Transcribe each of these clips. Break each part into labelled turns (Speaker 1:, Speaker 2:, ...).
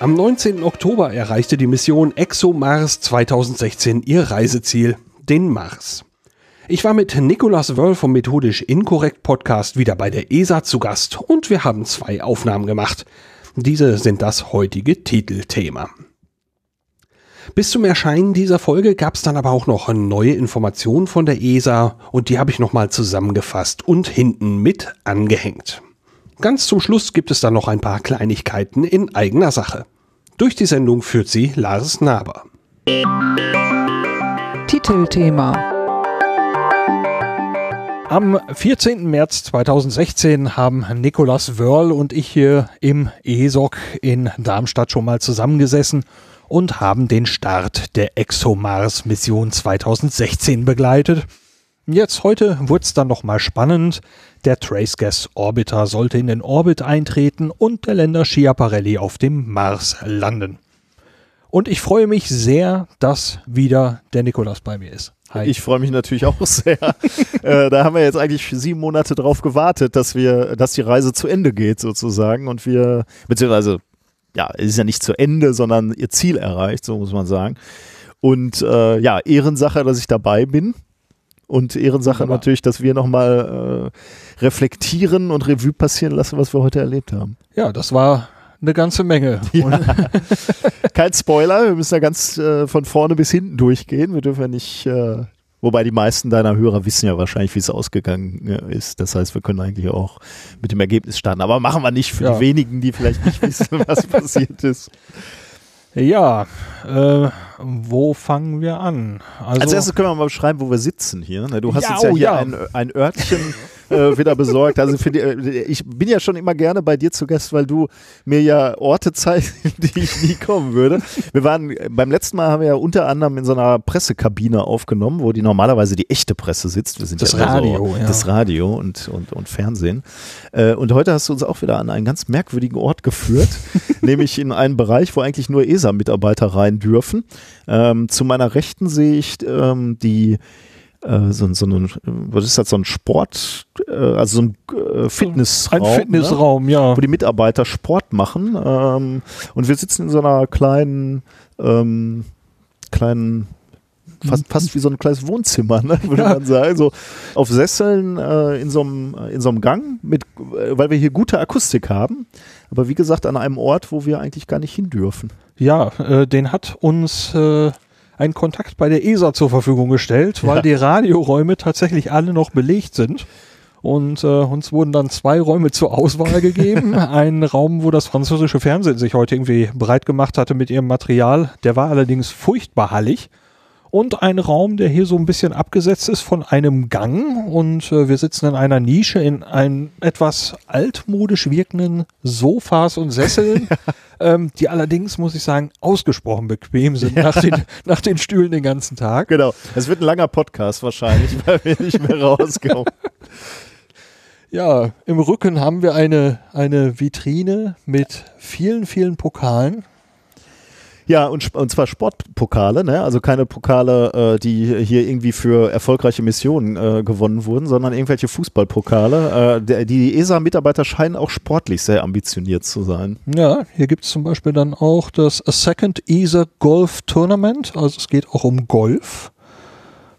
Speaker 1: Am 19. Oktober erreichte die Mission ExoMars 2016 ihr Reiseziel, den Mars. Ich war mit Nicolas Wörl vom Methodisch Inkorrekt Podcast wieder bei der ESA zu Gast und wir haben zwei Aufnahmen gemacht. Diese sind das heutige Titelthema. Bis zum Erscheinen dieser Folge gab es dann aber auch noch neue Informationen von der ESA und die habe ich nochmal zusammengefasst und hinten mit angehängt. Ganz zum Schluss gibt es dann noch ein paar Kleinigkeiten in eigener Sache. Durch die Sendung führt sie Lars Naber.
Speaker 2: Titelthema
Speaker 1: am 14. März 2016 haben Nikolas Wörl und ich hier im ESOC in Darmstadt schon mal zusammengesessen und haben den Start der ExoMars Mission 2016 begleitet. Jetzt heute wurde es dann nochmal spannend. Der Trace Gas Orbiter sollte in den Orbit eintreten und der Länder Schiaparelli auf dem Mars landen. Und ich freue mich sehr, dass wieder der Nikolas bei mir ist.
Speaker 3: Hi. Ich freue mich natürlich auch sehr. äh, da haben wir jetzt eigentlich sieben Monate drauf gewartet, dass wir, dass die Reise zu Ende geht sozusagen und wir, beziehungsweise, ja, es ist ja nicht zu Ende, sondern ihr Ziel erreicht, so muss man sagen. Und äh, ja, Ehrensache, dass ich dabei bin. Und Ehrensache Wunderbar. natürlich, dass wir nochmal äh, reflektieren und Revue passieren lassen, was wir heute erlebt haben.
Speaker 1: Ja, das war eine ganze Menge.
Speaker 3: Ja. Kein Spoiler, wir müssen da ganz äh, von vorne bis hinten durchgehen. Wir dürfen ja nicht, äh, wobei die meisten deiner Hörer wissen ja wahrscheinlich, wie es ausgegangen äh, ist. Das heißt, wir können eigentlich auch mit dem Ergebnis starten. Aber machen wir nicht für ja. die wenigen, die vielleicht nicht wissen, was passiert ist.
Speaker 1: Ja, äh, wo fangen wir an?
Speaker 3: Also, Als erstes können wir mal beschreiben, wo wir sitzen hier. Ne? Du hast ja, jetzt ja oh, hier ja. Ein, ein Örtchen äh, wieder besorgt. Also die, äh, ich bin ja schon immer gerne bei dir zu Gast, weil du mir ja Orte zeigst, die ich nie kommen würde. Wir waren beim letzten Mal haben wir ja unter anderem in so einer Pressekabine aufgenommen, wo die normalerweise die echte Presse sitzt. Wir sind
Speaker 1: das ja Radio,
Speaker 3: so, ja. das Radio und, und, und Fernsehen. Äh, und heute hast du uns auch wieder an einen ganz merkwürdigen Ort geführt, nämlich in einen Bereich, wo eigentlich nur ESA-Mitarbeiter rein dürfen. Ähm, zu meiner Rechten sehe ich ähm, die äh, so, so ein, was ist das, so ein Sport, äh, also so ein äh, Fitnessraum.
Speaker 1: Ein Fitnessraum,
Speaker 3: ne?
Speaker 1: ja.
Speaker 3: Wo die Mitarbeiter Sport machen. Ähm, und wir sitzen in so einer kleinen, ähm, kleinen fast, fast wie so ein kleines Wohnzimmer, ne, würde ja. man sagen. So auf Sesseln äh, in, so einem, in so einem Gang, mit, äh, weil wir hier gute Akustik haben. Aber wie gesagt, an einem Ort, wo wir eigentlich gar nicht hin dürfen.
Speaker 1: Ja, äh, den hat uns äh, einen Kontakt bei der ESA zur Verfügung gestellt, weil ja. die Radioräume tatsächlich alle noch belegt sind. Und äh, uns wurden dann zwei Räume zur Auswahl gegeben. Ein Raum, wo das französische Fernsehen sich heute irgendwie breit gemacht hatte mit ihrem Material. Der war allerdings furchtbar hallig und ein Raum, der hier so ein bisschen abgesetzt ist von einem Gang und äh, wir sitzen in einer Nische in ein etwas altmodisch wirkenden Sofas und Sesseln, ähm, die allerdings, muss ich sagen, ausgesprochen bequem sind ja. nach, den, nach den Stühlen den ganzen Tag.
Speaker 3: Genau, es wird ein langer Podcast wahrscheinlich, weil wir nicht mehr rauskommen.
Speaker 1: Ja, im Rücken haben wir eine, eine Vitrine mit vielen, vielen Pokalen.
Speaker 3: Ja, und, und zwar Sportpokale, ne? also keine Pokale, äh, die hier irgendwie für erfolgreiche Missionen äh, gewonnen wurden, sondern irgendwelche Fußballpokale. Äh, die ESA-Mitarbeiter scheinen auch sportlich sehr ambitioniert zu sein.
Speaker 1: Ja, hier gibt es zum Beispiel dann auch das A Second ESA Golf Tournament, also es geht auch um Golf.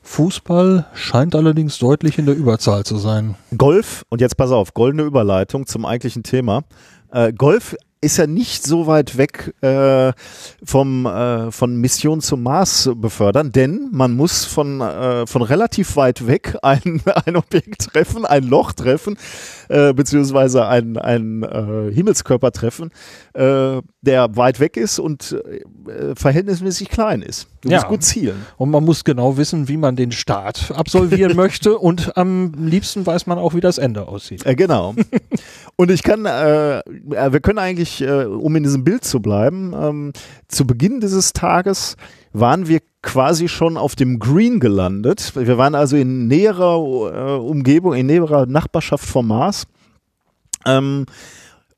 Speaker 1: Fußball scheint allerdings deutlich in der Überzahl zu sein.
Speaker 3: Golf, und jetzt pass auf, goldene Überleitung zum eigentlichen Thema. Äh, Golf ist ja nicht so weit weg äh, vom äh, von Mission zum Mars befördern, denn man muss von äh, von relativ weit weg ein, ein Objekt treffen, ein Loch treffen, äh, beziehungsweise ein, ein äh, Himmelskörper treffen, äh, der weit weg ist und äh, verhältnismäßig klein ist. Du
Speaker 1: ja. musst gut zielen. Und man muss genau wissen, wie man den Start absolvieren möchte und am liebsten weiß man auch, wie das Ende aussieht.
Speaker 3: Äh, genau. und ich kann, äh, wir können eigentlich, um in diesem Bild zu bleiben, ähm, zu Beginn dieses Tages waren wir quasi schon auf dem Green gelandet. Wir waren also in näherer äh, Umgebung, in näherer Nachbarschaft vom Mars. Ähm,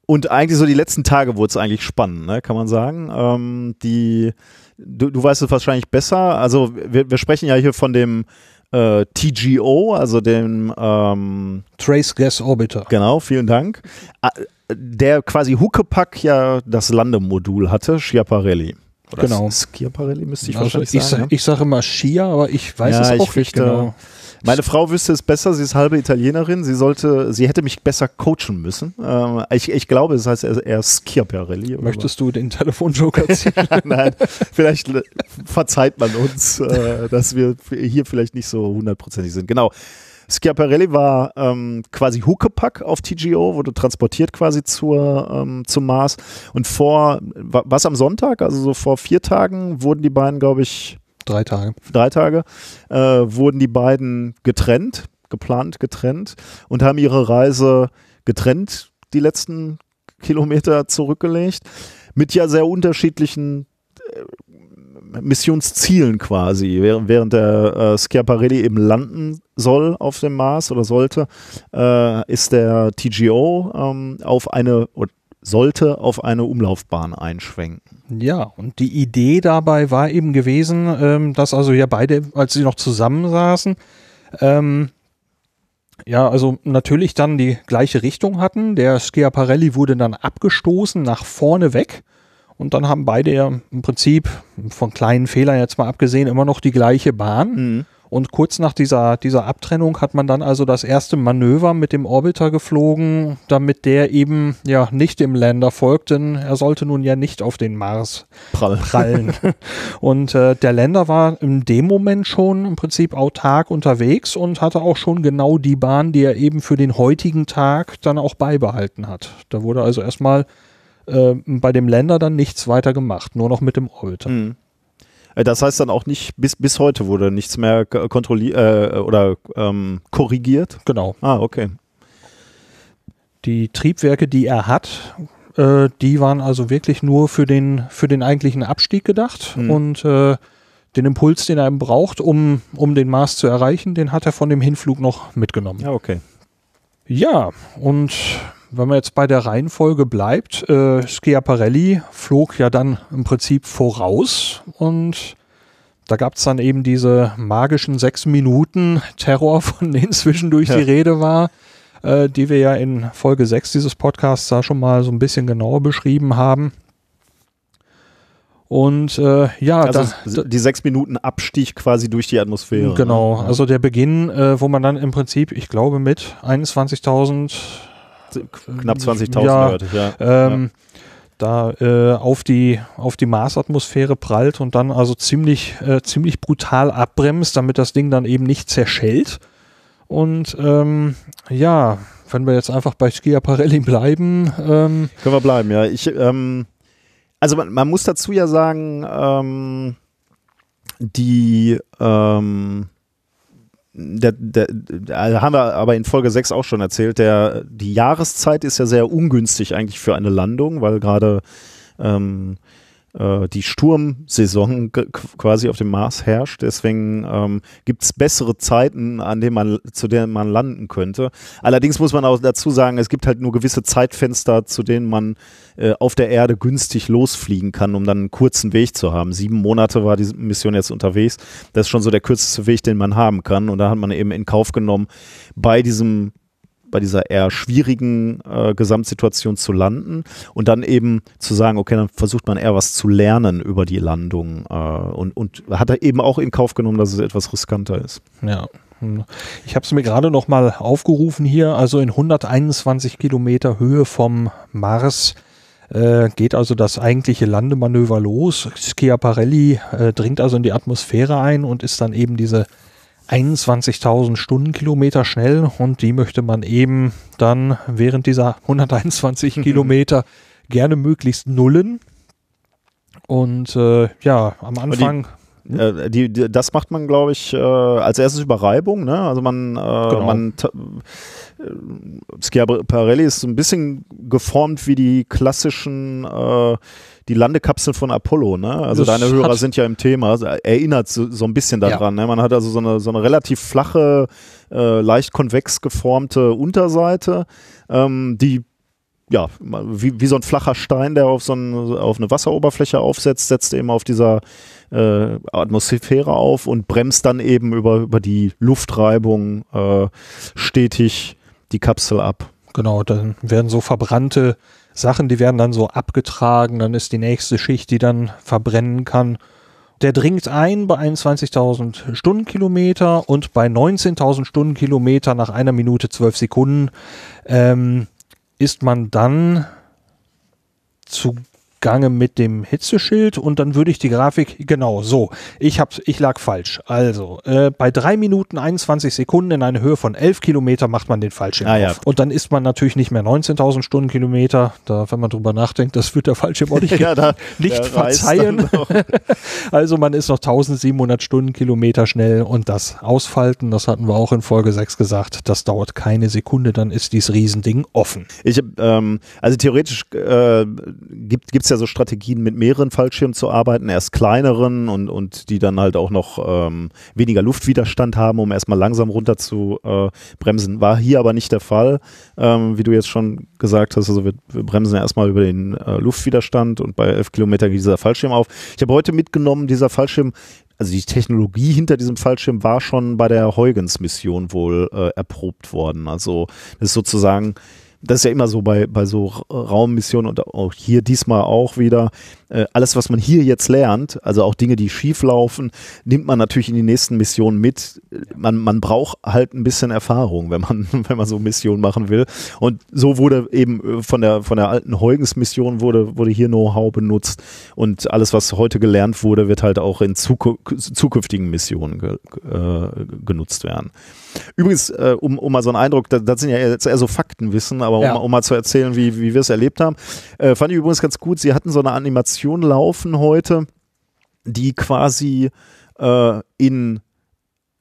Speaker 3: und eigentlich so die letzten Tage wurde es eigentlich spannend, ne, kann man sagen. Ähm, die, du, du weißt es wahrscheinlich besser. Also wir, wir sprechen ja hier von dem äh, TGO, also dem ähm,
Speaker 1: Trace Gas Orbiter.
Speaker 3: Genau, vielen Dank. Der quasi Huckepack ja das Landemodul hatte, Schiaparelli.
Speaker 1: Oder genau.
Speaker 3: Schiaparelli müsste ich
Speaker 1: also
Speaker 3: wahrscheinlich
Speaker 1: ich,
Speaker 3: sagen.
Speaker 1: Sa ich sage immer Schia, aber ich weiß
Speaker 3: Ja,
Speaker 1: es auch nicht genau.
Speaker 3: Meine Frau wüsste es besser, sie ist halbe Italienerin. Sie sollte, sie hätte mich besser coachen müssen. Ähm, ich, ich glaube, es heißt eher, eher Schiaparelli.
Speaker 1: Möchtest du den Telefonjoker ziehen?
Speaker 3: Nein, vielleicht verzeiht man uns, äh, dass wir hier vielleicht nicht so hundertprozentig sind. Genau. Schiaparelli war ähm, quasi Huckepack auf TGO, wurde transportiert quasi zur, ähm, zum Mars. Und vor, wa- was am Sonntag, also so vor vier Tagen, wurden die beiden, glaube ich,
Speaker 1: Drei Tage.
Speaker 3: drei Tage, äh, wurden die beiden getrennt, geplant getrennt und haben ihre Reise getrennt die letzten Kilometer zurückgelegt mit ja sehr unterschiedlichen äh, Missionszielen quasi. Während, während der äh, Schiaparelli eben landen soll auf dem Mars oder sollte, äh, ist der TGO ähm, auf eine oder sollte auf eine Umlaufbahn einschwenken.
Speaker 1: Ja, und die Idee dabei war eben gewesen, ähm, dass also ja beide, als sie noch zusammensaßen, ähm, ja, also natürlich dann die gleiche Richtung hatten. Der Schiaparelli wurde dann abgestoßen nach vorne weg. Und dann haben beide ja im Prinzip von kleinen Fehlern jetzt mal abgesehen immer noch die gleiche Bahn. Und kurz nach dieser, dieser Abtrennung hat man dann also das erste Manöver mit dem Orbiter geflogen, damit der eben ja nicht dem Lander folgt, denn er sollte nun ja nicht auf den Mars
Speaker 3: Prall.
Speaker 1: prallen. und äh, der Lander war in dem Moment schon im Prinzip autark unterwegs und hatte auch schon genau die Bahn, die er eben für den heutigen Tag dann auch beibehalten hat. Da wurde also erstmal äh, bei dem Lander dann nichts weiter gemacht, nur noch mit dem Orbiter.
Speaker 3: Mhm. Äh, Das heißt dann auch nicht, bis, bis heute wurde nichts mehr kontrolliert äh, oder ähm, korrigiert.
Speaker 1: Genau.
Speaker 3: Ah, okay.
Speaker 1: Die Triebwerke, die er hat, äh, die waren also wirklich nur für den, für den eigentlichen Abstieg gedacht
Speaker 3: Mhm.
Speaker 1: und äh, den Impuls, den er braucht, um, um den Mars zu erreichen, den hat er von dem Hinflug noch mitgenommen.
Speaker 3: Ja, okay.
Speaker 1: Ja, und wenn man jetzt bei der Reihenfolge bleibt, äh, Schiaparelli flog ja dann im Prinzip voraus und da gab es dann eben diese magischen sechs Minuten Terror, von denen zwischendurch
Speaker 3: Ja.
Speaker 1: die Rede war, äh, die wir ja in Folge 6 dieses Podcasts da schon mal so ein bisschen genauer beschrieben haben. Und äh, ja,
Speaker 3: Also
Speaker 1: da,
Speaker 3: die sechs Minuten Abstieg quasi durch die Atmosphäre.
Speaker 1: Genau,
Speaker 3: ne?
Speaker 1: also der Beginn, äh, wo man dann im Prinzip, ich glaube, mit 21.000
Speaker 3: knapp 20.000
Speaker 1: Ja,
Speaker 3: hörte ich, ja.
Speaker 1: ähm, da äh, auf die auf die Marsatmosphäre prallt und dann also ziemlich äh, ziemlich brutal abbremst, damit das Ding dann eben nicht zerschellt. Und ähm, ja, wenn wir jetzt einfach bei Schiaparelli bleiben, ähm,
Speaker 3: Können wir bleiben, ja. Ich, ähm, also man, man muss dazu ja sagen, ähm, die ähm, der, der, der, haben wir aber in Folge 6 auch schon erzählt, der, die Jahreszeit ist ja sehr ungünstig eigentlich für eine Landung, weil gerade ähm, äh, die Sturmsaison quasi auf dem Mars herrscht. Deswegen ähm, gibt es bessere Zeiten, an denen man, zu denen man landen könnte. Allerdings muss man auch dazu sagen, es gibt halt nur gewisse Zeitfenster, zu denen man äh, auf der Erde günstig losfliegen kann, um dann einen kurzen Weg zu haben. Sieben Monate war die Mission jetzt unterwegs. Das ist schon so der kürzeste Weg, den man haben kann. Und da hat man eben in Kauf genommen, bei diesem bei dieser eher schwierigen äh, Gesamtsituation zu landen und dann eben zu sagen, okay, dann versucht man eher was zu lernen über die Landung äh, und, und hat er eben auch in Kauf genommen, dass es etwas riskanter ist.
Speaker 1: ja. Ich habe es mir gerade noch mal aufgerufen hier, also in 121 Kilometer Höhe vom Mars äh, geht also das eigentliche Landemanöver los. Schiaparelli äh, dringt also in die Atmosphäre ein und ist dann eben diese 21.000 Stundenkilometer schnell und die möchte man eben dann während dieser 121 Kilometer gerne möglichst nullen. Und äh, ja, am Anfang
Speaker 3: Äh, die, die, das macht man, glaube ich, äh, als erstes über Reibung. Ne? Also man, äh,
Speaker 1: Genau.
Speaker 3: man äh, Schiaparelli ist so ein bisschen geformt wie die klassischen äh, die Landekapseln von Apollo, ne? Also
Speaker 1: Das
Speaker 3: deine Hörer sind ja im Thema, also erinnert so, so ein bisschen
Speaker 1: Ja.
Speaker 3: daran. Ne? Man hat also so eine, so eine relativ flache, äh, leicht konvex geformte Unterseite, ähm, die ja, wie, wie so ein flacher Stein, der auf so ein, auf eine Wasseroberfläche aufsetzt, setzt eben auf dieser äh, Atmosphäre auf und bremst dann eben über, über die Luftreibung äh, stetig die Kapsel ab.
Speaker 1: Genau, dann werden so verbrannte Sachen, die werden dann so abgetragen, dann ist die nächste Schicht, die dann verbrennen kann. Der dringt ein bei 21.000 Stundenkilometer und bei 19.000 Stundenkilometer nach einer Minute 12 Sekunden ähm, ist man dann zugange mit dem Hitzeschild und dann würde ich die Grafik, genau so, ich, hab, ich lag falsch. Also, äh, bei drei Minuten 21 Sekunden in einer Höhe von 11 Kilometer macht man den Fallschirm
Speaker 3: Ah, ja.
Speaker 1: auf. Und dann ist man natürlich nicht mehr 19.000 Stundenkilometer, da, wenn man drüber nachdenkt, das wird der Fallschirm auch nicht,
Speaker 3: da,
Speaker 1: nicht verzeihen. Also man ist noch 1700 Stundenkilometer schnell und das Ausfalten, das hatten wir auch in Folge 6 gesagt, das dauert keine Sekunde, dann ist dieses Riesending offen.
Speaker 3: Ich, hab, ähm, also theoretisch äh, gibt es ja so Strategien, mit mehreren Fallschirmen zu arbeiten, erst kleineren und, und die dann halt auch noch ähm, weniger Luftwiderstand haben, um erstmal langsam runter zu äh, bremsen. War hier aber nicht der Fall, ähm, wie du jetzt schon gesagt hast. Also wir, wir bremsen erstmal über den äh, Luftwiderstand und bei 11 Kilometer geht dieser Fallschirm auf. Ich habe heute mitgenommen, dieser Fallschirm also die Technologie hinter diesem Fallschirm war schon bei der Huygens-Mission wohl äh, erprobt worden. Also das ist sozusagen, das ist ja immer so bei, bei so Ra- Raummissionen und auch hier diesmal auch wieder, äh, alles, was man hier jetzt lernt, also auch Dinge, die schief laufen, nimmt man natürlich in die nächsten Missionen mit. Man, man braucht halt ein bisschen Erfahrung, wenn man, wenn man so Missionen machen will. Und so wurde eben äh, von der, von der alten Huygens-Mission wurde, wurde hier Know-how benutzt und alles, was heute gelernt wurde, wird halt auch in zuku zukünftigen Missionen ge äh, genutzt werden. Übrigens, äh, um, um mal so einen Eindruck, das, das sind ja jetzt eher so Faktenwissen, aber
Speaker 1: Ja.
Speaker 3: um, um mal zu erzählen, wie, wie wir es erlebt haben, äh, fand ich übrigens ganz gut, sie hatten so eine Animation laufen heute, die quasi äh, in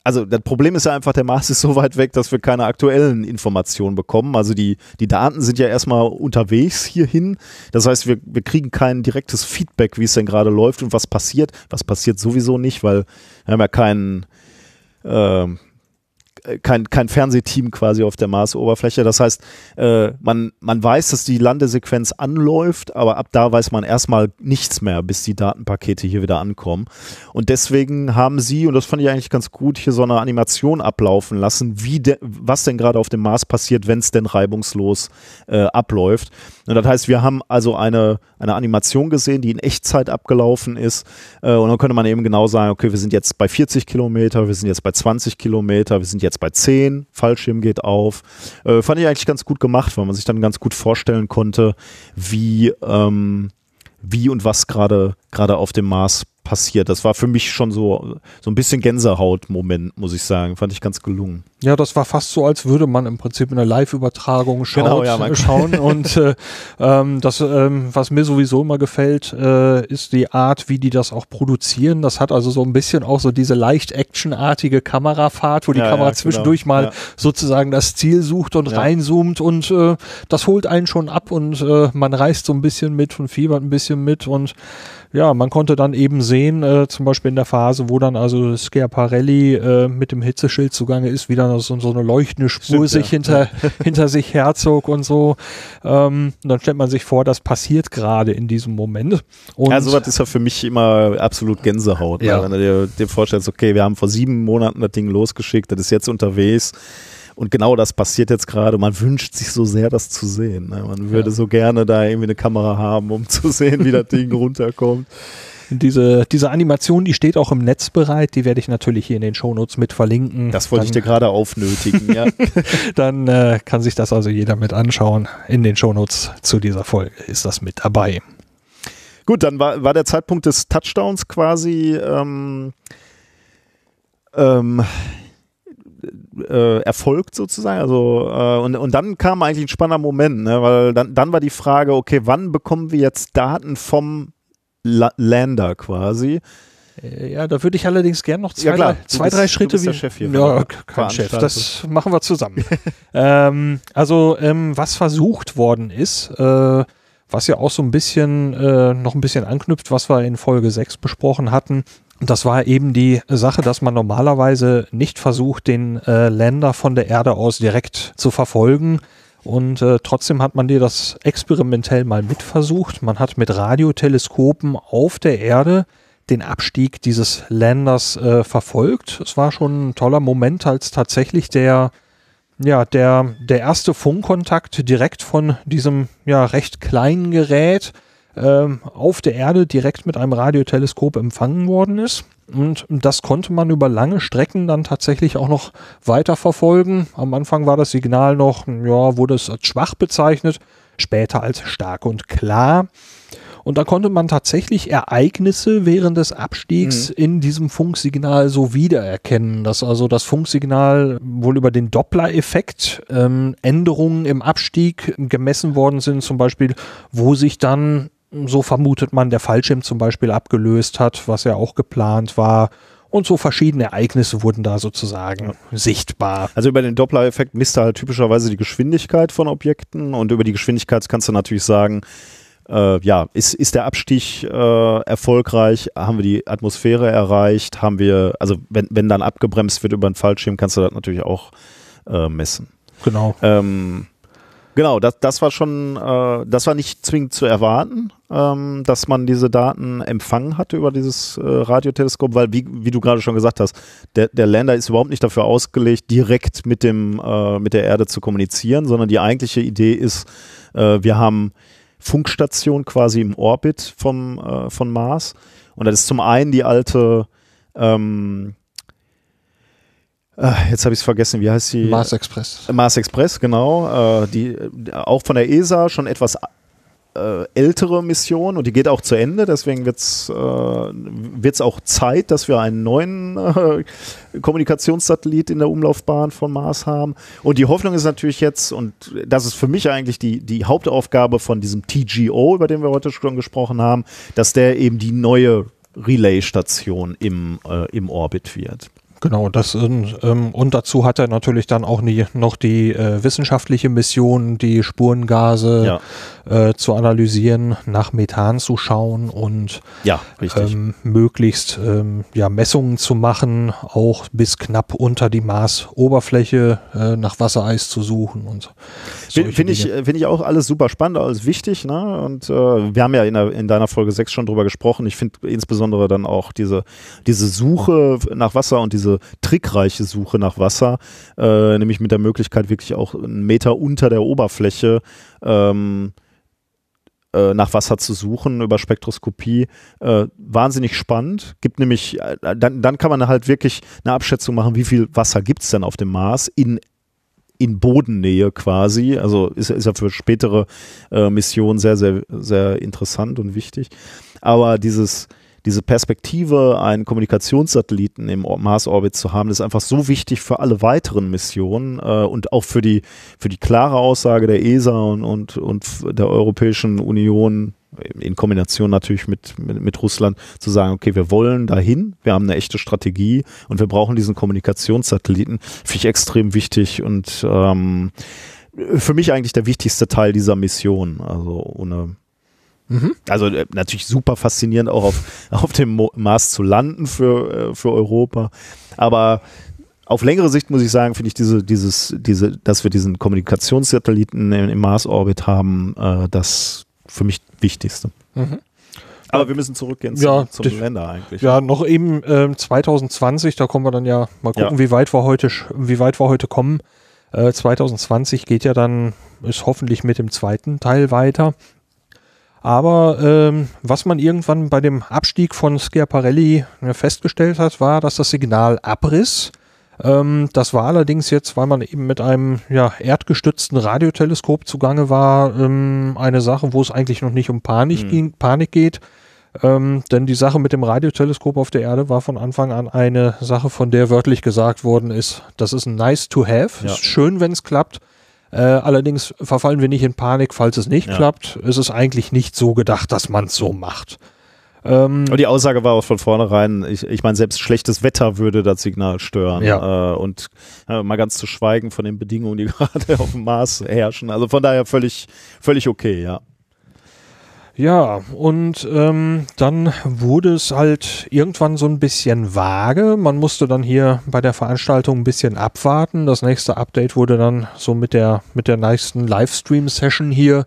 Speaker 3: also das Problem ist ja einfach, der Mars ist so weit weg, dass wir keine aktuellen Informationen bekommen. Also die, die Daten sind ja erstmal unterwegs hierhin. Das heißt, wir, wir kriegen kein direktes Feedback, wie es denn gerade läuft und was passiert. Was passiert sowieso nicht, weil wir haben ja keinen ähm, kein, kein Fernsehteam quasi auf der Marsoberfläche. Das heißt, äh, man, man weiß, dass die Landesequenz anläuft, aber ab da weiß man erstmal nichts mehr, bis die Datenpakete hier wieder ankommen. Und deswegen haben sie, und das fand ich eigentlich ganz gut, hier so eine Animation ablaufen lassen, wie de, was denn gerade auf dem Mars passiert, wenn es denn reibungslos äh, abläuft. Und das heißt, wir haben also eine, eine Animation gesehen, die in Echtzeit abgelaufen ist. Äh, und dann könnte man eben genau sagen, okay, wir sind jetzt bei 40 Kilometer, wir sind jetzt bei 20 Kilometer, wir sind jetzt bei 10, Fallschirm geht auf. Äh, fand ich eigentlich ganz gut gemacht, weil man sich dann ganz gut vorstellen konnte, wie, ähm, wie und was gerade gerade auf dem Mars passiert. Das war für mich schon so, so ein bisschen Gänsehaut-Moment, muss ich sagen. Fand ich ganz gelungen.
Speaker 1: Ja, das war fast so, als würde man im Prinzip in einer Live-Übertragung schaut,
Speaker 3: Genau, ja, man-
Speaker 1: schauen. Und äh, ähm, das, ähm, was mir sowieso immer gefällt, äh, ist die Art, wie die das auch produzieren. Das hat also so ein bisschen auch so diese leicht actionartige Kamerafahrt, wo die
Speaker 3: Ja,
Speaker 1: Kamera
Speaker 3: ja,
Speaker 1: zwischendurch
Speaker 3: genau.
Speaker 1: mal sozusagen das Ziel sucht und reinzoomt und äh, das holt einen schon ab und äh, man reist so ein bisschen mit und fiebert ein bisschen mit und ja, man konnte dann eben sehen, äh, zum Beispiel in der Phase, wo dann also Schiaparelli äh, mit dem Hitzeschild zugange ist, wie dann so, so eine leuchtende Spur
Speaker 3: Stimmt,
Speaker 1: sich
Speaker 3: ja.
Speaker 1: hinter, hinter sich herzog und so. Ähm, und dann stellt man sich vor, das passiert gerade in diesem Moment. Und
Speaker 3: ja, sowas ist ja für mich immer absolut Gänsehaut.
Speaker 1: Ja.
Speaker 3: Ne? Wenn du dir, dir vorstellst, okay, wir haben vor sieben Monaten das Ding losgeschickt, das ist jetzt unterwegs. Und genau das passiert jetzt gerade. Man wünscht sich so sehr, das zu sehen. Ne? Man würde
Speaker 1: Ja.
Speaker 3: so gerne da irgendwie eine Kamera haben, um zu sehen, wie das Ding runterkommt.
Speaker 1: diese, diese Animation, die steht auch im Netz bereit, die werde ich natürlich hier in den Shownotes mit verlinken.
Speaker 3: Das wollte ich dir
Speaker 1: dann,
Speaker 3: gerade aufnötigen. Ja.
Speaker 1: dann äh, kann sich das also jeder mit anschauen. In den Shownotes zu dieser Folge ist das mit dabei.
Speaker 3: Gut, dann war, war der Zeitpunkt des Touchdowns quasi ähm, ähm, äh, erfolgt sozusagen. Also äh, und, und dann kam eigentlich ein spannender Moment, ne? weil dann, dann war die Frage, okay, wann bekommen wir jetzt Daten vom La Lander quasi?
Speaker 1: Äh, ja, da würde ich allerdings gern noch zwei,
Speaker 3: Ja, klar.
Speaker 1: drei, zwei,
Speaker 3: bist-
Speaker 1: drei
Speaker 3: du
Speaker 1: Schritte
Speaker 3: bist der
Speaker 1: wie-
Speaker 3: Chef hier
Speaker 1: Ja, kein Chef. Das machen wir zusammen. ähm, also, ähm, was versucht worden ist, äh, was ja auch so ein bisschen, äh, noch ein bisschen anknüpft, was wir in Folge 6 besprochen hatten. Das war eben die Sache, dass man normalerweise nicht versucht, den äh, Länder von der Erde aus direkt zu verfolgen. Und äh, trotzdem hat man dir das experimentell mal mitversucht. Man hat mit Radioteleskopen auf der Erde den Abstieg dieses Landers äh, verfolgt. Es war schon ein toller Moment, als tatsächlich der, ja, der, der erste Funkkontakt direkt von diesem ja, recht kleinen Gerät ähm, auf der Erde direkt mit einem Radioteleskop empfangen worden ist. Und das konnte man über lange Strecken dann tatsächlich auch noch weiter verfolgen. Am Anfang war das Signal noch, ja, wurde es als schwach bezeichnet, später als stark und klar. Und da konnte man tatsächlich Ereignisse während des Abstiegs in diesem Funksignal so wiedererkennen, dass also das Funksignal wohl über den Doppler-Effekt ähm, Änderungen im Abstieg gemessen worden sind, zum Beispiel, wo sich dann, so vermutet man, der Fallschirm zum Beispiel abgelöst hat, was ja auch geplant war. Und so verschiedene Ereignisse wurden da sozusagen sichtbar.
Speaker 3: Also über den Doppler-Effekt misst er halt typischerweise die Geschwindigkeit von Objekten und über die Geschwindigkeit kannst du natürlich sagen, äh, ja, ist, ist der Abstieg äh, erfolgreich? Haben wir die Atmosphäre erreicht? Haben wir, also wenn, wenn dann abgebremst wird über einen Fallschirm, kannst du das natürlich auch äh, messen.
Speaker 1: Genau.
Speaker 3: Ähm, genau, das, das war schon, äh, das war nicht zwingend zu erwarten, ähm, dass man diese Daten empfangen hatte über dieses äh, Radioteleskop, weil, wie, wie du gerade schon gesagt hast, der, der Lander ist überhaupt nicht dafür ausgelegt, direkt mit, dem, äh, mit der Erde zu kommunizieren, sondern die eigentliche Idee ist, äh, wir haben Funkstation quasi im Orbit vom, äh, von Mars. Und das ist zum einen die alte, ähm, äh, jetzt habe ich es vergessen, wie heißt die?
Speaker 1: Mars Express.
Speaker 3: Mars Express, genau. Äh, die auch von der ESA schon etwas äh, ältere Mission und die geht auch zu Ende. Deswegen wird es äh, auch Zeit, dass wir einen neuen äh, Kommunikationssatellit in der Umlaufbahn von Mars haben. Und die Hoffnung ist natürlich jetzt, und das ist für mich eigentlich die, die Hauptaufgabe von diesem TGO, über den wir heute schon gesprochen haben, dass der eben die neue Relay-Station im, äh, im Orbit wird.
Speaker 1: Genau, das sind, ähm, und dazu hat er natürlich dann auch nie, noch die äh, wissenschaftliche Mission, die Spurengase äh, zu analysieren, nach Methan zu schauen und
Speaker 3: Ja,
Speaker 1: ähm, möglichst ähm, ja, Messungen zu machen, auch bis knapp unter die Marsoberfläche äh, nach Wassereis zu suchen und
Speaker 3: Finde ich, äh, find ich auch alles super spannend, alles wichtig. Ne? Und äh, wir haben ja in, der, in deiner Folge 6 schon drüber gesprochen. Ich finde insbesondere dann auch diese, diese Suche nach Wasser und diese trickreiche Suche nach Wasser, äh, nämlich mit der Möglichkeit, wirklich auch einen Meter unter der Oberfläche ähm, äh, nach Wasser zu suchen über Spektroskopie. Äh, wahnsinnig spannend. Gibt nämlich, äh, dann, dann kann man halt wirklich eine Abschätzung machen, wie viel Wasser gibt es denn auf dem Mars in in Bodennähe quasi. Also ist, ist ja für spätere äh, Missionen sehr, sehr, sehr interessant und wichtig. Aber dieses, diese Perspektive, einen Kommunikationssatelliten im Or- Mars-Orbit zu haben, ist einfach so wichtig für alle weiteren Missionen äh, und auch für die, für die klare Aussage der ESA und, und, und der Europäischen Union, in Kombination natürlich mit, mit, mit Russland, zu sagen, okay, wir wollen dahin, wir haben eine echte Strategie und wir brauchen diesen Kommunikationssatelliten, finde ich extrem wichtig und ähm, für mich eigentlich der wichtigste Teil dieser Mission. Also ohne
Speaker 1: Mhm.
Speaker 3: also äh, natürlich super faszinierend auch auf, auf dem Mo Mars zu landen für, äh, für Europa. Aber auf längere Sicht muss ich sagen, finde ich diese, dieses, diese, dass wir diesen Kommunikationssatelliten im, im Mars-Orbit haben, äh, das für mich Wichtigste.
Speaker 1: Mhm.
Speaker 3: Aber wir müssen zurückgehen
Speaker 1: Ja,
Speaker 3: zum,
Speaker 1: das-
Speaker 3: zum Länder eigentlich.
Speaker 1: Ja, noch eben ähm, 2020, da kommen wir dann ja mal gucken,
Speaker 3: Ja.
Speaker 1: wie weit wir heute, wie weit wir heute kommen. Äh, 2020 geht ja dann, ist hoffentlich mit dem zweiten Teil weiter. Aber ähm, was man irgendwann bei dem Abstieg von Schiaparelli äh, festgestellt hat, war, dass das Signal abriss. Ähm, das war allerdings jetzt, weil man eben mit einem ja, erdgestützten Radioteleskop zugange war, ähm, eine Sache, wo es eigentlich noch nicht um Panik,
Speaker 3: Mhm.
Speaker 1: ging, Panik geht. Ähm, denn die Sache mit dem Radioteleskop auf der Erde war von Anfang an eine Sache, von der wörtlich gesagt worden ist, das ist nice to have,
Speaker 3: Ja.
Speaker 1: ist schön, wenn es klappt. Äh, allerdings verfallen wir nicht in Panik, falls es nicht
Speaker 3: Ja.
Speaker 1: klappt. Es ist eigentlich nicht so gedacht, dass man es so macht.
Speaker 3: Ähm, Aber die Aussage war auch von vornherein, ich, ich meine, selbst schlechtes Wetter würde das Signal stören. Ja. Äh, und äh, mal ganz zu schweigen von den Bedingungen, die gerade auf dem Mars herrschen. Also von daher völlig, völlig okay, ja.
Speaker 1: Ja, und ähm, dann wurde es halt irgendwann so ein bisschen vage. Man musste dann hier bei der Veranstaltung ein bisschen abwarten. Das nächste Update wurde dann so mit der, mit der nächsten Livestream-Session hier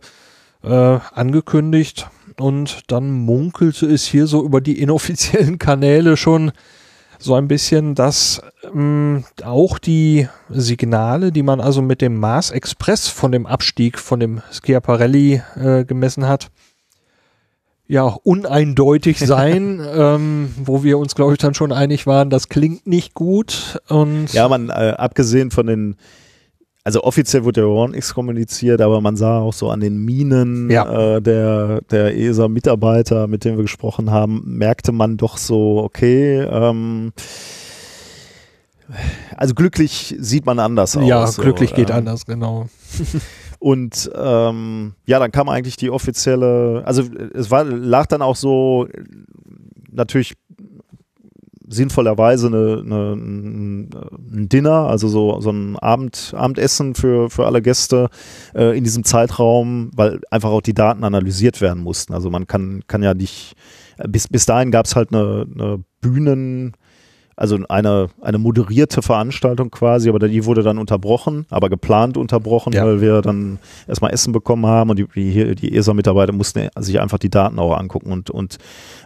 Speaker 1: äh, angekündigt. Und dann munkelte es hier so über die inoffiziellen Kanäle schon so ein bisschen, dass ähm, auch die Signale, die man also mit dem Mars Express von dem Abstieg von dem Schiaparelli äh, gemessen hat, ja, uneindeutig sein, ähm, wo wir uns, glaube ich, dann schon einig waren, das klingt nicht gut. Und
Speaker 3: ja, man, äh, abgesehen von den, also offiziell wurde der Warnix kommuniziert, aber man sah auch so an den Minen ja. äh, der, der ESA-Mitarbeiter, mit denen wir gesprochen haben, merkte man doch so, okay, ähm, also glücklich sieht man anders aus.
Speaker 1: Ja, glücklich so, geht ähm, anders, genau.
Speaker 3: Und ähm, ja, dann kam eigentlich die offizielle, also es war, lag dann auch so natürlich sinnvollerweise eine, eine, ein Dinner, also so, so ein Abend, Abendessen für, für alle Gäste äh, in diesem Zeitraum, weil einfach auch die Daten analysiert werden mussten. Also man kann, kann ja nicht, bis, bis dahin gab es halt eine, eine Bühnen, also eine, eine moderierte Veranstaltung quasi, aber die wurde dann unterbrochen, aber geplant unterbrochen, ja. weil wir dann erstmal Essen bekommen haben und die, die, die ESA-Mitarbeiter mussten sich einfach die Daten auch angucken und, und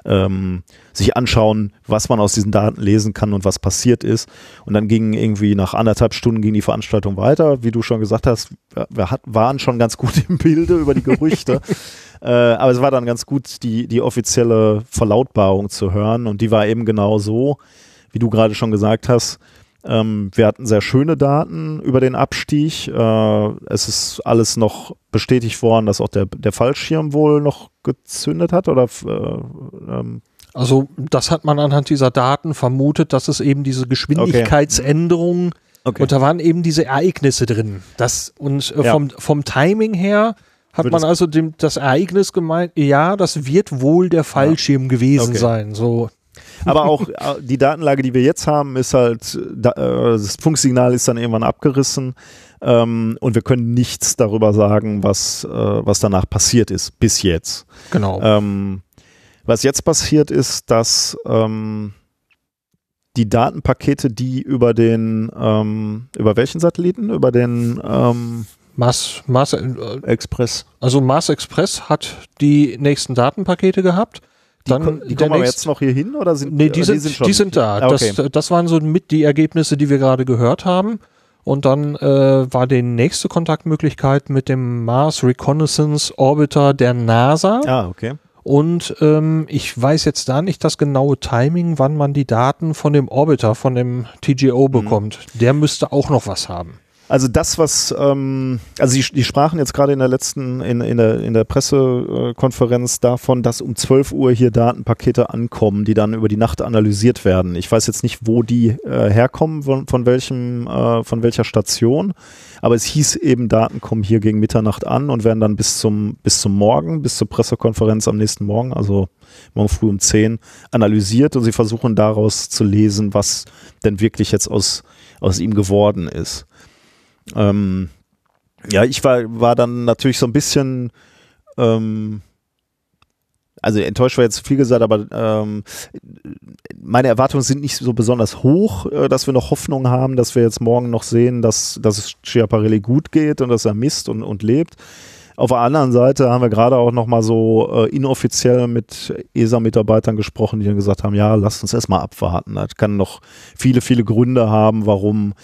Speaker 3: ähm, sich anschauen, was man aus diesen Daten lesen kann und was passiert ist. Und dann ging irgendwie nach anderthalb Stunden ging die Veranstaltung weiter. Wie du schon gesagt hast, wir hat, waren schon ganz gut im Bilde über die Gerüchte. äh, aber es war dann ganz gut, die, die offizielle Verlautbarung zu hören und die war eben genau so, wie du gerade schon gesagt hast, ähm, wir hatten sehr schöne Daten über den Abstieg. Äh, es ist alles noch bestätigt worden, dass auch der, der Fallschirm wohl noch gezündet hat oder äh,
Speaker 1: ähm also das hat man anhand dieser Daten vermutet, dass es eben diese Geschwindigkeitsänderungen okay. okay. und da waren eben diese Ereignisse drin. Das und äh, ja. vom, vom Timing her hat Würde man also dem, das Ereignis gemeint, ja, das wird wohl der Fallschirm ja. gewesen okay. sein. So
Speaker 3: aber auch äh, die Datenlage, die wir jetzt haben, ist halt, äh, das Funksignal ist dann irgendwann abgerissen ähm, und wir können nichts darüber sagen, was, äh, was danach passiert ist, bis jetzt.
Speaker 1: Genau.
Speaker 3: Ähm, was jetzt passiert ist, dass ähm, die Datenpakete, die über den, ähm, über welchen Satelliten? Über den ähm,
Speaker 1: Mars, Mars äh, Express. Also Mars Express hat die nächsten Datenpakete gehabt
Speaker 3: dann die, kommen jetzt noch hier hin oder sind
Speaker 1: Nee, die, sind, die sind, die sind da. Ah, okay. das, das waren so mit die Ergebnisse, die wir gerade gehört haben. Und dann äh, war die nächste Kontaktmöglichkeit mit dem Mars Reconnaissance Orbiter der NASA.
Speaker 3: Ah, okay.
Speaker 1: Und ähm, ich weiß jetzt da nicht das genaue Timing, wann man die Daten von dem Orbiter, von dem TGO mhm. bekommt. Mhm. Der müsste auch noch was haben.
Speaker 3: Also das, was, ähm, also die, die sprachen jetzt gerade in der letzten, in, in der, in der Pressekonferenz davon, dass um 12 Uhr hier Datenpakete ankommen, die dann über die Nacht analysiert werden. Ich weiß jetzt nicht, wo die äh, herkommen, von, von welchem, äh, von welcher Station, aber es hieß eben, Daten kommen hier gegen Mitternacht an und werden dann bis zum, bis zum Morgen, bis zur Pressekonferenz am nächsten Morgen, also morgen früh um 10, analysiert und sie versuchen daraus zu lesen, was denn wirklich jetzt aus, aus ihm geworden ist. Ähm, ja, ich war, war dann natürlich so ein bisschen, ähm, also enttäuscht war jetzt viel gesagt, aber ähm, meine Erwartungen sind nicht so besonders hoch, äh, dass wir noch Hoffnung haben, dass wir jetzt morgen noch sehen, dass, dass es Schiaparelli gut geht und dass er misst und, und lebt. Auf der anderen Seite haben wir gerade auch nochmal so äh, inoffiziell mit ESA-Mitarbeitern gesprochen, die dann gesagt haben, ja, lasst uns erstmal abwarten. Das kann noch viele, viele Gründe haben, warum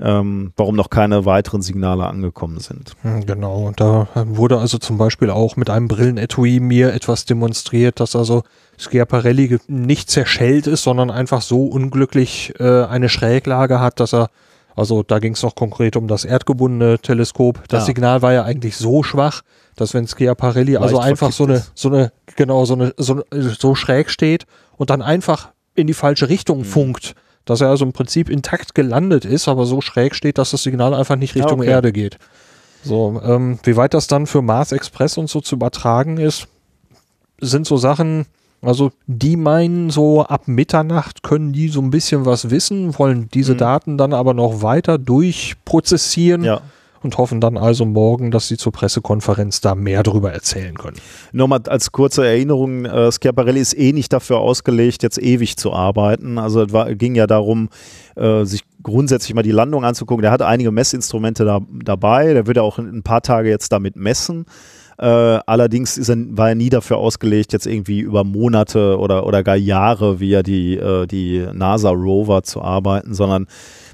Speaker 3: ähm, warum noch keine weiteren Signale angekommen sind.
Speaker 1: Hm, genau, und da wurde also zum Beispiel auch mit einem Brillenetui mir etwas demonstriert, dass also Schiaparelli nicht zerschellt ist, sondern einfach so unglücklich äh, eine Schräglage hat, dass er, also da ging es noch konkret um das erdgebundene Teleskop. Das ja. Signal war ja eigentlich so schwach, dass wenn Schiaparelli also einfach so eine, so eine, genau, so eine, so, so schräg steht und dann einfach in die falsche Richtung mhm. funkt, dass er also im Prinzip intakt gelandet ist, aber so schräg steht, dass das Signal einfach nicht Richtung okay. Erde geht. So, ähm, wie weit das dann für Mars Express und so zu übertragen ist, sind so Sachen, Also die meinen so ab Mitternacht können die so ein bisschen was wissen, wollen diese
Speaker 3: Mhm.
Speaker 1: Daten dann aber noch weiter durchprozessieren
Speaker 3: Ja.
Speaker 1: Und hoffen dann also morgen, dass sie zur Pressekonferenz da mehr darüber erzählen können.
Speaker 3: Nochmal als kurze Erinnerung, äh, Schiaparelli ist eh nicht dafür ausgelegt, jetzt ewig zu arbeiten. Also es war, ging ja darum, äh, sich grundsätzlich mal die Landung anzugucken. Der hat einige Messinstrumente da, dabei, der würde auch in ein paar Tage jetzt damit messen. Äh, allerdings er, war er nie dafür ausgelegt, jetzt irgendwie über Monate oder, oder gar Jahre via die, äh, die NASA-Rover zu arbeiten, sondern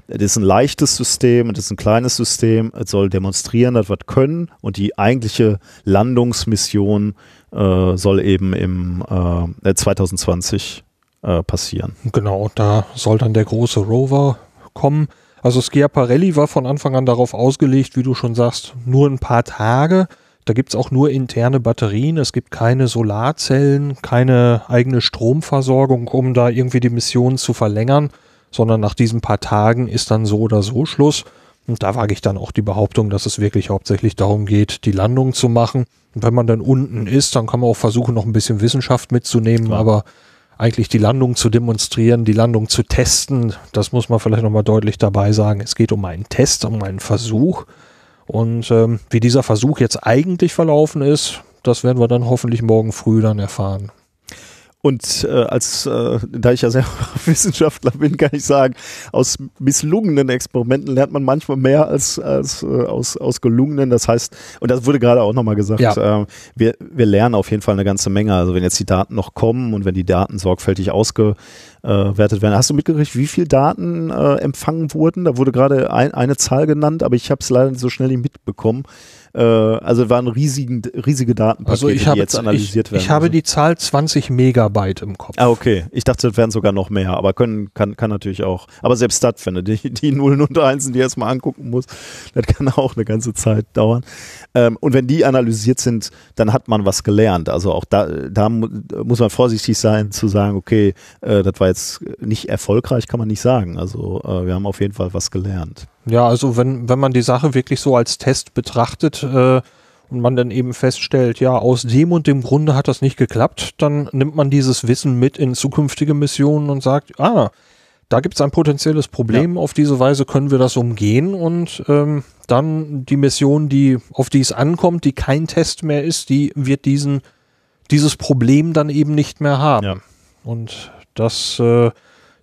Speaker 3: es ist ein leichtes System, es ist ein kleines System, es soll demonstrieren, dass wir es können und die eigentliche Landungsmission äh, soll eben im äh, 2020 äh, passieren.
Speaker 1: Genau, da soll dann der große Rover kommen. Also Schiaparelli war von Anfang an darauf ausgelegt, wie du schon sagst, nur ein paar Tage. Da gibt's auch nur interne Batterien, es gibt keine Solarzellen, keine eigene Stromversorgung, um da irgendwie die Mission zu verlängern, sondern nach diesen paar Tagen ist dann so oder so Schluss. Und da wage ich dann auch die Behauptung, dass es wirklich hauptsächlich darum geht, die Landung zu machen. Und wenn man dann unten ist, dann kann man auch versuchen, noch ein bisschen Wissenschaft mitzunehmen,
Speaker 3: Klar.
Speaker 1: aber eigentlich die Landung zu demonstrieren, die Landung zu testen, das muss man vielleicht nochmal deutlich dabei sagen. Es geht um einen Test, um einen Versuch. Und ähm, wie dieser Versuch jetzt eigentlich verlaufen ist, das werden wir dann hoffentlich morgen früh dann erfahren.
Speaker 3: Und äh, als, äh, da ich ja selber Wissenschaftler bin, kann ich sagen, aus misslungenen Experimenten lernt man manchmal mehr als, als äh, aus, aus gelungenen. Das heißt, und das wurde gerade auch nochmal gesagt,
Speaker 1: Ja.
Speaker 3: äh, wir, wir lernen auf jeden Fall eine ganze Menge. Also wenn jetzt die Daten noch kommen und wenn die Daten sorgfältig ausgewertet werden. Hast du mitgekriegt, wie viele Daten äh, empfangen wurden? Da wurde gerade ein, eine Zahl genannt, aber ich habe es leider so schnell nicht mitbekommen. Äh, also waren riesigen, riesige Datenpakete,
Speaker 1: Also ich habe,
Speaker 3: die jetzt analysiert
Speaker 1: ich,
Speaker 3: werden.
Speaker 1: ich habe
Speaker 3: Also-
Speaker 1: die Zahl 20 Megabyte im Kopf.
Speaker 3: Ah, okay. Ich dachte, das wären sogar noch mehr, aber können, kann, kann natürlich auch. Aber selbst das, wenn du die, die Nullen und Einsen die erstmal angucken musst, das kann auch eine ganze Zeit dauern. Ähm, und wenn die analysiert sind, dann hat man was gelernt. Also auch da, da mu- muss man vorsichtig sein, zu sagen, okay, äh, das war jetzt nicht erfolgreich, kann man nicht sagen. Also äh, wir haben auf jeden Fall was gelernt.
Speaker 1: Ja, also wenn, wenn man die Sache wirklich so als Test betrachtet äh, und man dann eben feststellt, ja, aus dem und dem Grunde hat das nicht geklappt, dann nimmt man dieses Wissen mit in zukünftige Missionen und sagt, ah, da gibt es ein potenzielles Problem, auf diese Weise können wir das umgehen und ähm, dann die Mission, die, auf die es ankommt, die kein Test mehr ist, die wird diesen, dieses Problem dann eben nicht mehr haben.
Speaker 3: Ja.
Speaker 1: Und das, äh,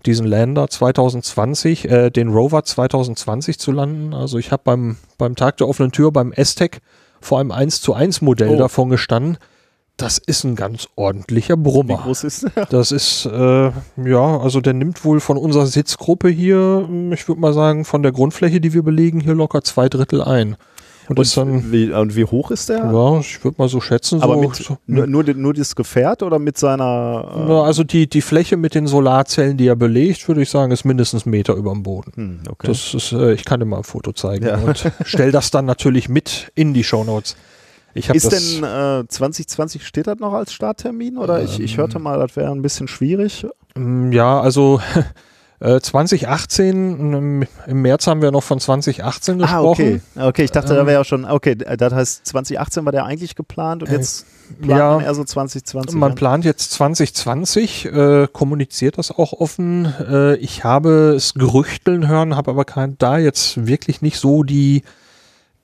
Speaker 1: diesen Lander 2020, äh, den Rover 2020 zu landen. Also ich habe beim, beim Tag der offenen Tür, beim Aztec, vor einem 1 zu 1 Modell
Speaker 3: Oh.
Speaker 1: davon gestanden. Das ist ein ganz ordentlicher
Speaker 3: Wie
Speaker 1: Brummer.
Speaker 3: groß ist der?
Speaker 1: Das ist, äh, ja, also der nimmt wohl von unserer Sitzgruppe hier, ich würde mal sagen, von der Grundfläche, die wir belegen, hier locker zwei Drittel ein. Und, ist dann,
Speaker 3: Und wie, und wie hoch ist der?
Speaker 1: ja, ich würde mal so schätzen,
Speaker 3: Aber
Speaker 1: so,
Speaker 3: mit,
Speaker 1: so
Speaker 3: nur, nur, nur das Gefährt oder mit seiner. Äh,
Speaker 1: also die, die Fläche mit den Solarzellen, die er belegt, würde ich sagen, ist mindestens einen Meter über dem Boden.
Speaker 3: hm, okay.
Speaker 1: Das ist, äh, ich kann dir mal ein Foto zeigen
Speaker 3: Ja.
Speaker 1: und stell das dann natürlich mit in die Shownotes. Ich
Speaker 3: Ist denn äh, 2020 steht das noch als Starttermin? Oder ich, ich hörte mal, das wäre ein bisschen schwierig.
Speaker 1: Mm, ja, also äh, 2018, im, im März haben wir noch von 2018
Speaker 3: Ah,
Speaker 1: gesprochen.
Speaker 3: okay. Okay, ich dachte, da
Speaker 1: Ähm,
Speaker 3: wäre ja schon, okay, das heißt 2018 war der eigentlich geplant und
Speaker 1: Äh,
Speaker 3: jetzt plant
Speaker 1: ja.
Speaker 3: man eher so 2020.
Speaker 1: Man
Speaker 3: an.
Speaker 1: plant jetzt 2020, äh, kommuniziert das auch offen. Äh, ich habe es gerüchteln hören, habe aber kein, da jetzt wirklich nicht so die,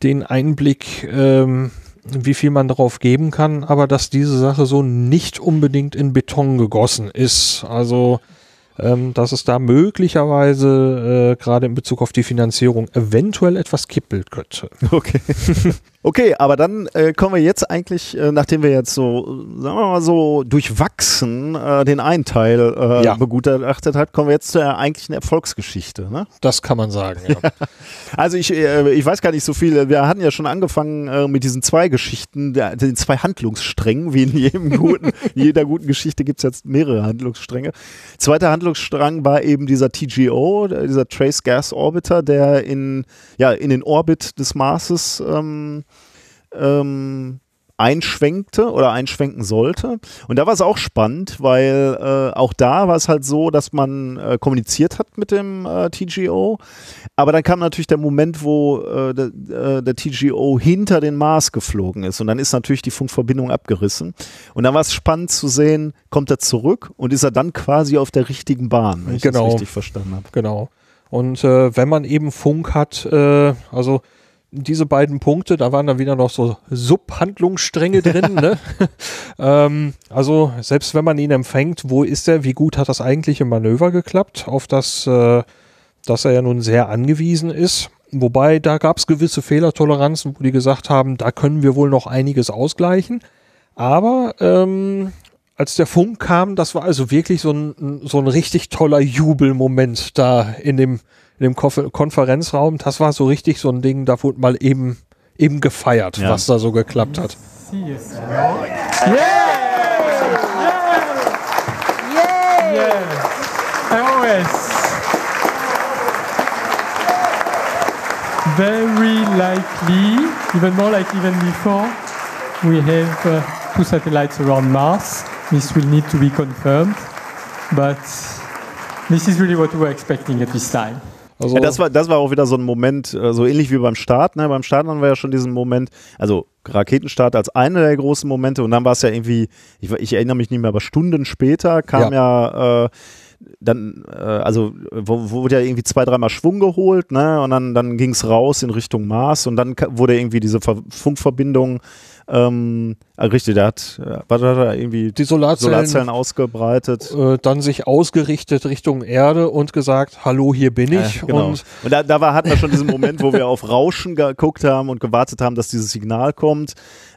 Speaker 1: den Einblick, ähm, wie viel man darauf geben kann, aber dass diese Sache so nicht unbedingt in Beton gegossen ist. Also, ähm, dass es da möglicherweise äh, gerade in Bezug auf die Finanzierung eventuell etwas kippeln könnte.
Speaker 3: Okay. okay, aber dann äh, kommen wir jetzt eigentlich, äh, nachdem wir jetzt so, äh, sagen wir mal so, durchwachsen äh, den einen Teil äh,
Speaker 1: Ja.
Speaker 3: begutachtet hat, kommen wir jetzt zur eigentlichen Erfolgsgeschichte. Ne?
Speaker 1: Das kann man sagen. Ja.
Speaker 3: Also ich, äh, ich weiß gar nicht so viel. Wir hatten ja schon angefangen äh, mit diesen zwei Geschichten, der, den zwei Handlungssträngen, wie in jedem guten, in jeder guten Geschichte gibt es jetzt mehrere Handlungsstränge. Zweiter Handlungsstrang war eben dieser TGO, dieser Trace Gas Orbiter, der in, ja, in den Orbit des Marses ähm, ähm, einschwenkte oder einschwenken sollte. Und da war es auch spannend, weil äh, auch da war es halt so, dass man äh, kommuniziert hat mit dem äh, TGO. Aber dann kam natürlich der Moment, wo äh, der, äh, der TGO hinter den Mars geflogen ist. Und dann ist natürlich die Funkverbindung abgerissen. Und dann war es spannend zu sehen, kommt er zurück und ist er dann quasi auf der richtigen Bahn, wenn ich
Speaker 1: Genau.
Speaker 3: das richtig verstanden habe.
Speaker 1: Genau. Und äh, wenn man eben Funk hat, also diese beiden Punkte, da waren dann wieder noch so Subhandlungsstränge drin. ne? ähm, also selbst wenn man ihn empfängt, wo ist er, wie gut hat das eigentliche Manöver geklappt, auf das, äh, dass er ja nun sehr angewiesen ist. Wobei da gab es gewisse Fehlertoleranzen, wo die gesagt haben, da können wir wohl noch einiges ausgleichen. Aber ähm, als der Funk kam, das war also wirklich so ein, so ein richtig toller Jubelmoment da in dem, in dem Konfer- Konferenzraum. Das war so richtig so ein Ding, da wurde mal eben, eben gefeiert,
Speaker 3: Ja.
Speaker 1: was da so geklappt hat.
Speaker 4: iOS. Very likely, even more like even before, we have uh, two satellites around Mars. This will need to be confirmed, but this is really what we were expecting at this time.
Speaker 1: Also,
Speaker 3: Ja, das, war, das war auch wieder so ein Moment, äh, so ähnlich wie beim Start. Ne? Beim Start hatten wir ja schon diesen Moment, also Raketenstart als einer der großen Momente und dann war es ja irgendwie, ich, ich erinnere mich nicht mehr, aber Stunden später kam ja, äh, dann, äh, also wurde ja irgendwie zwei, dreimal Schwung geholt, ne? Und dann, dann ging es raus in Richtung Mars und dann wurde irgendwie diese Ver Funkverbindung ähm, richtig, der hat, äh, was hat er irgendwie
Speaker 1: die Solarzellen,
Speaker 3: Solarzellen ausgebreitet.
Speaker 1: äh, dann sich ausgerichtet Richtung Erde und gesagt, hallo, hier bin ich.
Speaker 3: Ja, genau.
Speaker 1: Und
Speaker 3: Und, da, da war, hatten wir schon diesen Moment, wo wir auf Rauschen geguckt haben und gewartet haben, dass dieses Signal kommt.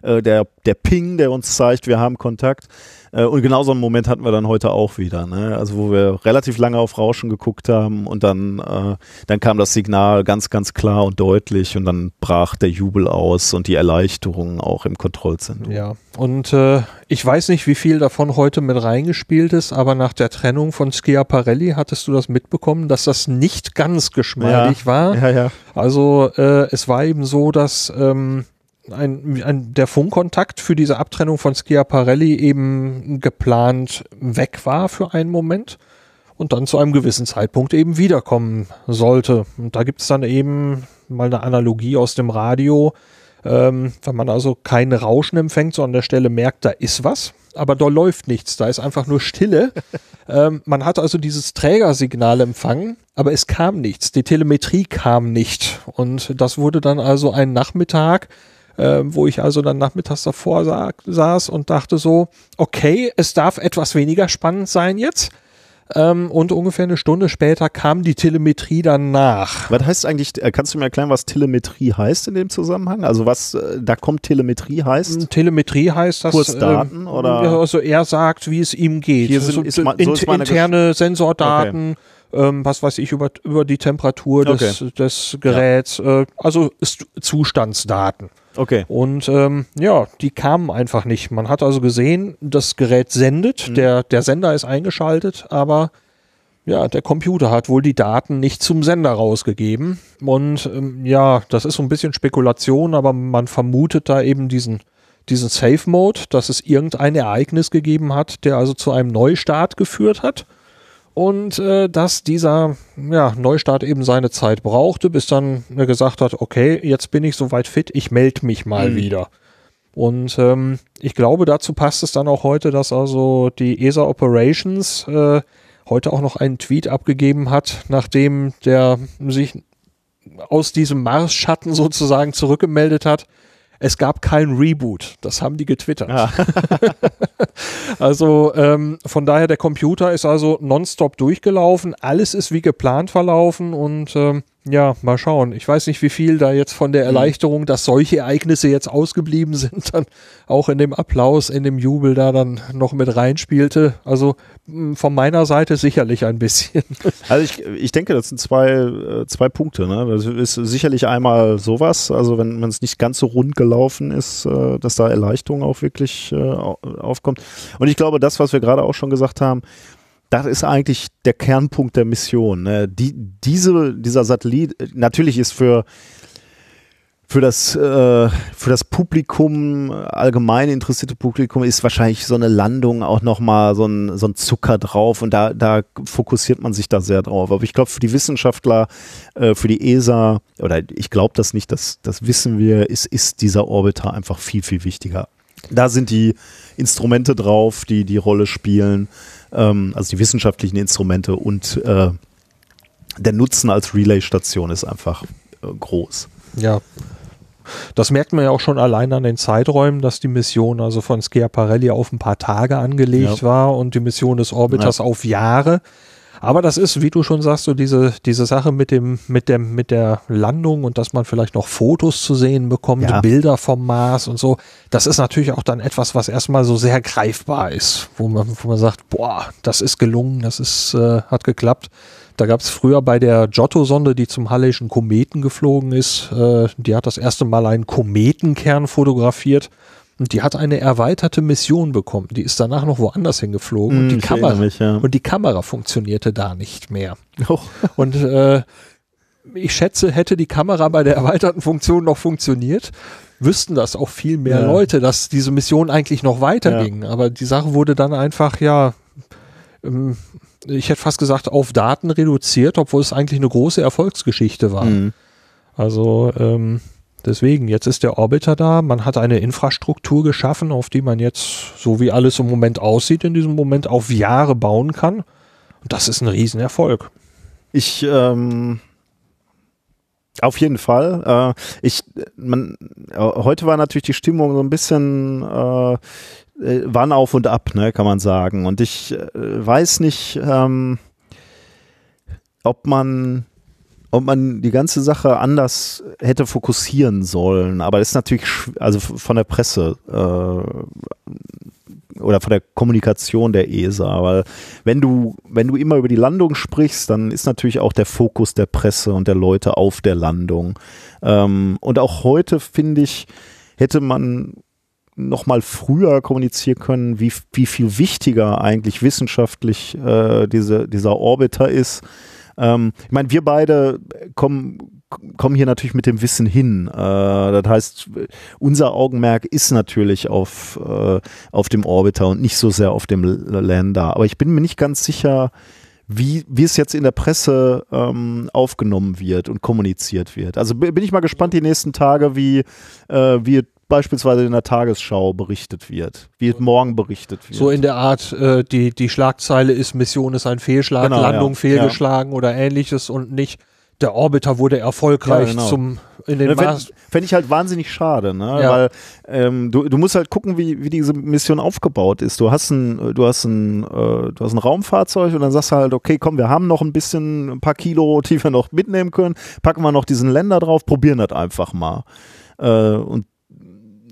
Speaker 3: Äh, der, der Ping, der uns zeigt, wir haben Kontakt. Äh, und genau so einen Moment hatten wir dann heute auch wieder. Ne? Also wo wir relativ lange auf Rauschen geguckt haben und dann, äh, dann kam das Signal ganz, ganz klar und deutlich und dann brach der Jubel aus und die Erleichterung auch im Kontrollzentrum.
Speaker 1: Ja, und äh, ich weiß nicht, wie viel davon heute mit reingespielt ist, aber nach der Trennung von Schiaparelli hattest du das mitbekommen, dass das nicht ganz geschmeidig war.
Speaker 3: Ja, ja.
Speaker 1: Also äh, es war eben so, dass ähm, ein, ein, der Funkkontakt für diese Abtrennung von Schiaparelli eben geplant weg war für einen Moment und dann zu einem gewissen Zeitpunkt eben wiederkommen sollte. Und da gibt es dann eben mal eine Analogie aus dem Radio, ähm, wenn man also kein Rauschen empfängt, sondern an der Stelle merkt, da ist was, aber da läuft nichts, da ist einfach nur Stille. ähm, man hat also dieses Trägersignal empfangen, aber es kam nichts, die Telemetrie kam nicht. Und das wurde dann also ein Nachmittag, äh, wo ich also dann nachmittags davor sa saß und dachte so, okay, es darf etwas weniger spannend sein jetzt. Ähm, und ungefähr eine Stunde später kam die Telemetrie dann nach.
Speaker 3: Was heißt eigentlich, äh, kannst du mir erklären, was Telemetrie heißt in dem Zusammenhang? Also was äh, da kommt Telemetrie heißt?
Speaker 1: Telemetrie heißt das.
Speaker 3: Kurzdaten,
Speaker 1: ähm,
Speaker 3: oder?
Speaker 1: Also er sagt, wie es ihm geht.
Speaker 3: Hier sind-
Speaker 1: so,
Speaker 3: ist so ist
Speaker 1: interne Sensordaten, ähm, was weiß ich, über, über die Temperatur des,
Speaker 3: Okay.
Speaker 1: des Geräts, äh, also ist Zustandsdaten.
Speaker 3: Okay.
Speaker 1: Und ähm, ja, die kamen einfach nicht. Man hat also gesehen, das Gerät sendet,
Speaker 3: Mhm.
Speaker 1: der, der Sender ist eingeschaltet, aber ja, der Computer hat wohl die Daten nicht zum Sender rausgegeben. Und ähm, ja, das ist so ein bisschen Spekulation, aber man vermutet da eben diesen, diesen Safe Mode, dass es irgendein Ereignis gegeben hat, der also zu einem Neustart geführt hat. Und äh, dass dieser ja, Neustart eben seine Zeit brauchte, bis dann er gesagt hat, okay, jetzt bin ich soweit fit, ich melde mich mal
Speaker 3: Mhm.
Speaker 1: wieder. Und ähm, ich glaube, dazu passt es dann auch heute, dass also die ESA Operations äh, heute auch noch einen Tweet abgegeben hat, nachdem der sich aus diesem Mars-Schatten sozusagen zurückgemeldet hat. Es gab kein Reboot. Das haben die getwittert.
Speaker 3: Ja.
Speaker 1: Also ähm, von daher, der Computer ist also nonstop durchgelaufen. Alles ist wie geplant verlaufen und ähm, ja, mal schauen. Ich weiß nicht, wie viel da jetzt von der Erleichterung, dass solche Ereignisse jetzt ausgeblieben sind, dann auch in dem Applaus, in dem Jubel da dann noch mit reinspielte. Also mh, von meiner Seite sicherlich ein bisschen.
Speaker 3: Also ich, ich denke, das sind zwei, äh, zwei Punkte. Ne? Das ist sicherlich einmal sowas, also wenn wenn es nicht ganz so rund gelaufen ist, äh, dass da Erleichterung auch wirklich äh, au- aufkommt. Und ich glaube, das, was wir gerade auch schon gesagt haben, das ist eigentlich der Kernpunkt der Mission. Ne? Die, diese, dieser Satellit, natürlich ist für für das, äh, für das Publikum, allgemein interessierte Publikum, ist wahrscheinlich so eine Landung auch nochmal so ein, so ein Zucker drauf und da, da fokussiert man sich da sehr drauf. Aber ich glaube, für die Wissenschaftler, äh, für die ESA, oder ich glaube das nicht, das, das wissen wir, ist, ist dieser Orbiter einfach viel, viel wichtiger. Da sind die Instrumente drauf, die die Rolle spielen, ähm, also die wissenschaftlichen Instrumente und äh, der Nutzen als Relay-Station ist einfach äh, groß.
Speaker 1: Ja. Das merkt man ja auch schon allein an den Zeiträumen, dass die Mission also von Schiaparelli auf ein paar Tage angelegt ja. war und die Mission des Orbiters ja. auf Jahre. Aber das ist, wie du schon sagst, so diese, diese Sache mit dem, mit dem, mit der Landung und dass man vielleicht noch Fotos zu sehen bekommt, ja. Bilder vom Mars und so. Das ist natürlich auch dann etwas, was erstmal so sehr greifbar ist, wo man, wo man sagt, boah, das ist gelungen, das ist, äh, hat geklappt. Da gab es früher bei der Giotto-Sonde, die zum Halleischen Kometen geflogen ist, äh, die hat das erste Mal einen Kometenkern fotografiert. Und die hat eine erweiterte Mission bekommen. Die ist danach noch woanders hingeflogen. Mm, und, die Kamera, mich, ja. und die Kamera funktionierte da nicht mehr. Oh. Und äh, ich schätze, hätte die Kamera bei der erweiterten Funktion noch funktioniert, wüssten das auch viel mehr ja. Leute, dass diese Mission eigentlich noch weiterging. Ja. Aber die Sache wurde dann einfach, ja, ähm, ich hätte fast gesagt, auf Daten reduziert, obwohl es eigentlich eine große Erfolgsgeschichte war. Mhm. Also ähm, deswegen, jetzt ist der Orbiter da, man hat eine Infrastruktur geschaffen, auf die man jetzt, so wie alles im Moment aussieht, in diesem Moment auf Jahre bauen kann. Und das ist ein Riesenerfolg.
Speaker 3: Ich, ähm, auf jeden Fall. Äh, ich, man, äh, heute war natürlich die Stimmung so ein bisschen äh, äh, wann auf und ab, ne, kann man sagen. Und ich äh, weiß nicht, ähm, ob man ob man die ganze Sache anders hätte fokussieren sollen, aber das ist natürlich, also von der Presse äh, oder von der Kommunikation der ESA, weil wenn du, wenn du immer über die Landung sprichst, dann ist natürlich auch der Fokus der Presse und der Leute auf der Landung. Ähm, und auch heute, finde ich, hätte man noch mal früher kommunizieren können, wie, wie viel wichtiger eigentlich wissenschaftlich äh, diese, dieser Orbiter ist. Ähm, ich meine, wir beide kommen, kommen hier natürlich mit dem Wissen hin. Äh, das heißt, unser Augenmerk ist natürlich auf, äh, auf dem Orbiter und nicht so sehr auf dem Lander. Aber ich bin mir nicht ganz sicher, wie, wie es jetzt in der Presse ähm, aufgenommen wird und kommuniziert wird. Also bin ich mal gespannt die nächsten Tage, wie, äh, wie beispielsweise in der Tagesschau berichtet wird, wie es morgen berichtet wird.
Speaker 1: So in der Art, äh, die, die Schlagzeile ist Mission ist ein Fehlschlag, genau, Landung ja. fehlgeschlagen ja. oder ähnliches und nicht der Orbiter wurde erfolgreich ja, genau. zum in den
Speaker 3: Fände fänd ich halt wahnsinnig schade, ne? Ja. Weil ähm, du, du musst halt gucken, wie, wie diese Mission aufgebaut ist. Du hast ein, du hast ein, äh, du hast ein Raumfahrzeug und dann sagst du halt, okay, komm, wir haben noch ein bisschen, ein paar Kilo, die wir noch mitnehmen können, packen wir noch diesen Länder drauf, probieren das einfach mal. Äh, und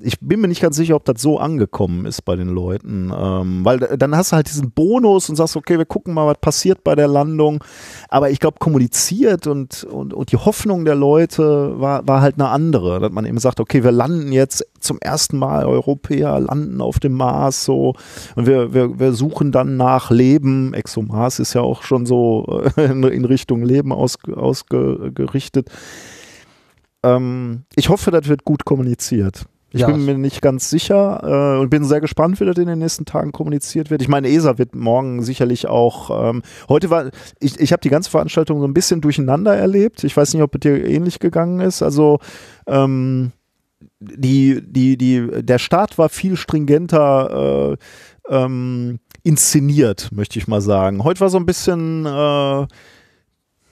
Speaker 3: ich bin mir nicht ganz sicher, ob das so angekommen ist bei den Leuten, ähm, weil dann hast du halt diesen Bonus und sagst, okay, wir gucken mal, was passiert bei der Landung. Aber ich glaube, kommuniziert und, und, und die Hoffnung der Leute war, war halt eine andere, dass man eben sagt, okay, wir landen jetzt zum ersten Mal Europäer landen auf dem Mars so und wir, wir, wir suchen dann nach Leben. ExoMars ist ja auch schon so in, in Richtung Leben ausgerichtet. Ausge, ähm, ich hoffe, das wird gut kommuniziert. Ich ja. bin mir nicht ganz sicher äh, und bin sehr gespannt, wie das in den nächsten Tagen kommuniziert wird. Ich meine, ESA wird morgen sicherlich auch. Ähm, heute war ich, ich habe die ganze Veranstaltung so ein bisschen durcheinander erlebt. Ich weiß nicht, ob es dir ähnlich gegangen ist. Also ähm, die, die, die, der Start war viel stringenter äh, ähm, inszeniert, möchte ich mal sagen. Heute war so ein bisschen äh,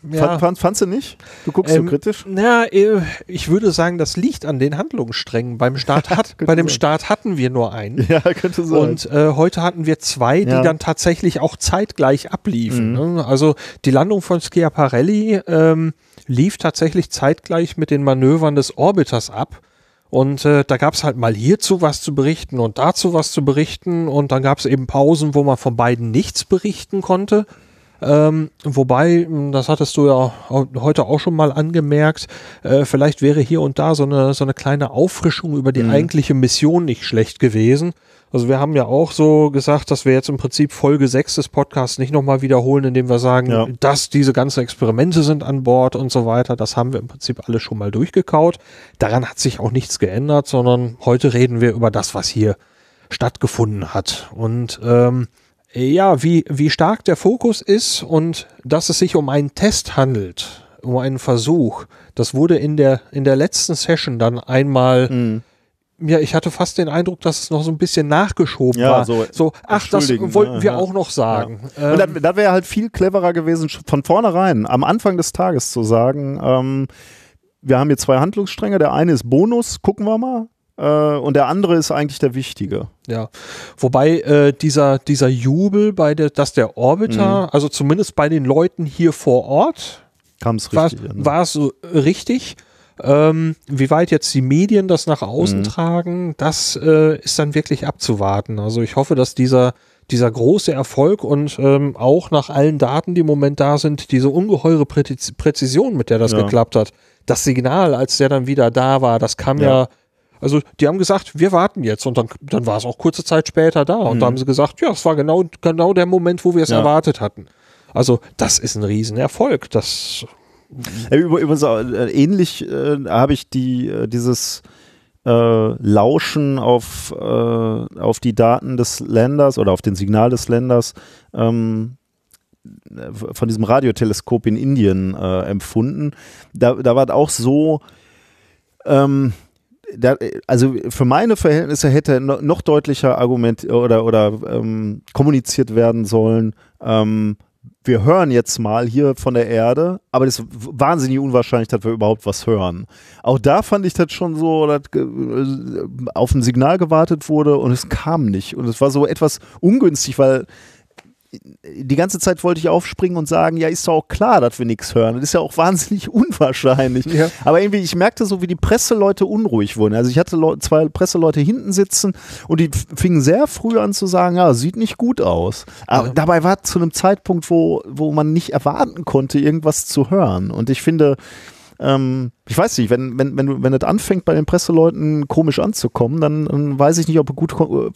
Speaker 3: ja. Fand, fand, fandst du nicht? Du guckst ähm, so kritisch?
Speaker 1: Na, äh, ich würde sagen, das liegt an den Handlungssträngen. Beim Start hat, bei dem sein. Start hatten wir nur einen.
Speaker 3: Ja, könnte sein.
Speaker 1: Und äh, heute hatten wir zwei, die ja. dann tatsächlich auch zeitgleich abliefen. Mhm. Ne? Also die Landung von Schiaparelli ähm, lief tatsächlich zeitgleich mit den Manövern des Orbiters ab. Und äh, da gab es halt mal hierzu was zu berichten und dazu was zu berichten. Und dann gab es eben Pausen, wo man von beiden nichts berichten konnte. Ähm, wobei, das hattest du ja heute auch schon mal angemerkt, äh, vielleicht wäre hier und da so eine, so eine kleine Auffrischung über die mhm. eigentliche Mission nicht schlecht gewesen. Also wir haben ja auch so gesagt, dass wir jetzt im Prinzip Folge 6 des Podcasts nicht nochmal wiederholen, indem wir sagen, ja. dass diese ganzen Experimente sind an Bord und so weiter. Das haben wir im Prinzip alle schon mal durchgekaut. Daran hat sich auch nichts geändert, sondern heute reden wir über das, was hier stattgefunden hat. Und ähm, ja, wie, wie stark der Fokus ist und dass es sich um einen Test handelt, um einen Versuch, das wurde in der, in der letzten Session dann einmal mhm ja, ich hatte fast den Eindruck, dass es noch so ein bisschen nachgeschoben ja, war. So, so ach, das wollten wir ja, auch noch sagen.
Speaker 3: Ja. Und ähm, das, wäre halt viel cleverer gewesen, von vornherein, am Anfang des Tages zu sagen, ähm, wir haben hier zwei Handlungsstränge, der eine ist Bonus, gucken wir mal, äh, und der andere ist eigentlich der wichtige.
Speaker 1: Ja, wobei äh, dieser, dieser Jubel bei der, dass der Orbiter, mhm. also zumindest bei den Leuten hier vor Ort,
Speaker 3: kam es richtig.
Speaker 1: War es so richtig. Ähm, wie weit jetzt die Medien das nach außen mhm. tragen, das äh, ist dann wirklich abzuwarten. Also ich hoffe, dass dieser dieser große Erfolg und ähm, auch nach allen Daten, die im Moment da sind, diese ungeheure Präzision, mit der das ja. geklappt hat. Das Signal, als der dann wieder da war, das kam ja, ja also die haben gesagt, wir warten jetzt und dann, dann war es auch kurze Zeit später da und mhm. da haben sie gesagt, ja, es war genau, genau der Moment, wo wir es ja. erwartet hatten. Also das ist ein Riesenerfolg. Das
Speaker 3: Übrigens äh, ähnlich äh, habe ich die, äh, dieses äh, Lauschen auf, äh, auf die Daten des Länders oder auf den Signal des Länders ähm, von diesem Radioteleskop in Indien empfunden. Da, da war es auch so, ähm, da, also für meine Verhältnisse hätte noch deutlicher Argument oder, oder ähm, kommuniziert werden sollen, ähm, wir hören jetzt mal hier von der Erde, aber das ist wahnsinnig unwahrscheinlich, dass wir überhaupt was hören. Auch da fand ich das schon so, dass äh, auf ein Signal gewartet wurde und es kam nicht. Und es war so etwas ungünstig, weil die ganze Zeit wollte ich aufspringen und sagen, ja, ist doch auch klar, dass wir nichts hören. Das ist ja auch wahnsinnig unwahrscheinlich. Ja. Aber irgendwie, ich merkte so, wie die Presseleute unruhig wurden. Also ich hatte zwei Presseleute hinten sitzen und die fingen sehr früh an zu sagen, ja, sieht nicht gut aus. Aber ja. dabei war zu einem Zeitpunkt, wo, wo man nicht erwarten konnte, irgendwas zu hören. Und ich finde, ähm, ich weiß nicht, wenn, wenn, wenn, wenn das anfängt, bei den Presseleuten komisch anzukommen, dann, dann weiß ich nicht, ob du gut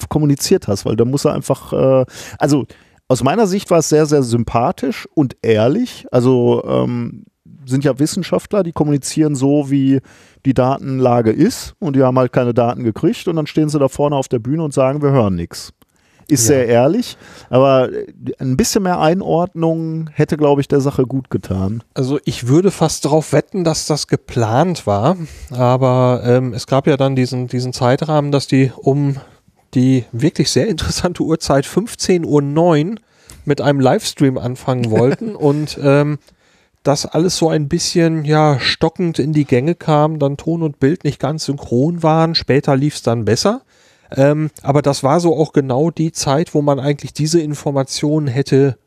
Speaker 3: kommuniziert hast, weil da muss er einfach, äh, also aus meiner Sicht war es sehr, sehr sympathisch und ehrlich. Also ähm, sind ja Wissenschaftler, die kommunizieren so, wie die Datenlage ist und die haben halt keine Daten gekriegt und dann stehen sie da vorne auf der Bühne und sagen, wir hören nichts. Ist ja. sehr ehrlich, aber ein bisschen mehr Einordnung hätte, glaube ich, der Sache gut getan.
Speaker 1: Also ich würde fast darauf wetten, dass das geplant war, aber ähm, es gab ja dann diesen, diesen Zeitrahmen, dass die um die wirklich sehr interessante Uhrzeit 15.09 Uhr mit einem Livestream anfangen wollten und ähm, das alles so ein bisschen ja stockend in die Gänge kam, dann Ton und Bild nicht ganz synchron waren, später lief es dann besser. Ähm, aber das war so auch genau die Zeit, wo man eigentlich diese Informationen hätte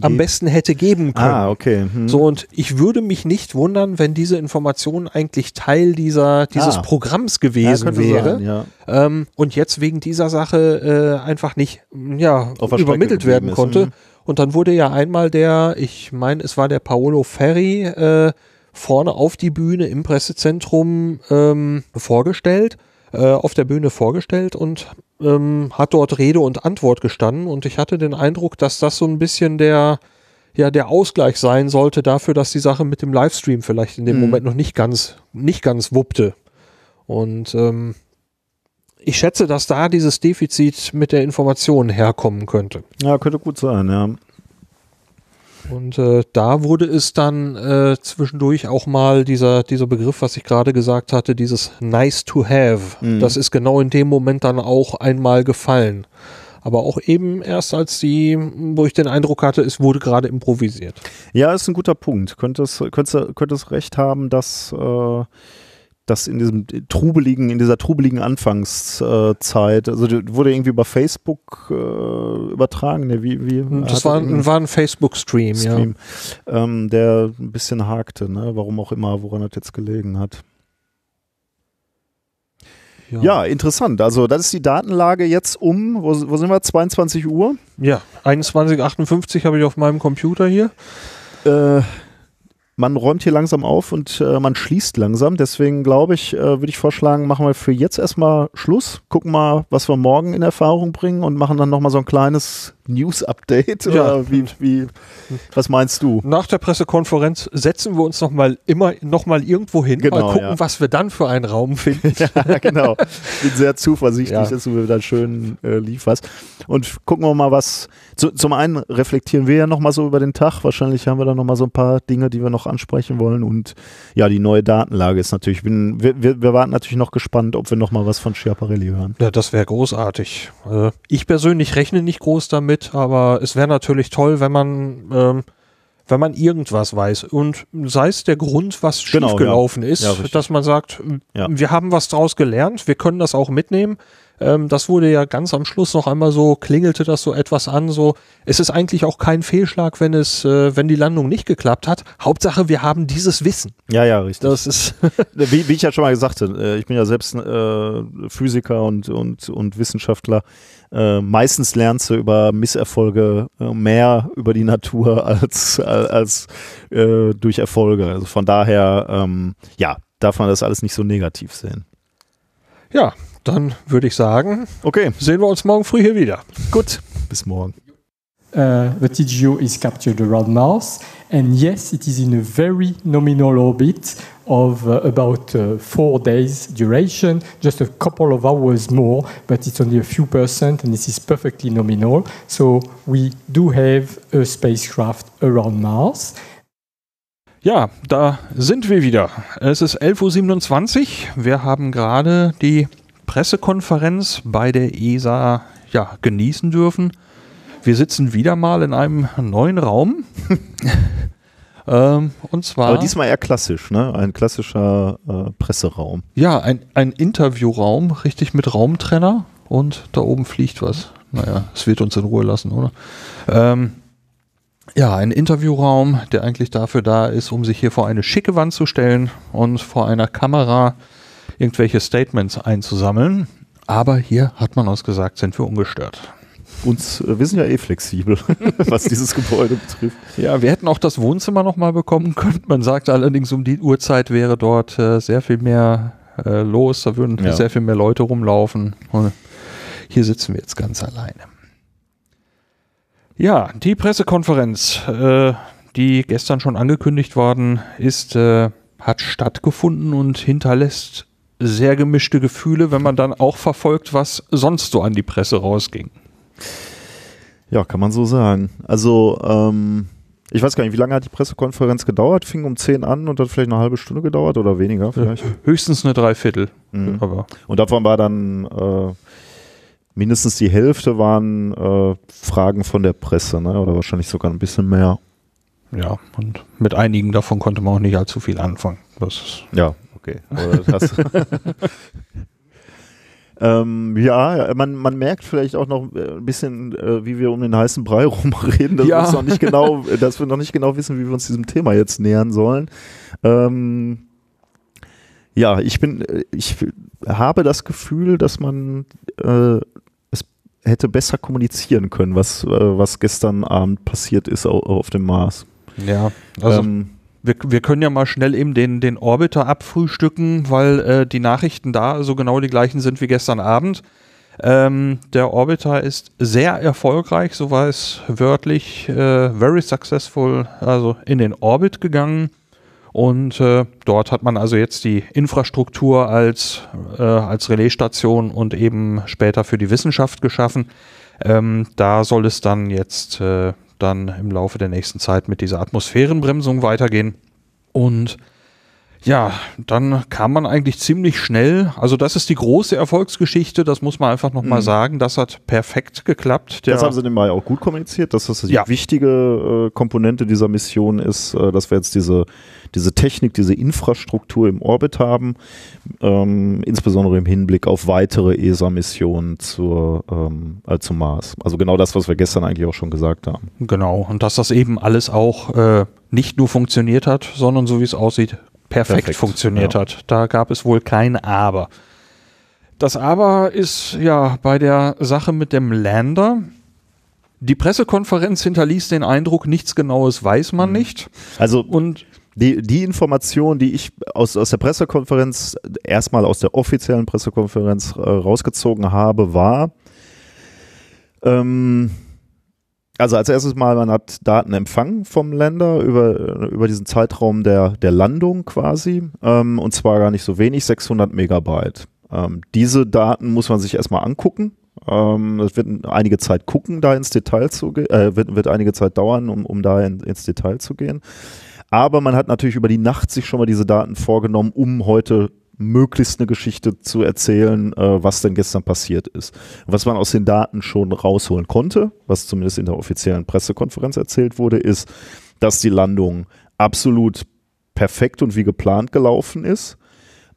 Speaker 1: am besten hätte geben können.
Speaker 3: Ah, okay. Hm.
Speaker 1: So, und ich würde mich nicht wundern, wenn diese Information eigentlich Teil dieser, dieses ah. Programms gewesen ja, wäre. Sein, ja. ähm, und jetzt wegen dieser Sache äh, einfach nicht ja, übermittelt werden ist, konnte. Hm. Und dann wurde ja einmal der, ich meine, es war der Paolo Ferri, äh, vorne auf die Bühne im Pressezentrum ähm, vorgestellt, äh, auf der Bühne vorgestellt und ähm, hat dort Rede und Antwort gestanden und ich hatte den Eindruck, dass das so ein bisschen der, ja, der Ausgleich sein sollte dafür, dass die Sache mit dem Livestream vielleicht in dem mhm. Moment noch nicht ganz, nicht ganz wuppte. Und ähm, ich schätze, dass da dieses Defizit mit der Information herkommen könnte.
Speaker 3: Ja, könnte gut sein, ja.
Speaker 1: Und äh, da wurde es dann äh, zwischendurch auch mal dieser, dieser Begriff, was ich gerade gesagt hatte, dieses nice to have. Mhm. Das ist genau in dem Moment dann auch einmal gefallen. Aber auch eben erst als die, wo ich den Eindruck hatte, es wurde gerade improvisiert.
Speaker 3: Ja, ist ein guter Punkt. Könntest, könntest, könntest recht haben, dass äh das in diesem trubeligen, in dieser trubeligen Anfangszeit, also wurde irgendwie über Facebook äh, übertragen, ne, wie, wie
Speaker 1: hm, Das war, ein, war ein Facebook-Stream, ja.
Speaker 3: Ähm, der ein bisschen hakte, ne? warum auch immer, woran das jetzt gelegen hat. Ja, interessant. Also das ist die Datenlage jetzt um, wo, wo sind wir, 22 Uhr?
Speaker 1: Ja, 21.58 habe ich auf meinem Computer hier.
Speaker 3: Äh, man räumt hier langsam auf und äh, man schließt langsam. Deswegen glaube ich, äh, würde ich vorschlagen, machen wir für jetzt erstmal Schluss. Gucken mal, was wir morgen in Erfahrung bringen und machen dann nochmal so ein kleines News-Update.
Speaker 1: Ja.
Speaker 3: Wie, wie, was meinst du?
Speaker 1: Nach der Pressekonferenz setzen wir uns noch mal immer noch mal irgendwo hin,
Speaker 3: Genau,
Speaker 1: mal gucken,
Speaker 3: ja.
Speaker 1: was wir dann für einen Raum finden.
Speaker 3: ja, genau. Bin sehr zuversichtlich,
Speaker 1: Ja.
Speaker 3: dass du mir dann schön äh, lieferst. Und gucken wir mal, was. Zu, zum einen reflektieren wir ja nochmal so über den Tag. Wahrscheinlich haben wir dann nochmal so ein paar Dinge, die wir noch ansprechen wollen. Und ja, die neue Datenlage ist natürlich. Ich Bin, wir, wir, wir warten natürlich noch gespannt, ob wir nochmal was von Schiaparelli hören.
Speaker 1: Ja, das wäre großartig. Äh, ich persönlich rechne nicht groß damit, aber es wäre natürlich toll, wenn man, ähm, wenn man irgendwas weiß. Und sei es der Grund, was
Speaker 3: Genau,
Speaker 1: schiefgelaufen
Speaker 3: ja.
Speaker 1: ist,
Speaker 3: Ja,
Speaker 1: dass man sagt,
Speaker 3: Ja.
Speaker 1: wir haben was draus gelernt, wir können das auch mitnehmen. Ähm, das wurde ja ganz am Schluss noch einmal so, klingelte das so etwas an, so, es ist eigentlich auch kein Fehlschlag, wenn es, äh, wenn die Landung nicht geklappt hat. Hauptsache, wir haben dieses Wissen.
Speaker 3: Ja, ja, richtig.
Speaker 1: Das ist,
Speaker 3: Wie, wie ich ja schon mal gesagt habe, äh, ich bin ja selbst äh, Physiker und, und, und Wissenschaftler. Äh, meistens lernst du über Misserfolge äh, mehr über die Natur als, als, als äh, durch Erfolge. Also von daher, ähm, ja, darf man das alles nicht so negativ sehen.
Speaker 1: ja, dann würde ich sagen,
Speaker 3: Okay,
Speaker 1: sehen wir uns morgen früh hier wieder.
Speaker 3: gut. Bis morgen.
Speaker 4: Uh, the TGO is captured around Mars, and yes, it is in a very nominal orbit of uh, about uh, four days duration, just a couple of hours more, but it's only a few percent, and this is perfectly nominal. So we do have a spacecraft around Mars.
Speaker 1: Ja, da sind wir wieder. Es ist 11.27 Uhr. Wir haben gerade die Pressekonferenz bei der ESA ja, genießen dürfen. Wir sitzen wieder mal in einem neuen Raum. ähm, und zwar
Speaker 3: Aber diesmal eher klassisch, ne? Ein klassischer äh, Presseraum.
Speaker 1: ja, ein, ein Interviewraum, richtig mit Raumtrenner. Und da oben fliegt was. Naja, es wird uns in Ruhe lassen, oder? Ähm, ja, ein Interviewraum, der eigentlich dafür da ist, um sich hier vor eine schicke Wand zu stellen und vor einer Kamera irgendwelche Statements einzusammeln. Aber hier hat man uns gesagt, sind wir ungestört.
Speaker 3: Uns, äh, wir sind ja eh flexibel, was dieses Gebäude betrifft.
Speaker 1: Ja, wir hätten auch das Wohnzimmer nochmal bekommen können. Man sagt allerdings, um die Uhrzeit wäre dort äh, sehr viel mehr äh, los. Da würden
Speaker 3: Ja.
Speaker 1: sehr viel mehr Leute rumlaufen. Und hier sitzen wir jetzt ganz alleine. Ja, die Pressekonferenz, äh, die gestern schon angekündigt worden ist, hat stattgefunden und hinterlässt sehr gemischte Gefühle, wenn man dann auch verfolgt, was sonst so an die Presse rausging.
Speaker 3: Ja, kann man so sagen. Also, ähm, ich weiß gar nicht, wie lange hat die Pressekonferenz gedauert? Fing um 10 an und hat vielleicht eine halbe Stunde gedauert oder weniger vielleicht.
Speaker 1: Höchstens eine Dreiviertel.
Speaker 3: Mhm.
Speaker 1: Aber
Speaker 3: Und davon war dann äh, mindestens die Hälfte waren äh, Fragen von der Presse, ne? oder wahrscheinlich sogar ein bisschen mehr.
Speaker 1: Ja, und mit einigen davon konnte man auch nicht allzu viel anfangen. Das
Speaker 3: Ja, okay. Ähm, ja, man, man merkt vielleicht auch noch äh, ein bisschen, äh, wie wir um den heißen Brei rumreden, dass,
Speaker 1: Ja.
Speaker 3: wir noch nicht genau, dass wir noch nicht genau wissen, wie wir uns diesem Thema jetzt nähern sollen. Ähm, ja, ich bin, äh, ich habe das Gefühl, dass man äh, es hätte besser kommunizieren können, was, äh, was gestern Abend passiert ist au- auf dem Mars.
Speaker 1: ja, also
Speaker 3: ähm,
Speaker 1: wir, wir können ja mal schnell eben den, den Orbiter abfrühstücken, weil äh, die Nachrichten da so genau die gleichen sind wie gestern Abend. Ähm, der Orbiter ist sehr erfolgreich, so war es wörtlich, äh, very successful, also in den Orbit gegangen. Und äh, dort hat man also jetzt die Infrastruktur als, äh, als Relaisstation und eben später für die Wissenschaft geschaffen. Ähm, da soll es dann jetzt äh, dann im Laufe der nächsten Zeit mit dieser Atmosphärenbremsung weitergehen. Und ja, dann kam man eigentlich ziemlich schnell. Also das ist die große Erfolgsgeschichte, das muss man einfach nochmal
Speaker 3: Mhm.
Speaker 1: sagen. Das hat perfekt geklappt. Der,
Speaker 3: Das haben sie dem Mai auch gut kommuniziert, dass das die
Speaker 1: Ja.
Speaker 3: wichtige äh, Komponente dieser Mission ist, äh, dass wir jetzt diese, diese Technik, diese Infrastruktur im Orbit haben, ähm, insbesondere im Hinblick auf weitere ESA-Missionen zur, ähm, äh, zum Mars. Also genau das, was wir gestern eigentlich auch schon gesagt haben.
Speaker 1: Genau, und dass das eben alles auch äh, nicht nur funktioniert hat, sondern so wie es aussieht, perfekt,
Speaker 3: Perfekt,
Speaker 1: funktioniert
Speaker 3: ja.
Speaker 1: hat. Da gab es wohl kein Aber. Das Aber ist ja bei der Sache mit dem Lander. Die Pressekonferenz hinterließ den Eindruck, nichts Genaues weiß man mhm. nicht.
Speaker 3: Also und die, die Information, die ich aus, aus der Pressekonferenz, erstmal aus der offiziellen Pressekonferenz äh, rausgezogen habe, war, ähm, also als erstes mal, man hat Daten empfangen vom Länder über, über diesen Zeitraum der, der Landung quasi, ähm, und zwar gar nicht so wenig, 600 Megabyte. Ähm, diese Daten muss man sich erstmal angucken. Ähm, das wird einige Zeit gucken, da ins Detail zu gehen, äh, wird, wird einige Zeit dauern, um, um da in, ins Detail zu gehen. Aber man hat natürlich über die Nacht sich schon mal diese Daten vorgenommen, um heute möglichst eine Geschichte zu erzählen, äh, was denn gestern passiert ist. Was man aus den Daten schon rausholen konnte, was zumindest in der offiziellen Pressekonferenz erzählt wurde, ist, dass die Landung absolut perfekt und wie geplant gelaufen ist.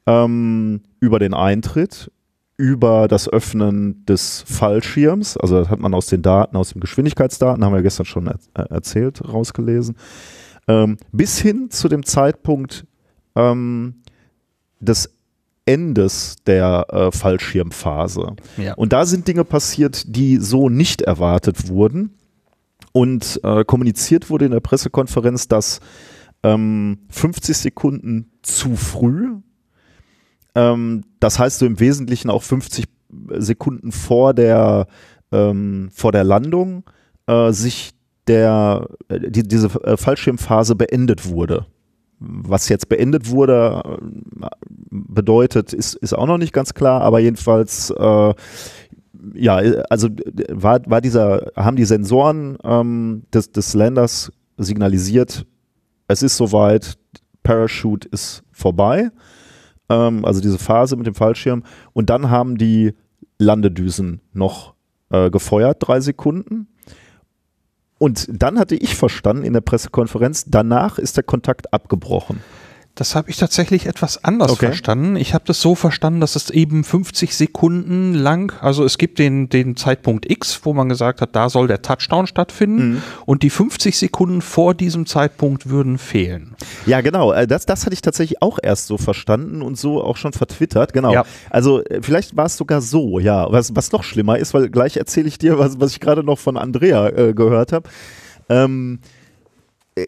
Speaker 3: Ähm, über den Eintritt, über das Öffnen des Fallschirms, also das hat man aus den Daten, aus den Geschwindigkeitsdaten, haben wir gestern schon er erzählt, rausgelesen, ähm, bis hin zu dem Zeitpunkt ähm, des Endes der äh, Fallschirmphase. Ja. Und da sind Dinge passiert, die so nicht erwartet wurden. Und äh, kommuniziert wurde in der Pressekonferenz, dass ähm, 50 Sekunden zu früh, ähm, das heißt so im Wesentlichen auch 50 Sekunden vor der, ähm, vor der Landung, äh, sich der, äh, die, diese äh, Fallschirmphase beendet wurde. Was jetzt beendet wurde, äh, bedeutet, ist, ist auch noch nicht ganz klar, aber jedenfalls, äh, ja, also war, war dieser, haben die Sensoren ähm, des, des Landers signalisiert, es ist soweit, Parachute ist vorbei, ähm, also diese Phase mit dem Fallschirm, und dann haben die Landedüsen noch äh, gefeuert, drei Sekunden. Und dann hatte ich verstanden in der Pressekonferenz, danach ist der Kontakt abgebrochen.
Speaker 1: Das habe ich tatsächlich etwas anders okay. verstanden. Ich habe das so verstanden, dass es eben 50 Sekunden lang, also es gibt den, den Zeitpunkt X, wo man gesagt hat, da soll der Touchdown stattfinden mhm. und die 50 Sekunden vor diesem Zeitpunkt würden fehlen.
Speaker 3: Ja, genau. Äh, das, das hatte ich tatsächlich auch erst so verstanden und so auch schon vertwittert. Genau. Ja. Also äh, vielleicht war es sogar so, ja. Was, was noch schlimmer ist, weil gleich erzähle ich dir, was, was ich gerade noch von Andrea äh, gehört habe. Ähm, äh,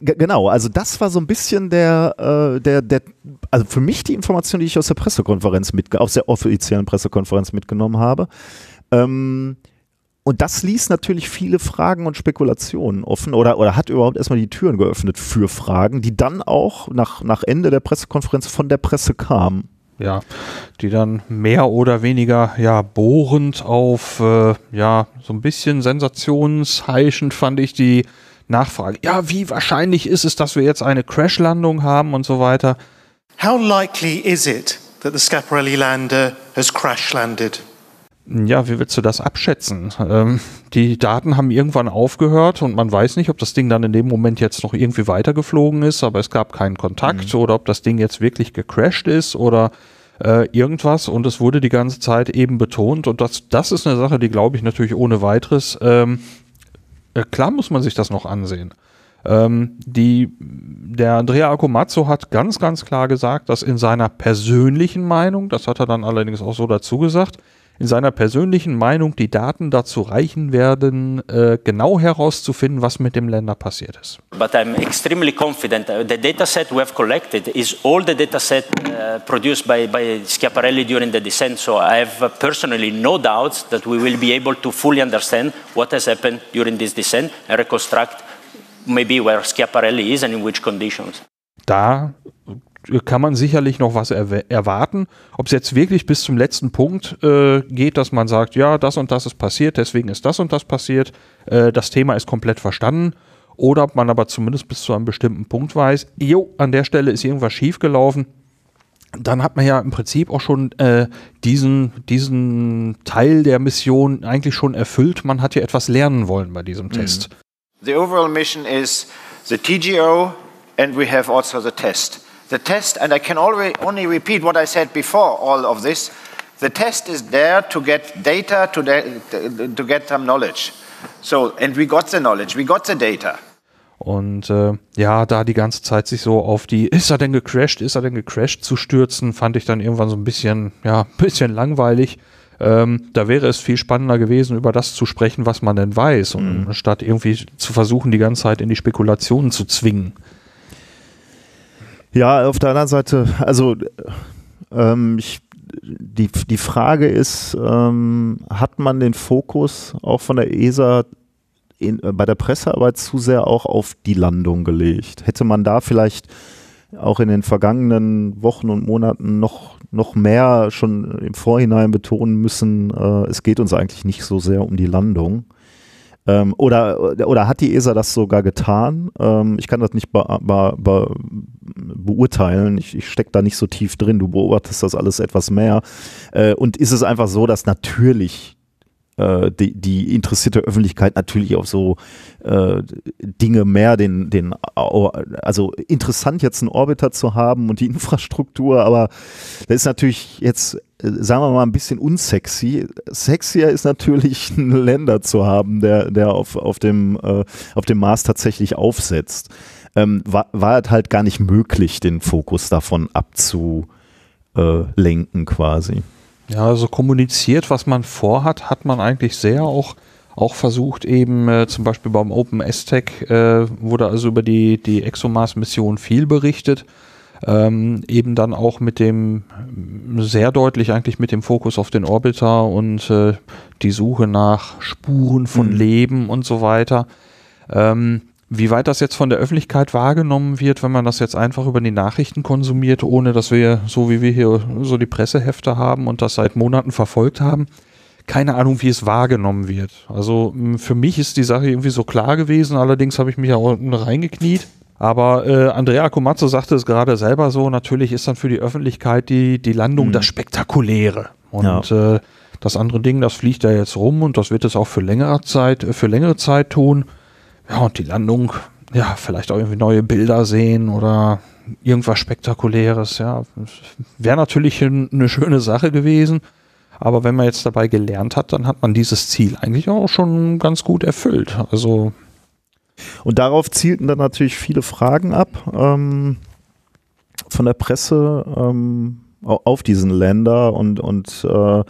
Speaker 3: genau, also das war so ein bisschen der, äh, der, der, also für mich die Information, die ich aus der Pressekonferenz mit, aus der offiziellen Pressekonferenz mitgenommen habe. Ähm, und das ließ natürlich viele Fragen und Spekulationen offen oder, oder hat überhaupt erstmal die Türen geöffnet für Fragen, die dann auch nach, nach Ende der Pressekonferenz von der Presse kamen.
Speaker 1: Ja, die dann mehr oder weniger ja bohrend auf äh, ja so ein bisschen sensationsheischend fand ich die Nachfrage. Ja, wie wahrscheinlich ist es, dass wir jetzt eine Crashlandung haben und so weiter?
Speaker 5: How likely is it that the Schiaparelli lander has crash landed?
Speaker 1: Ja, wie willst du das abschätzen? Ähm, die Daten haben irgendwann aufgehört und man weiß nicht, ob das Ding dann in dem Moment jetzt noch irgendwie weitergeflogen ist, aber es gab keinen Kontakt mhm. oder ob das Ding jetzt wirklich gecrashed ist oder äh, irgendwas und es wurde die ganze Zeit eben betont und das, das ist eine Sache, die glaube ich natürlich ohne weiteres ähm, äh, klar muss man sich das noch ansehen. Ähm, die, der Andrea Akomazzo hat ganz, ganz klar gesagt, dass in seiner persönlichen Meinung, das hat er dann allerdings auch so dazu gesagt, in seiner persönlichen Meinung die Daten dazu reichen werden, äh, genau herauszufinden, was mit dem Länder passiert ist.
Speaker 6: But I'm extremely confident. The dataset we have collected is all the dataset uh, produced by, by Schiaparelli during the descent. So I have uh, personally no doubts that we will be able to fully understand what has happened during this descent and reconstruct maybe where Schiaparelli is and in which conditions.
Speaker 1: Da kann man sicherlich noch was erwarten. Ob es jetzt wirklich bis zum letzten Punkt äh, geht, dass man sagt, ja, das und das ist passiert, deswegen ist das und das passiert, äh, das Thema ist komplett verstanden. Oder ob man aber zumindest bis zu einem bestimmten Punkt weiß, jo, an der Stelle ist irgendwas schiefgelaufen. Dann hat man ja im Prinzip auch schon äh, diesen, diesen Teil der Mission eigentlich schon erfüllt. Man hat ja etwas lernen wollen bei diesem mhm. Test.
Speaker 7: The overall mission is the TGO and we have also the test. The test, and I can only repeat what I said before all of this, the test is there to get data, to, to get some knowledge. So, and we got the knowledge, we got the data.
Speaker 1: Und äh, ja, da die ganze Zeit sich so auf die, ist er denn gecrashed, ist er denn gecrashed zu stürzen, fand ich dann irgendwann so ein bisschen, ja, ein bisschen langweilig. Ähm, da wäre es viel spannender gewesen, über das zu sprechen, was man denn weiß, und mhm. statt irgendwie zu versuchen, die ganze Zeit in die Spekulationen zu zwingen.
Speaker 3: Ja, auf der anderen Seite, also ähm, ich, die, die Frage ist, ähm, hat man den Fokus auch von der ESA in, äh, bei der Pressearbeit zu sehr auch auf die Landung gelegt? Hätte man da vielleicht auch in den vergangenen Wochen und Monaten noch, noch mehr schon im Vorhinein betonen müssen, äh, es geht uns eigentlich nicht so sehr um die Landung? Ähm, oder, oder hat die ESA das sogar getan? Ähm, ich kann das nicht be be be beurteilen. Ich, ich stecke da nicht so tief drin. Du beobachtest das alles etwas mehr. Äh, und ist es einfach so, dass natürlich äh, die, die interessierte Öffentlichkeit natürlich auf so äh, Dinge mehr den, den, also interessant jetzt einen Orbiter zu haben und die Infrastruktur, aber das ist natürlich jetzt, äh, sagen wir mal, ein bisschen unsexy. Sexier ist natürlich einen Länder zu haben, der, der auf, auf, dem, äh, auf dem Mars tatsächlich aufsetzt. Ähm, war, war halt gar nicht möglich, den Fokus davon abzulenken quasi.
Speaker 1: Ja, also kommuniziert, was man vorhat, hat man eigentlich sehr auch, auch versucht, eben äh, zum Beispiel beim Open STEC äh, wurde also über die, die ExoMars-Mission viel berichtet. Ähm, eben dann auch mit dem, sehr deutlich eigentlich mit dem Fokus auf den Orbiter und äh, die Suche nach Spuren von mhm. Leben und so weiter. Ähm, wie weit das jetzt von der Öffentlichkeit wahrgenommen wird, wenn man das jetzt einfach über die Nachrichten konsumiert, ohne dass wir, so wie wir hier so die Pressehefte haben und das seit Monaten verfolgt haben, keine Ahnung, wie es wahrgenommen wird. Also für mich ist die Sache irgendwie so klar gewesen, allerdings habe ich mich ja auch reingekniet. Aber äh, Andrea Comazzo sagte es gerade selber so, natürlich ist dann für die Öffentlichkeit die, die Landung mhm. das Spektakuläre. Und ja. äh, das andere Ding, das fliegt ja jetzt rum und das wird es auch für längere Zeit, für längere Zeit tun. Ja, und die Landung, ja, vielleicht auch irgendwie neue Bilder sehen oder irgendwas Spektakuläres, ja. Wäre natürlich eine schöne Sache gewesen. Aber wenn man jetzt dabei gelernt hat, dann hat man dieses Ziel eigentlich auch schon ganz gut erfüllt. Also.
Speaker 3: Und darauf zielten dann natürlich viele Fragen ab ähm, von der Presse ähm, auf diesen Länder und, und äh,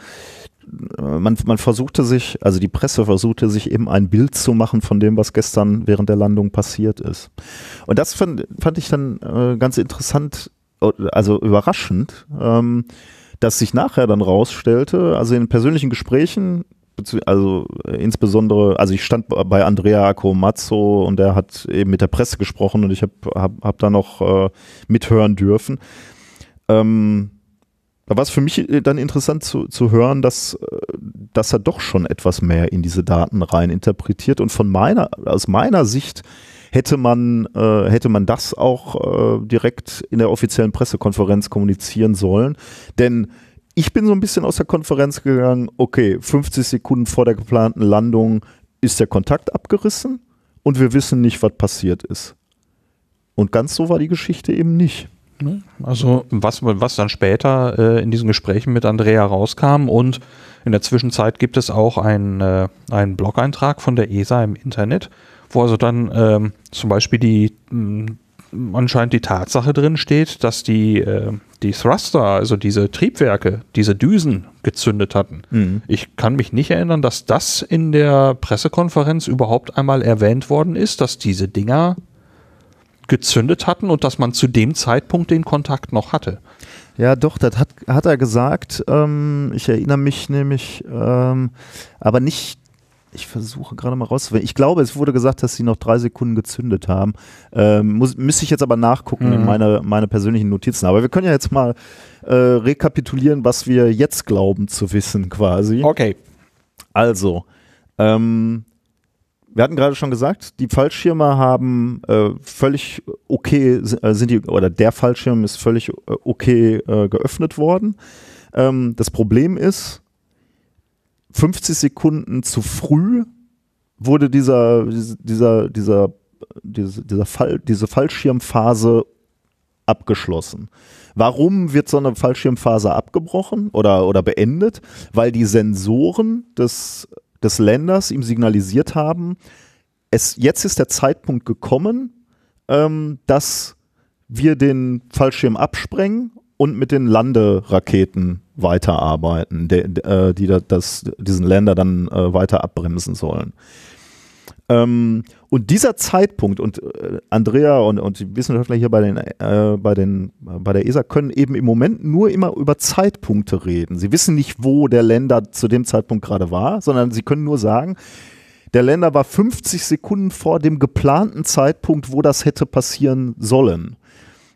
Speaker 3: man, man versuchte sich, also die Presse versuchte sich eben ein Bild zu machen von dem, was gestern während der Landung passiert ist. Und das fand, fand ich dann äh, ganz interessant, also überraschend, ähm, dass sich nachher dann rausstellte, also in persönlichen Gesprächen, also insbesondere, also ich stand bei Andrea Comazzo und der hat eben mit der Presse gesprochen und ich habe hab, hab da noch äh, mithören dürfen. Ähm, da war es für mich äh, dann interessant zu, zu hören, dass, äh, dass er doch schon etwas mehr in diese Daten rein interpretiert. Und von meiner, aus meiner Sicht hätte man, äh, hätte man das auch äh, direkt in der offiziellen Pressekonferenz kommunizieren sollen. Denn ich bin so ein bisschen aus der Konferenz gegangen, okay, 50 Sekunden vor der geplanten Landung ist der Kontakt abgerissen und wir wissen nicht, was passiert ist. Und ganz so war die Geschichte eben nicht.
Speaker 1: Ne? Also was, was dann später äh, in diesen Gesprächen mit Andrea rauskam und in der Zwischenzeit gibt es auch einen, äh, einen Blog-Eintrag von der ESA im Internet, wo also dann ähm, zum Beispiel die mh, anscheinend die Tatsache drin steht, dass die, äh, die Thruster, also diese Triebwerke, diese Düsen gezündet hatten. Mhm. Ich kann mich nicht erinnern, dass das in der Pressekonferenz überhaupt einmal erwähnt worden ist, dass diese Dinger gezündet hatten und dass man zu dem Zeitpunkt den Kontakt noch hatte.
Speaker 3: Ja, doch, das hat, hat er gesagt. Ähm, ich erinnere mich nämlich, ähm, aber nicht, ich versuche gerade mal rauszufinden. Ich glaube, es wurde gesagt, dass sie noch drei Sekunden gezündet haben. Ähm, muss, müsste ich jetzt aber nachgucken mhm. in meine, meine persönlichen Notizen. Aber wir können ja jetzt mal äh, rekapitulieren, was wir jetzt glauben zu wissen, quasi.
Speaker 1: Okay.
Speaker 3: Also, ähm, wir hatten gerade schon gesagt, die Fallschirme haben äh, völlig okay, äh, sind die, oder der Fallschirm ist völlig äh, okay äh, geöffnet worden. Ähm, das Problem ist, 50 Sekunden zu früh wurde dieser, dieser, dieser, dieser, dieser Fall, diese Fallschirmphase abgeschlossen. Warum wird so eine Fallschirmphase abgebrochen oder, oder beendet? Weil die Sensoren des des Länders ihm signalisiert haben, es, jetzt ist der Zeitpunkt gekommen, ähm, dass wir den Fallschirm absprengen und mit den Landeraketen weiterarbeiten, de, de, äh, die da, das, diesen Länder dann äh, weiter abbremsen sollen. Ähm, und dieser Zeitpunkt, und äh, Andrea und, und die Wissenschaftler hier bei, den, äh, bei, den, bei der ESA können eben im Moment nur immer über Zeitpunkte reden. Sie wissen nicht, wo der Länder zu dem Zeitpunkt gerade war, sondern sie können nur sagen, der Länder war 50 Sekunden vor dem geplanten Zeitpunkt, wo das hätte passieren sollen.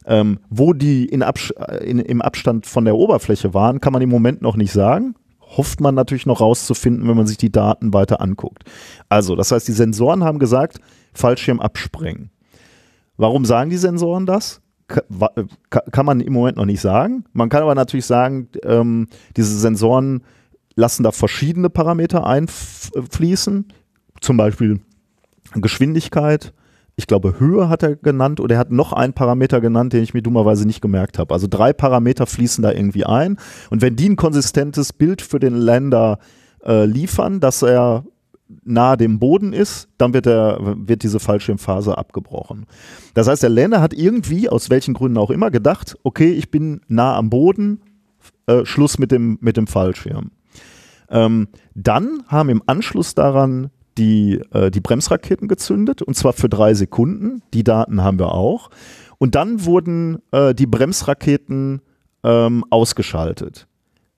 Speaker 3: Ähm, wo die in Abs in, im Abstand von der Oberfläche waren, kann man im Moment noch nicht sagen. Hofft man natürlich noch rauszufinden, wenn man sich die Daten weiter anguckt. Also, das heißt, die Sensoren haben gesagt, Fallschirm absprengen. Warum sagen die Sensoren das? Kann man im Moment noch nicht sagen. Man kann aber natürlich sagen, ähm, diese Sensoren lassen da verschiedene Parameter einfließen zum Beispiel Geschwindigkeit, ich glaube Höhe hat er genannt oder er hat noch einen Parameter genannt, den ich mir dummerweise nicht gemerkt habe. Also drei Parameter fließen da irgendwie ein und wenn die ein konsistentes Bild für den Länder äh, liefern, dass er nahe dem Boden ist, dann wird, der, wird diese Fallschirmphase abgebrochen. Das heißt, der Länder hat irgendwie, aus welchen Gründen auch immer, gedacht, okay, ich bin nah am Boden, äh, Schluss mit dem, mit dem Fallschirm. Ähm, dann haben im Anschluss daran die, äh, die Bremsraketen gezündet und zwar für drei Sekunden. Die Daten haben wir auch. Und dann wurden äh, die Bremsraketen ähm, ausgeschaltet.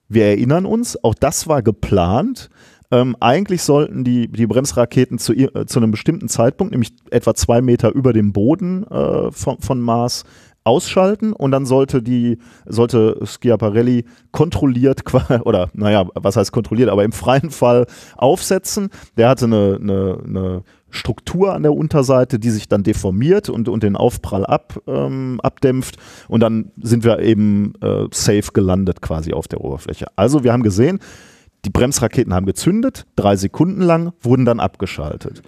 Speaker 3: Wir erinnern uns, auch das war geplant. Ähm, eigentlich sollten die, die Bremsraketen zu, äh, zu einem bestimmten Zeitpunkt, nämlich etwa zwei Meter über dem Boden äh, von, von Mars, ausschalten und dann sollte die, sollte Schiaparelli kontrolliert, oder naja, was heißt kontrolliert, aber im freien Fall aufsetzen. Der hatte eine, eine, eine Struktur an der Unterseite, die sich dann deformiert und, und den Aufprall ab, ähm, abdämpft und dann sind wir eben äh, safe gelandet quasi auf der Oberfläche. Also wir haben gesehen, die Bremsraketen haben gezündet, drei Sekunden lang, wurden dann abgeschaltet.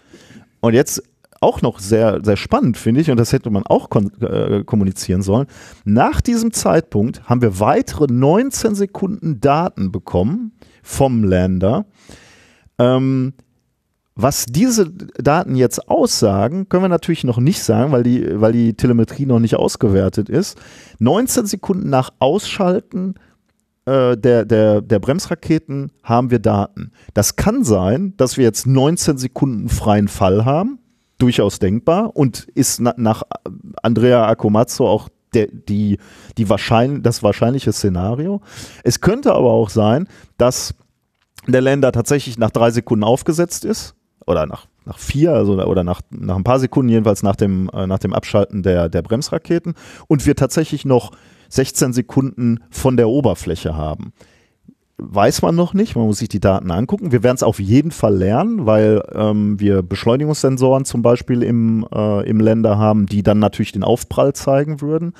Speaker 3: Und jetzt auch noch sehr, sehr spannend, finde ich, und das hätte man auch äh, kommunizieren sollen. Nach diesem Zeitpunkt haben wir weitere 19 Sekunden Daten bekommen vom Lander. Ähm, was diese Daten jetzt aussagen, können wir natürlich noch nicht sagen, weil die, weil die Telemetrie noch nicht ausgewertet ist. 19 Sekunden nach Ausschalten äh, der, der, der Bremsraketen haben wir Daten. Das kann sein, dass wir jetzt 19 Sekunden freien Fall haben durchaus denkbar und ist na, nach Andrea Akomazzo auch der, die, die wahrscheinlich, das wahrscheinliche Szenario. Es könnte aber auch sein, dass der Länder tatsächlich nach drei Sekunden aufgesetzt ist oder nach, nach vier also, oder nach, nach ein paar Sekunden jedenfalls nach dem, äh, nach dem Abschalten der, der Bremsraketen und wir tatsächlich noch 16 Sekunden von der Oberfläche haben weiß man noch nicht. Man muss sich die Daten angucken. Wir werden es auf jeden Fall lernen, weil ähm, wir Beschleunigungssensoren zum Beispiel im, äh, im Länder haben, die dann natürlich den Aufprall zeigen würden.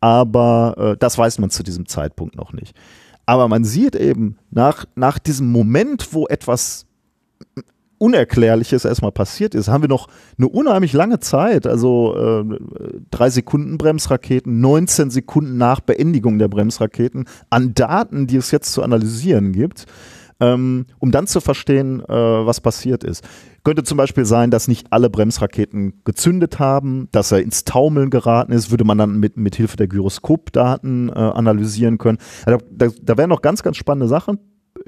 Speaker 3: Aber äh, das weiß man zu diesem Zeitpunkt noch nicht. Aber man sieht eben nach, nach diesem Moment, wo etwas Unerklärliches erstmal passiert ist, haben wir noch eine unheimlich lange Zeit, also äh, drei Sekunden Bremsraketen, 19 Sekunden nach Beendigung der Bremsraketen, an Daten, die es jetzt zu analysieren gibt, ähm, um dann zu verstehen, äh, was passiert ist. Könnte zum Beispiel sein, dass nicht alle Bremsraketen gezündet haben, dass er ins Taumeln geraten ist, würde man dann mit, mit Hilfe der Gyroskopdaten äh, analysieren können. Also da, da wären noch ganz, ganz spannende Sachen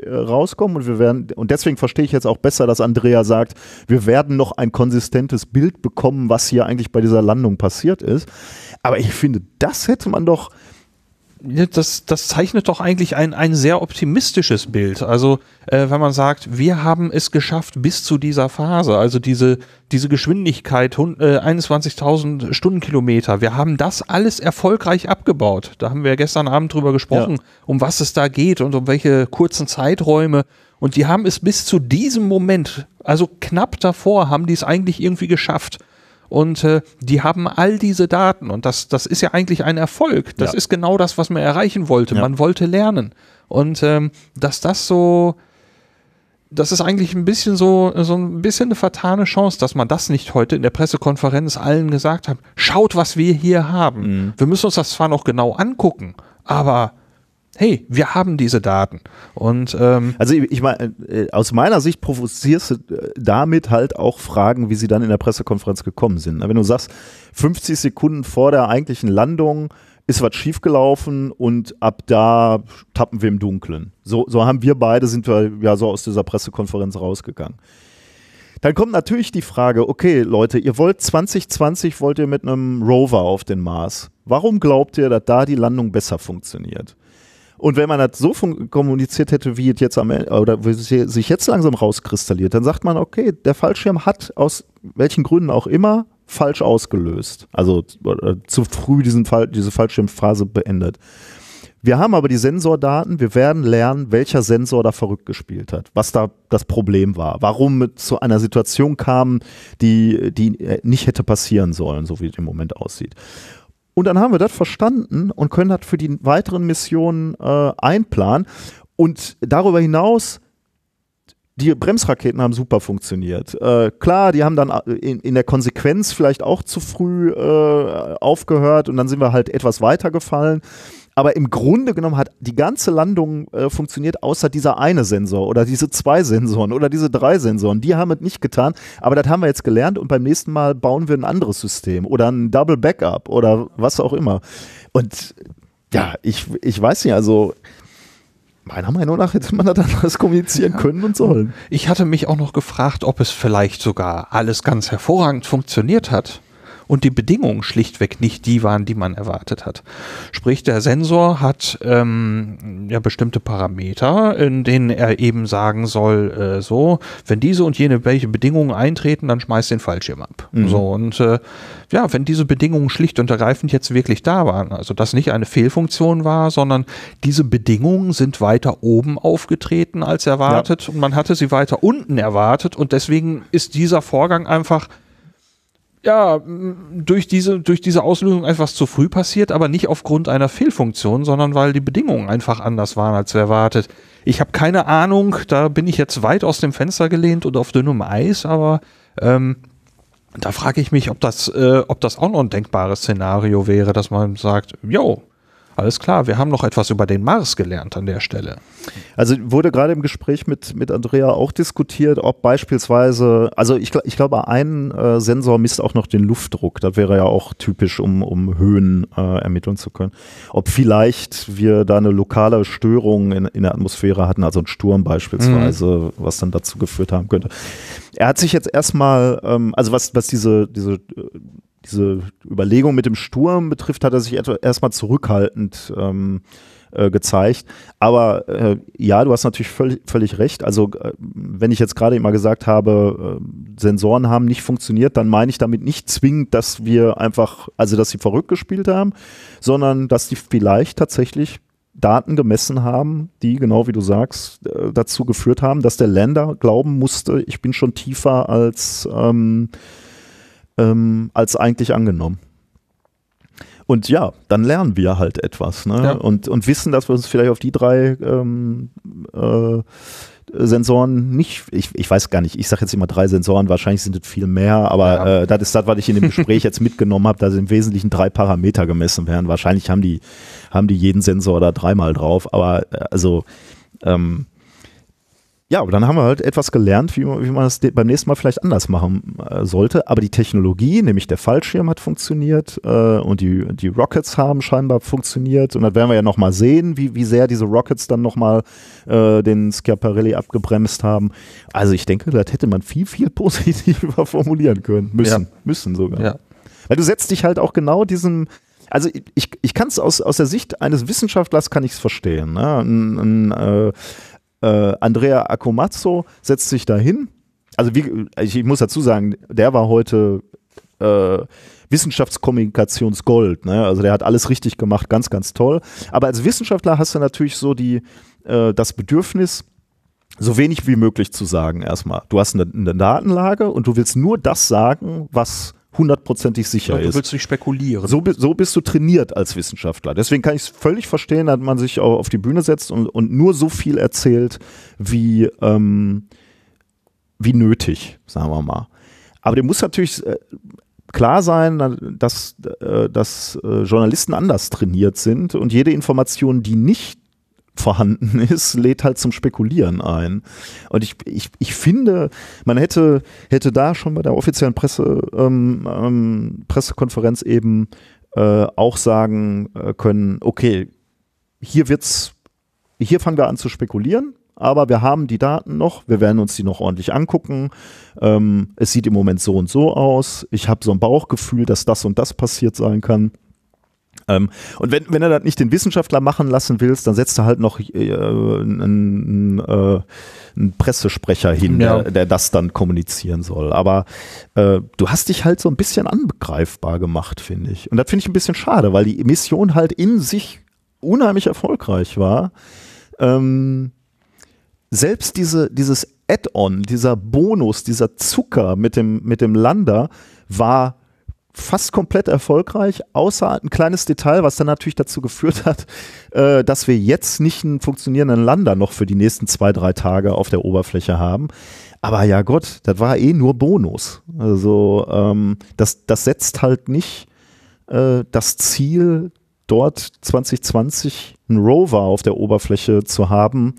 Speaker 3: rauskommen und wir werden, und deswegen verstehe ich jetzt auch besser, dass Andrea sagt, wir werden noch ein konsistentes Bild bekommen, was hier eigentlich bei dieser Landung passiert ist. Aber ich finde, das hätte man doch
Speaker 1: das, das zeichnet doch eigentlich ein, ein sehr optimistisches Bild. Also, äh, wenn man sagt, wir haben es geschafft bis zu dieser Phase, also diese, diese Geschwindigkeit, äh, 21.000 Stundenkilometer, wir haben das alles erfolgreich abgebaut. Da haben wir gestern Abend drüber gesprochen, ja. um was es da geht und um welche kurzen Zeiträume. Und die haben es bis zu diesem Moment, also knapp davor, haben die es eigentlich irgendwie geschafft und äh, die haben all diese Daten und das, das ist ja eigentlich ein Erfolg. Das ja. ist genau das, was man erreichen wollte. Ja. Man wollte lernen. Und ähm, dass das so, das ist eigentlich ein bisschen so, so ein bisschen eine vertane Chance, dass man das nicht heute in der Pressekonferenz allen gesagt hat. Schaut, was wir hier haben. Mhm. Wir müssen uns das zwar noch genau angucken, aber hey, wir haben diese Daten. Und ähm,
Speaker 3: Also ich, ich meine, äh, aus meiner Sicht provozierst du äh, damit halt auch Fragen, wie sie dann in der Pressekonferenz gekommen sind. Wenn du sagst, 50 Sekunden vor der eigentlichen Landung ist was schiefgelaufen und ab da tappen wir im Dunkeln. So, so haben wir beide, sind wir ja so aus dieser Pressekonferenz rausgegangen. Dann kommt natürlich die Frage, okay Leute, ihr wollt 2020, wollt ihr mit einem Rover auf den Mars. Warum glaubt ihr, dass da die Landung besser funktioniert? Und wenn man das so kommuniziert hätte, wie es jetzt am Ende, oder wie sich jetzt langsam rauskristalliert, dann sagt man, okay, der Fallschirm hat aus welchen Gründen auch immer falsch ausgelöst. Also zu früh diesen Fall, diese Fallschirmphase beendet. Wir haben aber die Sensordaten, wir werden lernen, welcher Sensor da verrückt gespielt hat, was da das Problem war, warum es zu einer Situation kam, die, die äh, nicht hätte passieren sollen, so wie es im Moment aussieht. Und dann haben wir das verstanden und können das für die weiteren Missionen äh, einplanen. Und darüber hinaus, die Bremsraketen haben super funktioniert. Äh, klar, die haben dann äh, in, in, der Konsequenz vielleicht auch zu früh äh, aufgehört und dann sind wir halt etwas weiter gefallen. Aber im Grunde genommen hat die ganze Landung äh, funktioniert, außer dieser eine Sensor oder diese zwei Sensoren oder diese drei Sensoren. Die haben es nicht getan. Aber das haben wir jetzt gelernt und beim nächsten Mal bauen wir ein anderes System oder ein Double Backup oder was auch immer. Und ja, ich, ich weiß nicht, also meiner Meinung nach hätte man das anders kommunizieren können und sollen.
Speaker 1: Ich hatte mich auch noch gefragt, ob es vielleicht sogar alles ganz hervorragend funktioniert hat und die Bedingungen schlichtweg nicht die waren, die man erwartet hat. Sprich, der Sensor hat ähm, ja bestimmte Parameter, in denen er eben sagen soll, äh, so, wenn diese und jene welche Bedingungen eintreten, dann schmeißt den Fallschirm ab. Mhm. So und äh, ja, wenn diese Bedingungen schlicht und ergreifend jetzt wirklich da waren, also das nicht eine Fehlfunktion war, sondern diese Bedingungen sind weiter oben aufgetreten als erwartet ja. und man hatte sie weiter unten erwartet und deswegen ist dieser Vorgang einfach ja, durch diese, durch diese Auslösung einfach zu früh passiert, aber nicht aufgrund einer Fehlfunktion, sondern weil die Bedingungen einfach anders waren als erwartet. Ich habe keine Ahnung, da bin ich jetzt weit aus dem Fenster gelehnt und auf dünnem Eis, aber ähm, da frage ich mich, ob das, äh, ob das auch noch ein denkbares Szenario wäre, dass man sagt, jo, alles klar, wir haben noch etwas über den Mars gelernt an der Stelle.
Speaker 3: Also wurde gerade im Gespräch mit, mit Andrea auch diskutiert, ob beispielsweise, also ich, ich glaube, ein äh, Sensor misst auch noch den Luftdruck. Das wäre ja auch typisch, um, um Höhen äh, ermitteln zu können. Ob vielleicht wir da eine lokale Störung in, in der Atmosphäre hatten, also ein Sturm beispielsweise, mhm. was dann dazu geführt haben könnte. Er hat sich jetzt erstmal, ähm, also was, was diese, diese diese Überlegung mit dem Sturm betrifft, hat er sich erstmal zurückhaltend ähm, äh, gezeigt. Aber äh, ja, du hast natürlich völlig, völlig recht. Also äh, wenn ich jetzt gerade immer gesagt habe, äh, Sensoren haben nicht funktioniert, dann meine ich damit nicht zwingend, dass wir einfach, also dass sie verrückt gespielt haben, sondern dass die vielleicht tatsächlich Daten gemessen haben, die, genau wie du sagst, äh, dazu geführt haben, dass der Länder glauben musste, ich bin schon tiefer als ähm, ähm, als eigentlich angenommen. Und ja, dann lernen wir halt etwas ne? Ja. und, und wissen, dass wir uns vielleicht auf die drei ähm, äh, Sensoren nicht, ich, ich weiß gar nicht, ich sage jetzt immer drei Sensoren, wahrscheinlich sind es viel mehr, aber ja. äh, das ist das, was ich in dem Gespräch jetzt mitgenommen habe, dass im Wesentlichen drei Parameter gemessen werden. Wahrscheinlich haben die, haben die jeden Sensor da dreimal drauf, aber äh, also ähm, ja, aber dann haben wir halt etwas gelernt, wie, wie man das beim nächsten Mal vielleicht anders machen äh, sollte. Aber die Technologie, nämlich der Fallschirm hat funktioniert äh, und die, die Rockets haben scheinbar funktioniert. Und dann werden wir ja nochmal sehen, wie, wie sehr diese Rockets dann nochmal äh, den Schiaparelli abgebremst haben. Also ich denke, das hätte man viel, viel positiver formulieren können. Müssen, ja. müssen sogar. Ja. Weil du setzt dich halt auch genau diesem, also ich, ich kann es aus, aus der Sicht eines Wissenschaftlers kann ich es verstehen. Ne? Ein, ein, äh, äh, Andrea Akomazzo setzt sich dahin. Also wie, ich, ich muss dazu sagen, der war heute äh, Wissenschaftskommunikationsgold. Ne? Also der hat alles richtig gemacht, ganz, ganz toll. Aber als Wissenschaftler hast du natürlich so die, äh, das Bedürfnis, so wenig wie möglich zu sagen erstmal. Du hast eine, eine Datenlage und du willst nur das sagen, was hundertprozentig sicher ja, du
Speaker 1: ist. Du willst nicht spekulieren.
Speaker 3: So, so bist du trainiert als Wissenschaftler. Deswegen kann ich es völlig verstehen, dass man sich auf die Bühne setzt und, und nur so viel erzählt, wie, ähm, wie nötig, sagen wir mal. Aber dem muss natürlich äh, klar sein, dass, äh, dass äh, Journalisten anders trainiert sind und jede Information, die nicht vorhanden ist, lädt halt zum Spekulieren ein. Und ich, ich, ich finde, man hätte, hätte da schon bei der offiziellen Presse, ähm, ähm, Pressekonferenz eben äh, auch sagen äh, können, okay, hier wird's, hier fangen wir an zu spekulieren, aber wir haben die Daten noch, wir werden uns die noch ordentlich angucken. Ähm, es sieht im Moment so und so aus. Ich habe so ein Bauchgefühl, dass das und das passiert sein kann. Ähm, und wenn, wenn er das nicht den Wissenschaftler machen lassen willst, dann setzt er halt noch äh, einen, äh, einen Pressesprecher hin, ja. der, der, das dann kommunizieren soll. Aber äh, du hast dich halt so ein bisschen angreifbar gemacht, finde ich. Und das finde ich ein bisschen schade, weil die Mission halt in sich unheimlich erfolgreich war. Ähm, selbst diese, dieses Add-on, dieser Bonus, dieser Zucker mit dem, mit dem Lander war fast komplett erfolgreich, außer ein kleines Detail, was dann natürlich dazu geführt hat, äh, dass wir jetzt nicht einen funktionierenden Lander noch für die nächsten zwei, drei Tage auf der Oberfläche haben. Aber ja Gott, das war eh nur Bonus. Also ähm, das, das setzt halt nicht äh, das Ziel, dort 2020 einen Rover auf der Oberfläche zu haben,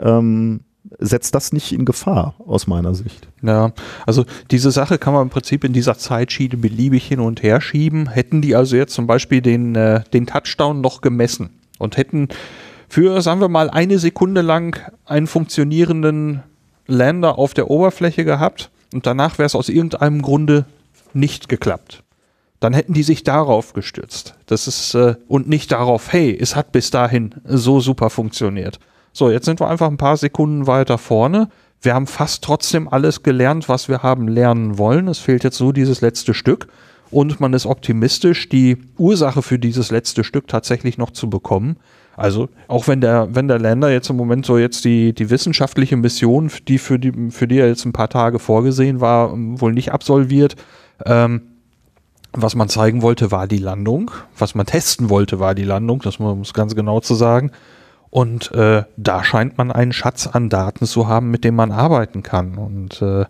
Speaker 3: ähm, setzt das nicht in Gefahr, aus meiner Sicht.
Speaker 1: Ja, also diese Sache kann man im Prinzip in dieser Zeitschiene beliebig hin und her schieben. Hätten die also jetzt zum Beispiel den, äh, den Touchdown noch gemessen und hätten für, sagen wir mal, eine Sekunde lang einen funktionierenden Lander auf der Oberfläche gehabt und danach wäre es aus irgendeinem Grunde nicht geklappt. Dann hätten die sich darauf gestützt. Das ist, äh, und nicht darauf, hey, es hat bis dahin so super funktioniert. So, jetzt sind wir einfach ein paar Sekunden weiter vorne. Wir haben fast trotzdem alles gelernt, was wir haben lernen wollen. Es fehlt jetzt so dieses letzte Stück. Und man ist optimistisch, die Ursache für dieses letzte Stück tatsächlich noch zu bekommen. Also auch wenn der, wenn der Länder jetzt im Moment so jetzt die, die wissenschaftliche Mission, die für die, für die er jetzt ein paar Tage vorgesehen war, wohl nicht absolviert, ähm, was man zeigen wollte, war die Landung. Was man testen wollte, war die Landung, das muss ganz genau zu sagen. Und äh, da scheint man einen Schatz an Daten zu haben, mit dem man arbeiten kann. Und äh,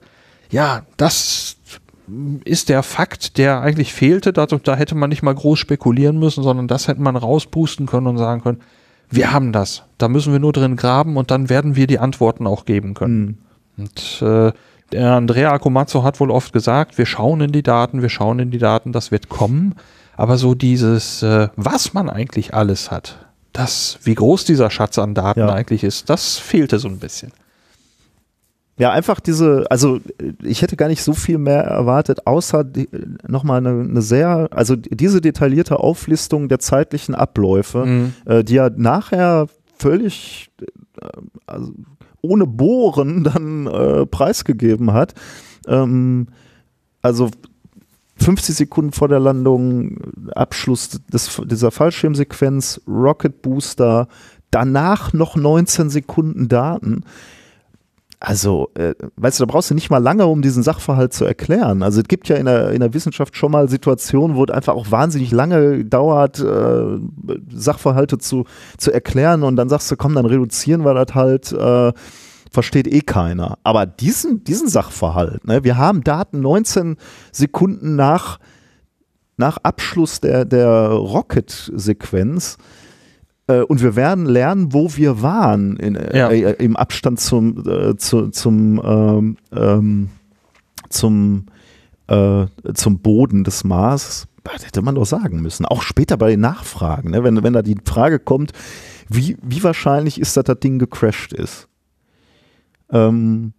Speaker 1: ja, das ist der Fakt, der eigentlich fehlte. Da, da hätte man nicht mal groß spekulieren müssen, sondern das hätte man rauspusten können und sagen können, wir haben das. Da müssen wir nur drin graben und dann werden wir die Antworten auch geben können. Mhm. Und äh, der Andrea Akomazzo hat wohl oft gesagt, wir schauen in die Daten, wir schauen in die Daten, das wird kommen. Aber so dieses, äh, was man eigentlich alles hat, das, wie groß dieser Schatz an Daten ja. eigentlich ist, das fehlte so ein bisschen.
Speaker 3: Ja, einfach diese, also ich hätte gar nicht so viel mehr erwartet, außer nochmal eine, eine sehr, also diese detaillierte Auflistung der zeitlichen Abläufe, mhm. äh, die ja nachher völlig äh, also ohne Bohren dann äh, preisgegeben hat. Ähm, also 50 Sekunden vor der Landung, Abschluss des, dieser Fallschirmsequenz, Rocket Booster, danach noch 19 Sekunden Daten. Also, äh, weißt du, da brauchst du nicht mal lange, um diesen Sachverhalt zu erklären. Also es gibt ja in der, in der Wissenschaft schon mal Situationen, wo es einfach auch wahnsinnig lange dauert, äh, Sachverhalte zu, zu erklären und dann sagst du, komm, dann reduzieren wir das halt. Äh, versteht eh keiner. Aber diesen, diesen Sachverhalt, ne, wir haben Daten 19 Sekunden nach, nach Abschluss der, der Rocket-Sequenz äh, und wir werden lernen, wo wir waren in, äh, ja. äh, im Abstand zum, äh, zu, zum, ähm, ähm, zum, äh, zum Boden des Mars. Das hätte man doch sagen müssen. Auch später bei den Nachfragen, ne? wenn, wenn da die Frage kommt, wie, wie wahrscheinlich ist, dass das Ding gecrashed ist. Ähm,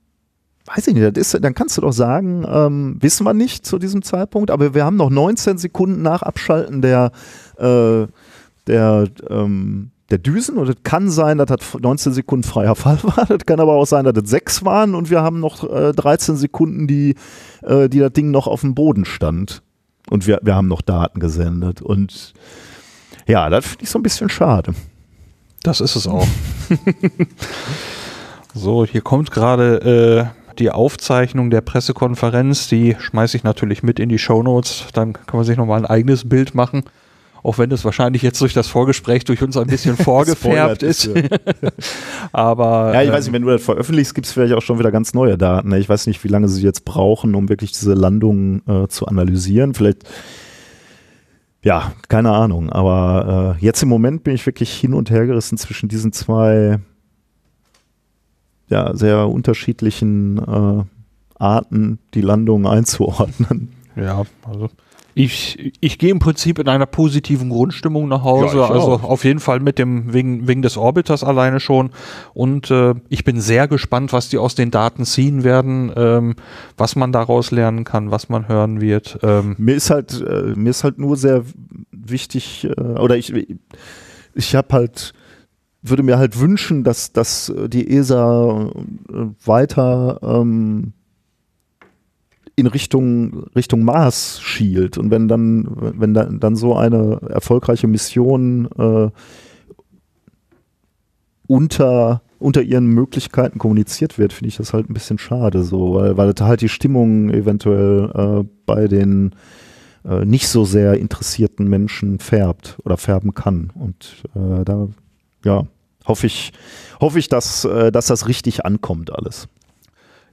Speaker 3: weiß ich nicht, ist, dann kannst du doch sagen, ähm, wissen wir nicht zu diesem Zeitpunkt, aber wir haben noch 19 Sekunden nach Abschalten der, äh, der, ähm, der Düsen und es kann sein, dass das 19 Sekunden freier Fall war. Das kann aber auch sein, dass das sechs waren und wir haben noch äh, 13 Sekunden, die, äh, die das Ding noch auf dem Boden stand. Und wir, wir haben noch Daten gesendet. Und ja, das finde ich so ein bisschen schade.
Speaker 1: Das ist es auch. So, hier kommt gerade äh, die Aufzeichnung der Pressekonferenz. Die schmeiße ich natürlich mit in die Show Notes. Dann kann man sich nochmal ein eigenes Bild machen. Auch wenn es wahrscheinlich jetzt durch das Vorgespräch durch uns ein bisschen vorgefärbt ist. Aber.
Speaker 3: Ja, ich weiß nicht, wenn du das veröffentlichst, gibt es vielleicht auch schon wieder ganz neue Daten. Ne? Ich weiß nicht, wie lange sie jetzt brauchen, um wirklich diese Landung äh, zu analysieren. Vielleicht ja, keine Ahnung. Aber äh, jetzt im Moment bin ich wirklich hin und her gerissen zwischen diesen zwei ja, sehr unterschiedlichen äh, Arten, die Landung einzuordnen.
Speaker 1: Ja, also ich, ich gehe im Prinzip in einer positiven Grundstimmung nach Hause.
Speaker 3: Ja,
Speaker 1: also
Speaker 3: auch.
Speaker 1: auf jeden Fall mit dem wegen, wegen des Orbiters alleine schon. Und äh, ich bin sehr gespannt, was die aus den Daten ziehen werden, ähm, was man daraus lernen kann, was man hören wird. Ähm,
Speaker 3: Mir ist halt, äh, mir ist halt nur sehr wichtig, äh, oder ich, ich habe halt, würde mir halt wünschen, dass, dass äh, die ESA äh, weiter ähm, in Richtung, Richtung Mars schielt. Und wenn dann, wenn dann, dann so eine erfolgreiche Mission äh, unter, unter ihren Möglichkeiten kommuniziert wird, finde ich das halt ein bisschen schade, so, weil, weil halt die Stimmung eventuell äh, bei den äh, nicht so sehr interessierten Menschen färbt oder färben kann. Und äh, da, ja, hoffe ich, hoffe ich, dass, äh, dass das richtig ankommt alles.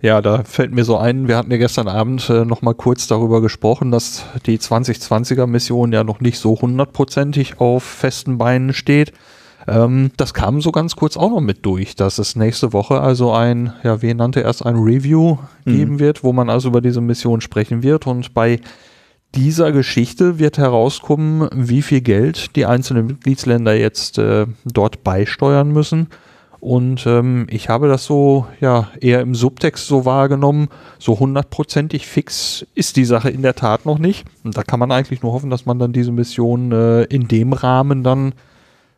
Speaker 1: Ja, da fällt mir so ein, wir hatten ja gestern Abend äh, noch mal kurz darüber gesprochen, dass die 2020er Mission ja noch nicht so hundertprozentig auf festen Beinen steht. Ähm, das kam so ganz kurz auch noch mit durch, dass es nächste Woche also ein, ja, wie nannte er es, ein Review geben wird, wo man also über diese Mission sprechen wird und bei dieser Geschichte wird herauskommen, wie viel Geld die einzelnen Mitgliedsländer jetzt äh, dort beisteuern müssen. Und ähm, ich habe das so ja eher im Subtext so wahrgenommen. So hundertprozentig fix ist die Sache in der Tat noch nicht. Und da kann man eigentlich nur hoffen, dass man dann diese Mission äh, in dem Rahmen dann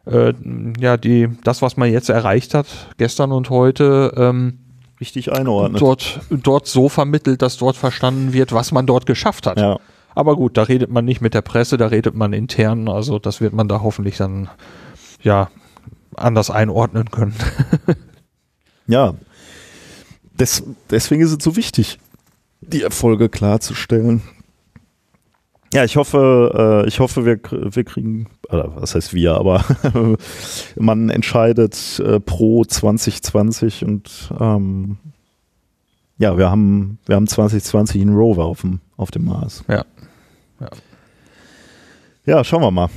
Speaker 1: äh, ja die das, was man jetzt erreicht hat, gestern und heute, ähm,
Speaker 3: Richtig einordnen.
Speaker 1: dort dort so vermittelt, dass dort verstanden wird, was man dort geschafft hat.
Speaker 3: Ja.
Speaker 1: Aber gut, da redet man nicht mit der Presse, da redet man intern. Also das wird man da hoffentlich dann ja anders einordnen können.
Speaker 3: Ja, Des, deswegen ist es so wichtig, die Erfolge klarzustellen. Ja, ich hoffe, äh, ich hoffe, wir, wir kriegen, oder was heißt wir, aber man entscheidet äh, pro 2020 und ähm, ja, wir haben, wir haben 2020 einen Rover auf dem, auf dem Mars.
Speaker 1: Ja. Ja.
Speaker 3: Ja, schauen wir mal.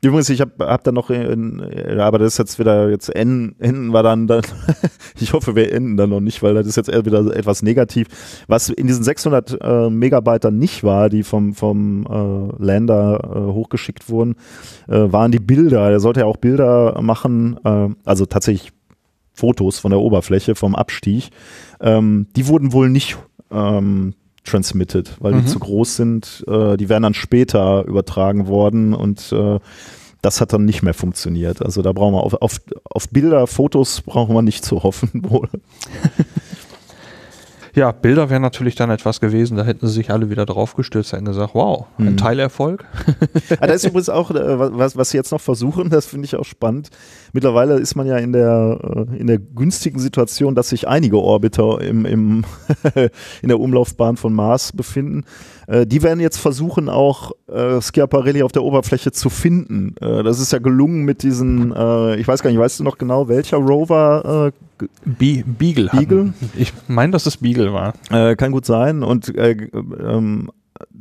Speaker 3: Übrigens, ich habe hab da noch, in, aber das ist jetzt wieder, jetzt enden, enden wir dann, dann ich hoffe, wir enden dann noch nicht, weil das ist jetzt wieder etwas negativ. Was in diesen 600 äh, Megabyte dann nicht war, die vom, vom äh, Lander äh, hochgeschickt wurden, äh, waren die Bilder. Er sollte ja auch Bilder machen, äh, also tatsächlich Fotos von der Oberfläche, vom Abstieg. Ähm, die wurden wohl nicht ähm, transmitted, weil die zu groß sind. Äh, die werden dann später übertragen worden und äh, das hat dann nicht mehr funktioniert. Also da brauchen wir auf, auf, auf Bilder, Fotos brauchen wir nicht zu hoffen wohl.
Speaker 1: Ja, Bilder wären natürlich dann etwas gewesen, da hätten sie sich alle wieder draufgestürzt, hätten gesagt, wow, ein
Speaker 3: Mhm.
Speaker 1: Teilerfolg.
Speaker 3: Ah, da ist übrigens auch, äh, was, was sie jetzt noch versuchen, das finde ich auch spannend. Mittlerweile ist man ja in der, äh, in der günstigen Situation, dass sich einige Orbiter im, im in der Umlaufbahn von Mars befinden. Äh, Die werden jetzt versuchen, auch äh, Schiaparelli auf der Oberfläche zu finden. Äh, Das ist ja gelungen mit diesen, äh, ich weiß gar nicht, weißt du noch genau, welcher Rover?
Speaker 1: Be Beagle. hatten-
Speaker 3: Beagle?
Speaker 1: Ich meine, dass es Beagle war.
Speaker 3: Äh, Kann gut sein. Und äh, ähm,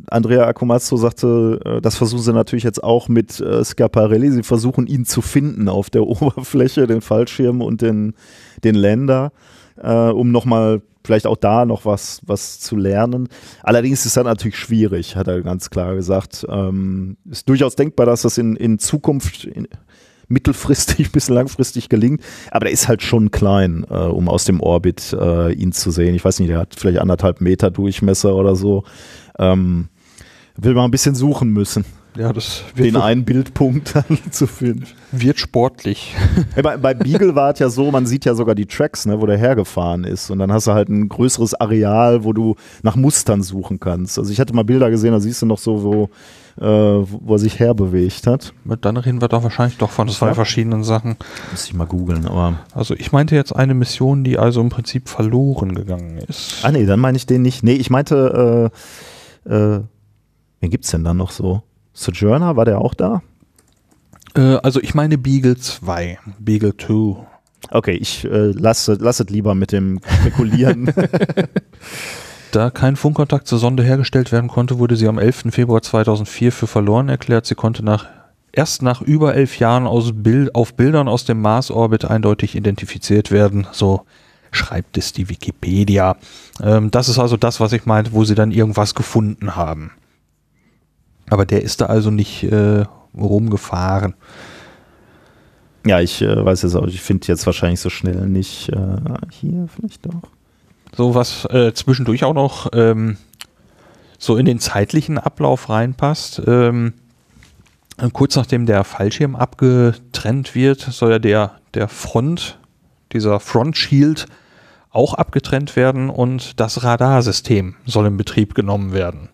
Speaker 3: Andrea Accomazzo sagte, äh, das versuchen sie natürlich jetzt auch mit äh, Schiaparelli. Sie versuchen ihn zu finden auf der Oberfläche, den Fallschirm und den, den Lander, äh, um nochmal vielleicht auch da noch was, was zu lernen. Allerdings ist das natürlich schwierig, hat er ganz klar gesagt. Ähm, ist durchaus denkbar, dass das in, in Zukunft in, mittelfristig bis langfristig gelingt, aber der ist halt schon klein, äh, um aus dem Orbit äh, ihn zu sehen. Ich weiß nicht, der hat vielleicht anderthalb Meter Durchmesser oder so. Ähm, will man ein bisschen suchen müssen,
Speaker 1: Ja, das wird,
Speaker 3: den einen Bildpunkt dann zu finden.
Speaker 1: wird sportlich.
Speaker 3: Ja, bei, bei Beagle war es ja so, man sieht ja sogar die Tracks, ne, wo der hergefahren ist. Und dann hast du halt ein größeres Areal, wo du nach Mustern suchen kannst. Also ich hatte mal Bilder gesehen, da siehst du noch so, wo, äh, wo er sich herbewegt hat.
Speaker 1: Dann reden wir doch wahrscheinlich doch von zwei
Speaker 3: Ja.
Speaker 1: verschiedenen Sachen.
Speaker 3: Muss ich mal googeln, aber.
Speaker 1: Also ich meinte jetzt eine Mission, die also im Prinzip verloren gegangen ist.
Speaker 3: Ah nee, dann meine ich den nicht. Nee, ich meinte, äh, äh, wen gibt's denn dann noch so? Sojourner, war der auch da?
Speaker 1: Äh, also ich meine Beagle 2, Beagle 2.
Speaker 3: Okay, ich äh, lasse lass es lieber mit dem Spekulieren.
Speaker 1: Da kein Funkkontakt zur Sonde hergestellt werden konnte, wurde sie am 11. Februar 2004 für verloren erklärt. Sie konnte nach, erst nach über elf Jahren aus Bild, auf Bildern aus dem Mars-Orbit eindeutig identifiziert werden. So schreibt es die Wikipedia. Ähm, das ist also das, was ich meinte, wo sie dann irgendwas gefunden haben. Aber der ist da also nicht äh, rumgefahren.
Speaker 3: Ja, ich äh, weiß jetzt auch, ich finde jetzt wahrscheinlich so schnell nicht äh, hier vielleicht doch.
Speaker 1: So was äh, zwischendurch auch noch ähm, so in den zeitlichen Ablauf reinpasst. Ähm, kurz nachdem der Fallschirm abgetrennt wird, soll ja der, der Front, dieser Front Shield auch abgetrennt werden und das Radarsystem soll in Betrieb genommen werden.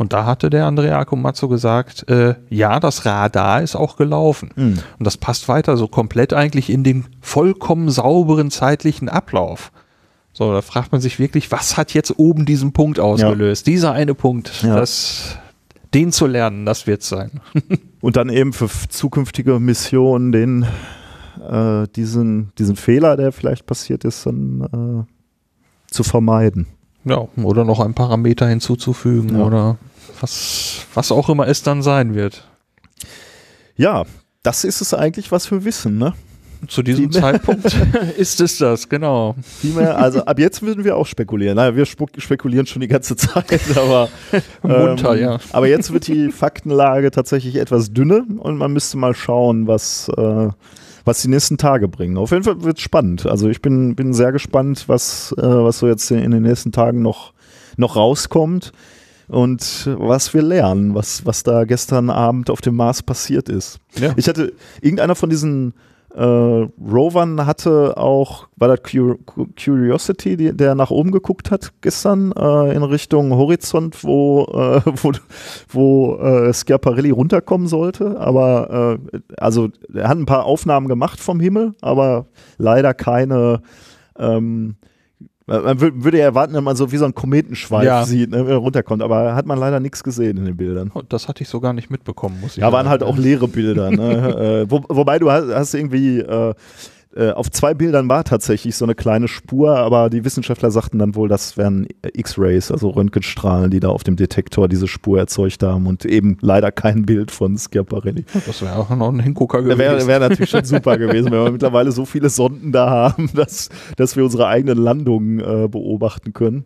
Speaker 1: Und da hatte der Andrea Akomazzo gesagt, äh, ja, das Radar ist auch gelaufen.
Speaker 3: Mhm.
Speaker 1: Und das passt weiter so komplett eigentlich in den vollkommen sauberen zeitlichen Ablauf. So, da fragt man sich wirklich, was hat jetzt oben diesen Punkt ausgelöst? Dieser eine Punkt,
Speaker 3: Ja.
Speaker 1: das, den zu lernen, das wird sein.
Speaker 3: Und dann eben für zukünftige Missionen den äh, diesen, diesen Fehler, der vielleicht passiert ist, dann äh, zu vermeiden.
Speaker 1: ja, oder noch ein Parameter hinzuzufügen
Speaker 3: Ja.
Speaker 1: oder was, was auch immer es dann sein wird.
Speaker 3: Ja, das ist es eigentlich, was wir wissen, ne?
Speaker 1: Zu diesem
Speaker 3: Die-
Speaker 1: Zeitpunkt ist es das, genau.
Speaker 3: Viel mehr, also ab jetzt würden wir auch spekulieren. Naja, wir spekulieren schon die ganze Zeit, aber
Speaker 1: Munter, ja.
Speaker 3: Aber jetzt wird die Faktenlage tatsächlich etwas dünne und man müsste mal schauen, was, äh, was die nächsten Tage bringen. Auf jeden Fall wird es spannend. Also ich bin, bin sehr gespannt, was, äh, was so jetzt in den nächsten Tagen noch, noch rauskommt und was wir lernen, was, was da gestern Abend auf dem Mars passiert ist.
Speaker 1: Ja.
Speaker 3: Ich hatte, irgendeiner von diesen äh, Rovern hatte auch, war das Cur Curiosity, die, der nach oben geguckt hat gestern äh, in Richtung Horizont, wo, äh, wo, wo äh, Schiaparelli runterkommen sollte. Aber äh, also er hat ein paar Aufnahmen gemacht vom Himmel, aber leider keine ähm, man wür- würde ja erwarten, dass man so wie so einen Kometenschweif
Speaker 1: Ja.
Speaker 3: sieht, ne, wenn er runterkommt, aber hat man leider nichts gesehen in den Bildern.
Speaker 1: Oh, Das hatte ich so gar nicht mitbekommen, muss ich
Speaker 3: Ja, waren
Speaker 1: sagen.
Speaker 3: halt auch leere Bilder. Ne? äh, wo, wobei du hast, hast irgendwie äh, äh, auf zwei Bildern war tatsächlich so eine kleine Spur, aber die Wissenschaftler sagten dann wohl, das wären X-Rays, also Röntgenstrahlen, die da auf dem Detektor diese Spur erzeugt haben und eben leider kein Bild von Schiaparelli.
Speaker 1: Das wäre auch noch ein Hingucker gewesen.
Speaker 3: Wäre wär natürlich schon super gewesen, wenn wir mittlerweile so viele Sonden da haben, dass, dass wir unsere eigenen Landungen äh, beobachten können.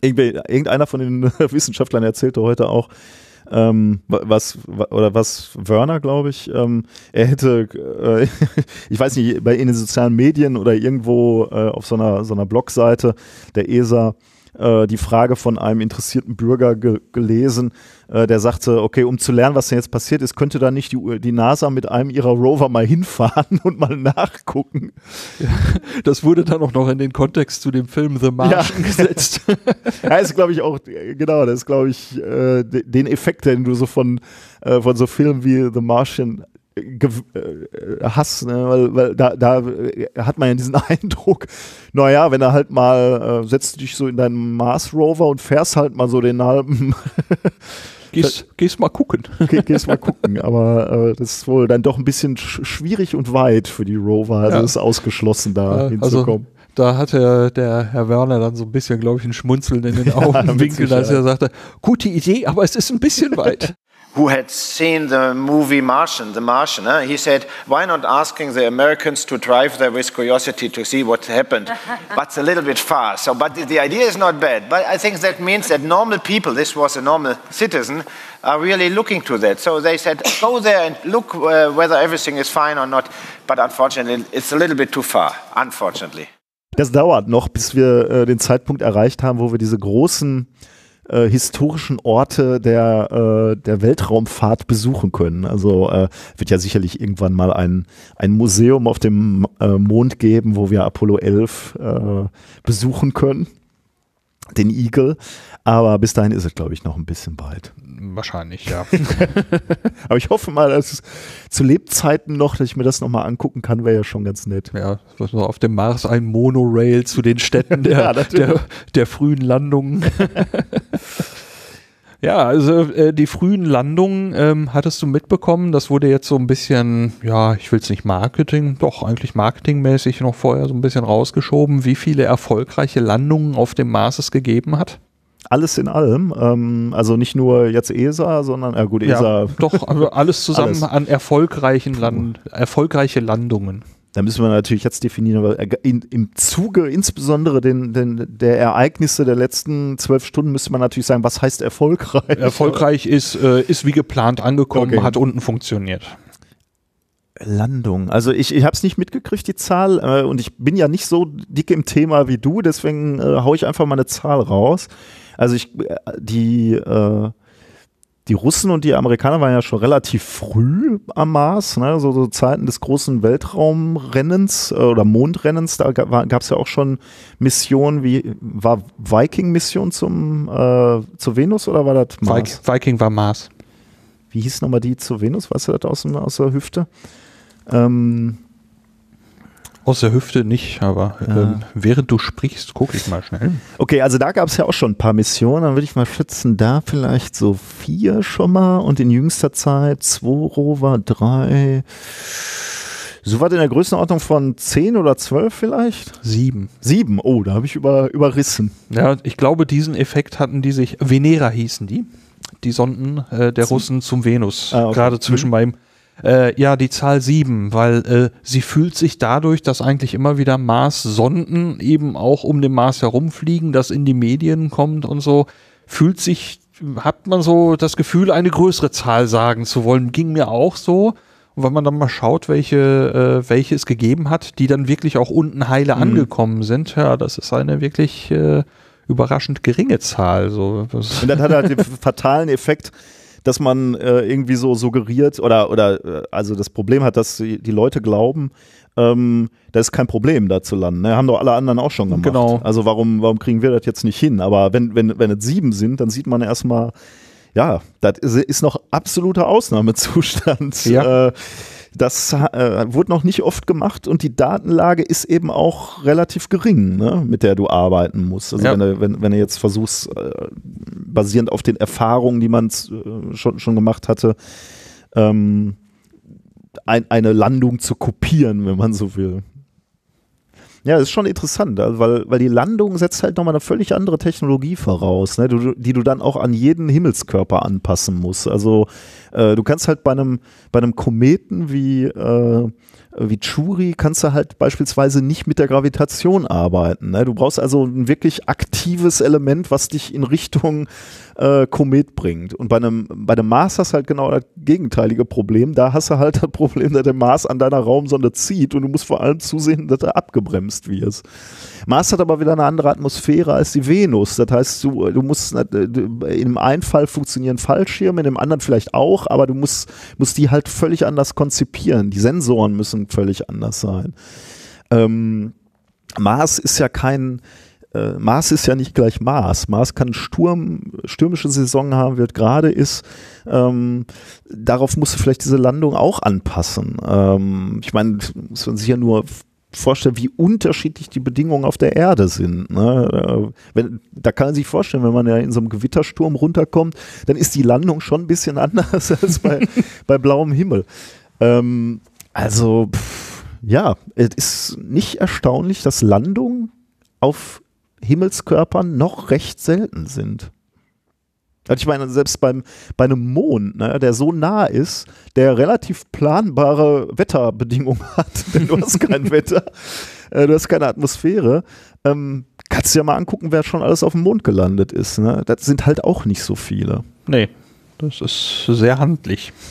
Speaker 3: Irgendeiner von den Wissenschaftlern erzählte heute auch, ähm, wa- was wa- oder was Werner, glaube ich, ähm, er hätte, äh, ich weiß nicht, bei in den sozialen Medien oder irgendwo äh, auf so einer so einer Blogseite der ESA äh, die Frage von einem interessierten Bürger ge gelesen, äh, der sagte, okay, um zu lernen, was denn jetzt passiert ist, könnte da nicht die, die NASA mit einem ihrer Rover mal hinfahren und mal nachgucken.
Speaker 1: Das wurde dann auch noch in den Kontext zu dem Film The Martian
Speaker 3: Ja.
Speaker 1: gesetzt.
Speaker 3: Ja, ist glaube ich auch, äh, genau, das ist glaube ich äh, de- den Effekt, den du so von, äh, von so Filmen wie The Martian äh, äh, hast, ne? weil, weil da, da äh, hat man ja diesen Eindruck, naja, wenn er halt mal, äh, setzt dich so in deinen Mars Rover und fährst halt mal so den halben,
Speaker 1: Gehst, gehst mal gucken.
Speaker 3: Geh, gehst mal gucken, aber äh, das ist wohl dann doch ein bisschen sch schwierig und weit für die Rover, also
Speaker 1: Ja.
Speaker 3: ist ausgeschlossen da
Speaker 1: Ja, also
Speaker 3: hinzukommen.
Speaker 1: da hatte der Herr Werner dann so ein bisschen, glaube ich, ein Schmunzeln in den Augenwinkeln,
Speaker 3: mit
Speaker 1: als er sagte, gute Idee, aber es ist ein bisschen weit.
Speaker 7: Who had seen the movie Martian, The Martian, huh? he said, why not asking the Americans to drive there with curiosity to see what happened? but it's a little bit far. So, but the, the idea is not bad. But I think that means that normal people, this was a normal citizen, are really looking to that. So they said, go there and look uh, whether everything is fine or not. But unfortunately, it's a little bit too far, unfortunately.
Speaker 3: Das dauert noch, bis wir äh, den Zeitpunkt erreicht haben, wo wir diese großen äh, historischen Orte der, äh, der Weltraumfahrt besuchen können. Also äh, wird ja sicherlich irgendwann mal ein, ein Museum auf dem äh, Mond geben, wo wir Apollo 11 äh, besuchen können. Den Eagle. Aber bis dahin ist es, glaube ich, noch ein bisschen weit.
Speaker 1: Wahrscheinlich, ja.
Speaker 3: Aber ich hoffe mal, dass es zu Lebzeiten noch, dass ich mir das nochmal angucken kann, wäre ja schon ganz nett.
Speaker 1: Ja, was noch auf dem Mars ein Monorail zu den Städten der,
Speaker 3: Ja,
Speaker 1: der, der frühen Landungen. Ja, also äh, die frühen Landungen ähm, hattest du mitbekommen. Das wurde jetzt so ein bisschen, ja, ich will es nicht Marketing, doch eigentlich marketingmäßig noch vorher so ein bisschen rausgeschoben, wie viele erfolgreiche Landungen auf dem Mars es gegeben hat.
Speaker 3: Alles in allem, ähm, also nicht nur jetzt ESA, sondern, ja gut, ESA.
Speaker 1: Ja, doch, also alles zusammen
Speaker 3: Alles.
Speaker 1: an erfolgreichen Land, erfolgreiche Landungen.
Speaker 3: Da müssen wir natürlich jetzt definieren, weil in, im Zuge insbesondere den, den, der Ereignisse der letzten zwölf Stunden müsste man natürlich sagen, was heißt erfolgreich?
Speaker 1: Erfolgreich ist, äh, ist wie geplant angekommen,
Speaker 3: Okay.
Speaker 1: hat unten funktioniert.
Speaker 3: Landung. Also ich, ich habe es nicht mitgekriegt, die Zahl, äh, und ich bin ja nicht so dick im Thema wie du, deswegen äh, hau ich einfach mal eine Zahl raus. Also ich, äh, die, äh, die Russen und die Amerikaner waren ja schon relativ früh am Mars, ne? so, so Zeiten des großen Weltraumrennens äh, oder Mondrennens, da gab es ja auch schon Missionen, wie war Viking-Mission zum äh, zur Venus oder war das Mars?
Speaker 1: Vi- Viking war Mars.
Speaker 3: Wie hieß nochmal die zur Venus? Weißt du das aus, aus der Hüfte? Ähm,
Speaker 1: Aus der Hüfte nicht, aber
Speaker 3: Ja.
Speaker 1: ähm, während du sprichst, gucke ich mal schnell.
Speaker 3: Okay, also da gab es ja auch schon ein paar Missionen. Dann würde ich mal schätzen, da vielleicht so vier schon mal und in jüngster Zeit zwei Rover, drei. So was in der Größenordnung von zehn oder zwölf vielleicht?
Speaker 1: Sieben.
Speaker 3: Sieben. Oh, da habe ich über, überrissen.
Speaker 1: Ja, ich glaube, diesen Effekt hatten die sich, Venera hießen die, die Sonden äh, der Russen zum Venus,
Speaker 3: Ah, okay.
Speaker 1: gerade zwischen beim, äh, ja, die Zahl sieben, weil äh, sie fühlt sich dadurch, dass eigentlich immer wieder Mars-Sonden eben auch um den Mars herumfliegen, das in die Medien kommt und so, fühlt sich, hat man so das Gefühl, eine größere Zahl sagen zu wollen. Ging mir auch so. Und wenn man dann mal schaut, welche, äh, welche es gegeben hat, die dann wirklich auch unten heile angekommen sind, ja, das ist eine wirklich äh, überraschend geringe Zahl. So,
Speaker 3: Und dann hat er halt den fatalen Effekt, dass man äh, irgendwie so suggeriert oder, oder äh, also das Problem hat, dass die, Leute glauben, ähm, da ist kein Problem, da zu landen. Ne? Haben doch alle anderen auch schon gemacht.
Speaker 1: Genau.
Speaker 3: Also warum, warum kriegen wir das jetzt nicht hin? Aber wenn, wenn, wenn es sieben sind, dann sieht man erstmal, ja, das ist, ist noch absoluter Ausnahmezustand.
Speaker 1: Ja.
Speaker 3: Äh, das äh, wurde noch nicht oft gemacht und die Datenlage ist eben auch relativ gering, ne, mit der du arbeiten musst. Also
Speaker 1: Ja.
Speaker 3: wenn, du, wenn, wenn du jetzt versuchst, äh, basierend auf den Erfahrungen, die man äh, schon, schon gemacht hatte, ähm, ein, eine Landung zu kopieren, wenn man so will. Ja, ist schon interessant, also weil, weil die Landung setzt halt nochmal eine völlig andere Technologie voraus, ne, du, die du dann auch an jeden Himmelskörper anpassen musst. Also äh, du kannst halt bei einem, bei einem Kometen wie, äh, wie Churi kannst du halt beispielsweise nicht mit der Gravitation arbeiten. Ne? Du brauchst also ein wirklich aktives Element, was dich in Richtung äh, Komet bringt. Und bei einem, bei einem Mars hast du halt genau das gegenteilige Problem. Da hast du halt das Problem, dass der Mars an deiner Raumsonde zieht und du musst vor allem zusehen, dass er abgebremst wird. Mars hat aber wieder eine andere Atmosphäre als die Venus. Das heißt, du, du musst äh, in dem einen Fall funktionieren Fallschirme, in dem anderen vielleicht auch, aber du musst, musst die halt völlig anders konzipieren. Die Sensoren müssen völlig anders sein. Ähm, Mars ist ja kein, äh, Mars ist ja nicht gleich Mars. Mars kann Sturm, stürmische Saison haben, wird gerade ist. Ähm, darauf musst du vielleicht diese Landung auch anpassen. Ähm, ich meine, muss man sich ja nur vorstellen, wie unterschiedlich die Bedingungen auf der Erde sind. Ne? Äh, Wenn, da kann man sich vorstellen, wenn man ja in so einem Gewittersturm runterkommt, dann ist die Landung schon ein bisschen anders als bei, bei blauem Himmel. Ähm, also, pff, ja, es ist nicht erstaunlich, dass Landungen auf Himmelskörpern noch recht selten sind. Also ich meine, selbst beim, bei einem Mond, ne, der so nah ist, der relativ planbare Wetterbedingungen hat, denn du hast kein Wetter, äh, du hast keine Atmosphäre, ähm, kannst du ja mal angucken, wer schon alles auf dem Mond gelandet ist. Ne? Das sind halt auch nicht so viele.
Speaker 1: nee, das ist sehr handlich.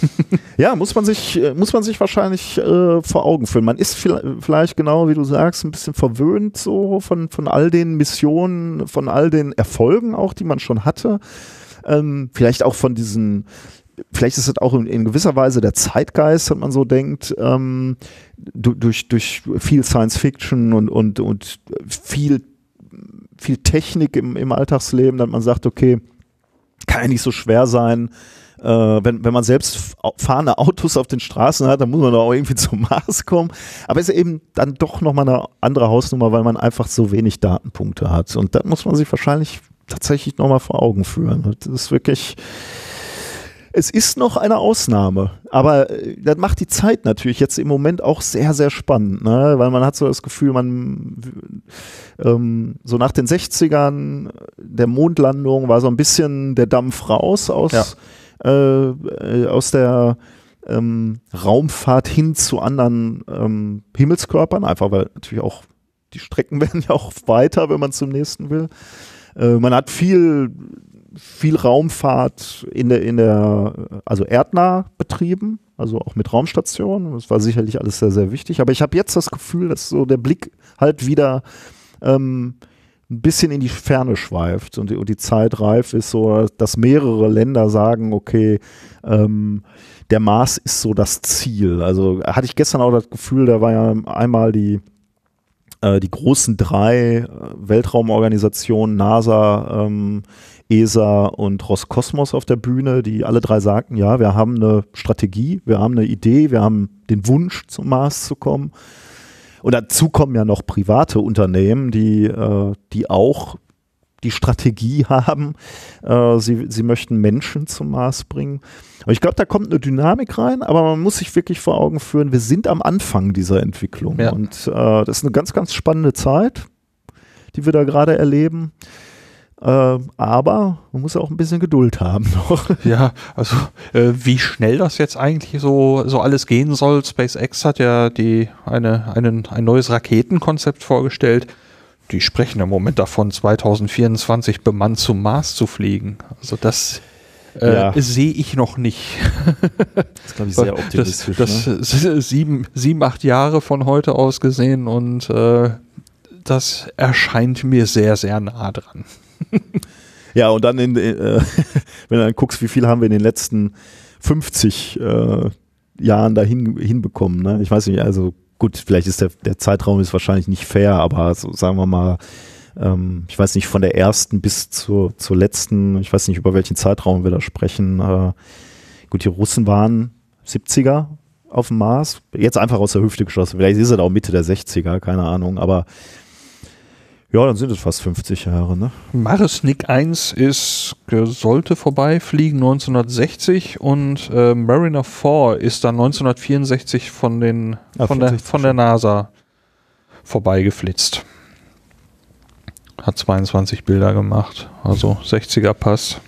Speaker 3: Ja, muss man sich, äh, muss man sich wahrscheinlich äh, vor Augen führen. Man ist viel- vielleicht genau, wie du sagst, ein bisschen verwöhnt so von, von all den Missionen, von all den Erfolgen auch, die man schon hatte. Ähm, vielleicht auch von diesen, vielleicht ist es auch in, in gewisser Weise der Zeitgeist, wenn man so denkt, ähm, du, durch, durch viel Science Fiction und, und, und viel, viel Technik im, im Alltagsleben, dass man sagt, okay, kann ja nicht so schwer sein, äh, wenn, wenn man selbst fahrende Autos auf den Straßen hat, dann muss man doch auch irgendwie zum Mars kommen. Aber es ist eben dann doch nochmal eine andere Hausnummer, weil man einfach so wenig Datenpunkte hat. Und da muss man sich wahrscheinlich tatsächlich nochmal vor Augen führen. Das ist wirklich, es ist noch eine Ausnahme, aber äh, das macht die Zeit natürlich jetzt im Moment auch sehr, sehr spannend, ne? weil man hat so das Gefühl, man ähm, so nach den 60ern der Mondlandung war so ein bisschen der Dampf raus aus, ja. äh, äh aus der ähm, Raumfahrt hin zu anderen ähm, Himmelskörpern, einfach weil natürlich auch die Strecken werden ja auch weiter, wenn man zum nächsten will. Äh, man hat viel viel Raumfahrt in der, in der, also erdnah betrieben, also auch mit Raumstationen. Das war sicherlich alles sehr, sehr wichtig. Aber ich habe jetzt das Gefühl, dass so der Blick halt wieder ähm, ein bisschen in die Ferne schweift und die, und die Zeit reif ist, so dass mehrere Länder sagen, okay, ähm, der Mars ist so das Ziel. Also hatte ich gestern auch das Gefühl, da war ja einmal die äh, die großen drei äh, Weltraumorganisationen, NASA, ähm, ESA und Roskosmos auf der Bühne, die alle drei sagten, ja, wir haben eine Strategie, wir haben eine Idee, wir haben den Wunsch, zum Mars zu kommen. Und dazu kommen ja noch private Unternehmen, die, äh, die auch die Strategie haben, äh, sie, sie möchten Menschen zum Mars bringen. Und ich glaube, da kommt eine Dynamik rein, aber man muss sich wirklich vor Augen führen, wir sind am Anfang dieser Entwicklung. Ja. Und äh, das ist eine ganz, ganz spannende Zeit, die wir da gerade erleben. Äh, aber man muss auch ein bisschen Geduld haben. Noch.
Speaker 1: Ja, also äh, wie schnell das jetzt eigentlich so, so alles gehen soll. SpaceX hat ja die, eine, einen, ein neues Raketenkonzept vorgestellt. Die sprechen im Moment davon, 2024 bemannt zum Mars zu fliegen. Also das äh, ja. sehe ich noch nicht.
Speaker 3: das ist, glaube ich, sehr optimistisch.
Speaker 1: Das, das ne? sieben, sieben, acht Jahre von heute aus gesehen und äh, das erscheint mir sehr, sehr nah dran.
Speaker 3: ja, und dann, in, äh, wenn du dann guckst, wie viel haben wir in den letzten 50 äh, Jahren dahin hinbekommen. Ne? Ich weiß nicht, also gut, vielleicht ist der, der Zeitraum ist wahrscheinlich nicht fair, aber so, sagen wir mal, ähm, ich weiß nicht, von der ersten bis zur, zur letzten, ich weiß nicht, über welchen Zeitraum wir da sprechen. Äh, gut, die Russen waren 70er auf dem Mars, jetzt einfach aus der Hüfte geschossen. Vielleicht ist es auch Mitte der 60er, keine Ahnung, aber ja, dann sind es fast 50 Jahre, ne?
Speaker 1: Maresnik 1 ist, sollte vorbeifliegen 1960 und äh, Mariner 4 ist dann 1964 von, den, ah, von, der, von der NASA vorbeigeflitzt. Hat 22 Bilder gemacht, also 60er Pass.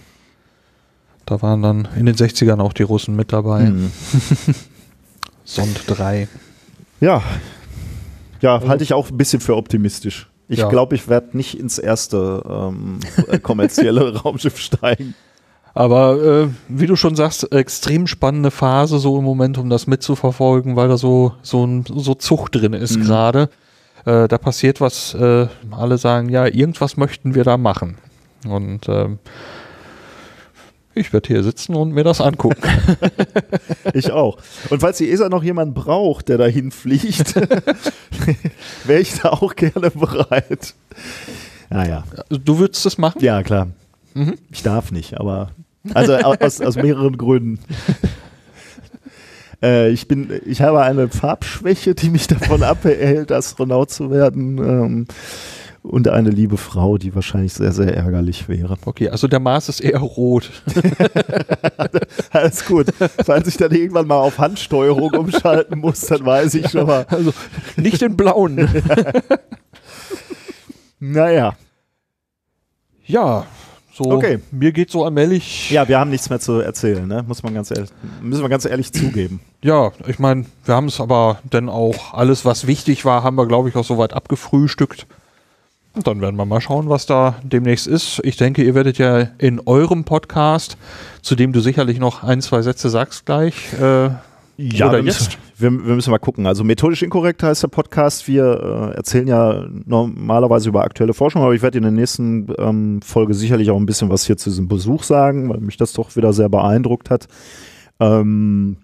Speaker 1: Da waren dann in den 60ern auch die Russen mit dabei. Mhm. Sond 3.
Speaker 3: Ja, ja, halte ich auch ein bisschen für optimistisch. Ich ja. glaube, ich werde nicht ins erste ähm, kommerzielle Raumschiff steigen.
Speaker 1: Aber äh, wie du schon sagst, extrem spannende Phase so im Moment, um das mitzuverfolgen, weil da so so, ein, so Zucht drin ist mhm. gerade. Äh, da passiert was. Äh, alle sagen, ja, irgendwas möchten wir da machen. Und ähm, ich werde hier sitzen und mir das angucken.
Speaker 3: ich auch. Und falls die ESA noch jemanden braucht, der dahin fliegt, wäre ich da auch gerne bereit.
Speaker 1: Naja. Du würdest das machen?
Speaker 3: Ja, klar. Mhm. Ich darf nicht, aber also aus, aus mehreren Gründen. Äh, ich bin, ich habe eine Farbschwäche, die mich davon abhält, Astronaut zu werden. Ähm, und eine liebe Frau, die wahrscheinlich sehr, sehr ärgerlich wäre.
Speaker 1: Okay, also der Mars ist eher rot.
Speaker 3: Alles gut. Falls ich dann irgendwann mal auf Handsteuerung umschalten muss, dann weiß ich schon mal.
Speaker 1: Also nicht den blauen.
Speaker 3: naja.
Speaker 1: Ja, so, okay. mir geht so allmählich.
Speaker 3: Ja, wir haben nichts mehr zu erzählen, ne? Muss man ganz ehrlich, müssen wir ganz ehrlich zugeben.
Speaker 1: Ja, ich meine, wir haben es aber dann auch alles, was wichtig war, haben wir, glaube ich, auch soweit abgefrühstückt. Und dann werden wir mal schauen, was da demnächst ist. Ich denke, ihr werdet ja in eurem Podcast, zu dem du sicherlich noch ein, zwei Sätze sagst gleich, äh,
Speaker 3: ja, oder wir jetzt? Müssen, wir, wir, müssen mal gucken. Also methodisch inkorrekt heißt der Podcast. Wir äh, erzählen ja normalerweise über aktuelle Forschung, aber ich werde in der nächsten ähm, Folge sicherlich auch ein bisschen was hier zu diesem Besuch sagen, weil mich das doch wieder sehr beeindruckt hat. Ähm,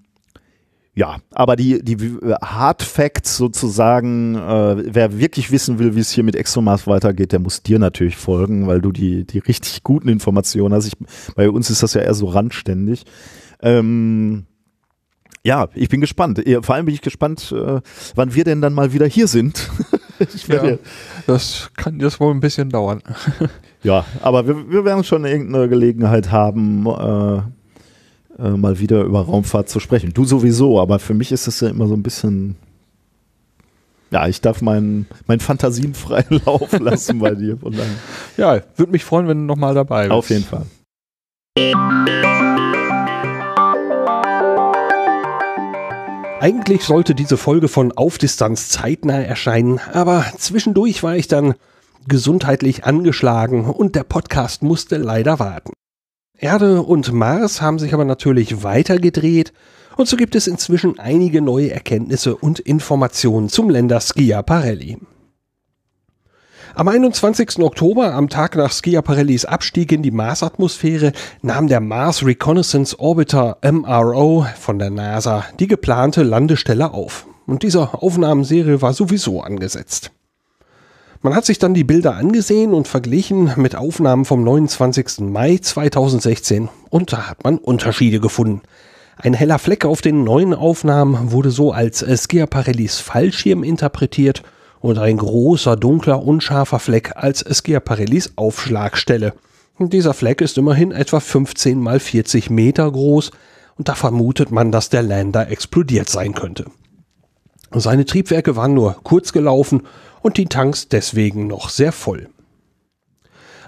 Speaker 3: ja, aber die, die Hard Facts sozusagen, äh, wer wirklich wissen will, wie es hier mit ExoMars weitergeht, der muss dir natürlich folgen, weil du die, die richtig guten Informationen hast. Ich, bei uns ist das ja eher so randständig. Ähm, ja, ich bin gespannt. Vor allem bin ich gespannt, äh, wann wir denn dann mal wieder hier sind. Ich
Speaker 1: Ja, das kann jetzt wohl ein bisschen dauern.
Speaker 3: ja. aber wir, wir werden schon irgendeine Gelegenheit haben, äh, äh, mal wieder über Raumfahrt zu sprechen. Du sowieso, aber für mich ist es ja immer so ein bisschen. Ja, ich darf meinen mein Fantasien freien Lauf lassen bei dir. Von daher.
Speaker 1: Ja, würde mich freuen, wenn du nochmal dabei bist.
Speaker 3: Auf jeden Fall.
Speaker 8: Eigentlich sollte diese Folge von Auf Distanz zeitnah erscheinen, aber zwischendurch war ich dann gesundheitlich angeschlagen und der Podcast musste leider warten. Erde und Mars haben sich aber natürlich weitergedreht und so gibt es inzwischen einige neue Erkenntnisse und Informationen zum Länder Schiaparelli. Am 21. Oktober, am Tag nach Schiaparellis Abstieg in die Marsatmosphäre, nahm der Mars Reconnaissance Orbiter MRO von der NASA die geplante Landestelle auf. Und diese Aufnahmenserie war sowieso angesetzt. Man hat sich dann die Bilder angesehen und verglichen mit Aufnahmen vom 29. Mai 2016 und da hat man Unterschiede gefunden. Ein heller Fleck auf den neuen Aufnahmen wurde so als Schiaparellis Fallschirm interpretiert und ein großer, dunkler, unscharfer Fleck als Schiaparellis Aufschlagstelle. Dieser Fleck ist immerhin etwa 15 mal 40 Meter groß und da vermutet man, dass der Lander explodiert sein könnte. Seine Triebwerke waren nur kurz gelaufen und die Tanks deswegen noch sehr voll.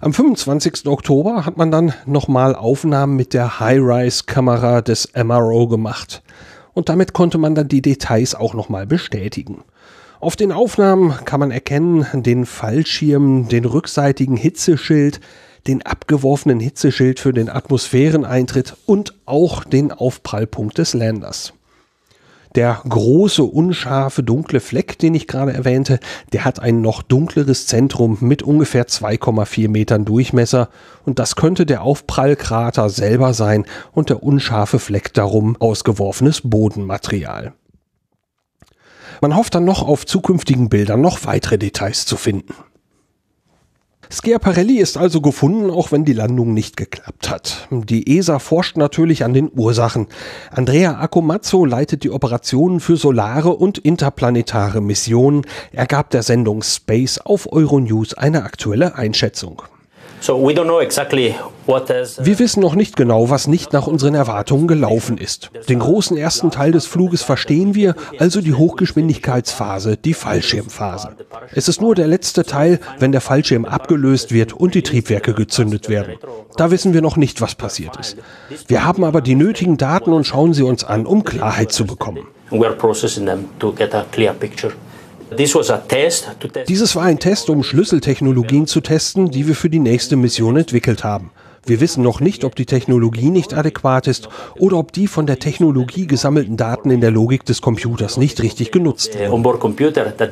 Speaker 8: Am 25. Oktober hat man dann nochmal Aufnahmen mit der High-Rise-Kamera des MRO gemacht. Und damit konnte man dann die Details auch nochmal bestätigen. Auf den Aufnahmen kann man erkennen den Fallschirm, den rückseitigen Hitzeschild, den abgeworfenen Hitzeschild für den Atmosphäreneintritt und auch den Aufprallpunkt des Landers. Der große, unscharfe, dunkle Fleck, den ich gerade erwähnte, der hat ein noch dunkleres Zentrum mit ungefähr 2,4 Metern Durchmesser und das könnte der Aufprallkrater selber sein und der unscharfe Fleck darum ausgeworfenes Bodenmaterial. Man hofft dann noch auf zukünftigen Bildern noch weitere Details zu finden. Schiaparelli ist also gefunden, auch wenn die Landung nicht geklappt hat. Die ESA forscht natürlich an den Ursachen. Andrea Accomazzo leitet die Operationen für solare und interplanetare Missionen. Er gab der Sendung Space auf Euronews eine aktuelle Einschätzung.
Speaker 6: So we don't know exactly what has,
Speaker 8: Wir wissen noch nicht genau, was nicht nach unseren Erwartungen gelaufen ist. Den großen ersten Teil des Fluges verstehen wir, also die Hochgeschwindigkeitsphase, die Fallschirmphase. Es ist nur der letzte Teil, wenn der Fallschirm abgelöst wird und die Triebwerke gezündet werden. Da wissen wir noch nicht, was passiert ist. Wir haben aber die nötigen Daten und schauen sie uns an, um Klarheit zu bekommen.
Speaker 6: we are processing them to get a clear picture.
Speaker 8: Dieses war ein Test, um Schlüsseltechnologien zu testen, die wir für die nächste Mission entwickelt haben. Wir wissen noch nicht, ob die Technologie nicht adäquat ist oder ob die von der Technologie gesammelten Daten in der Logik des Computers nicht richtig genutzt
Speaker 6: the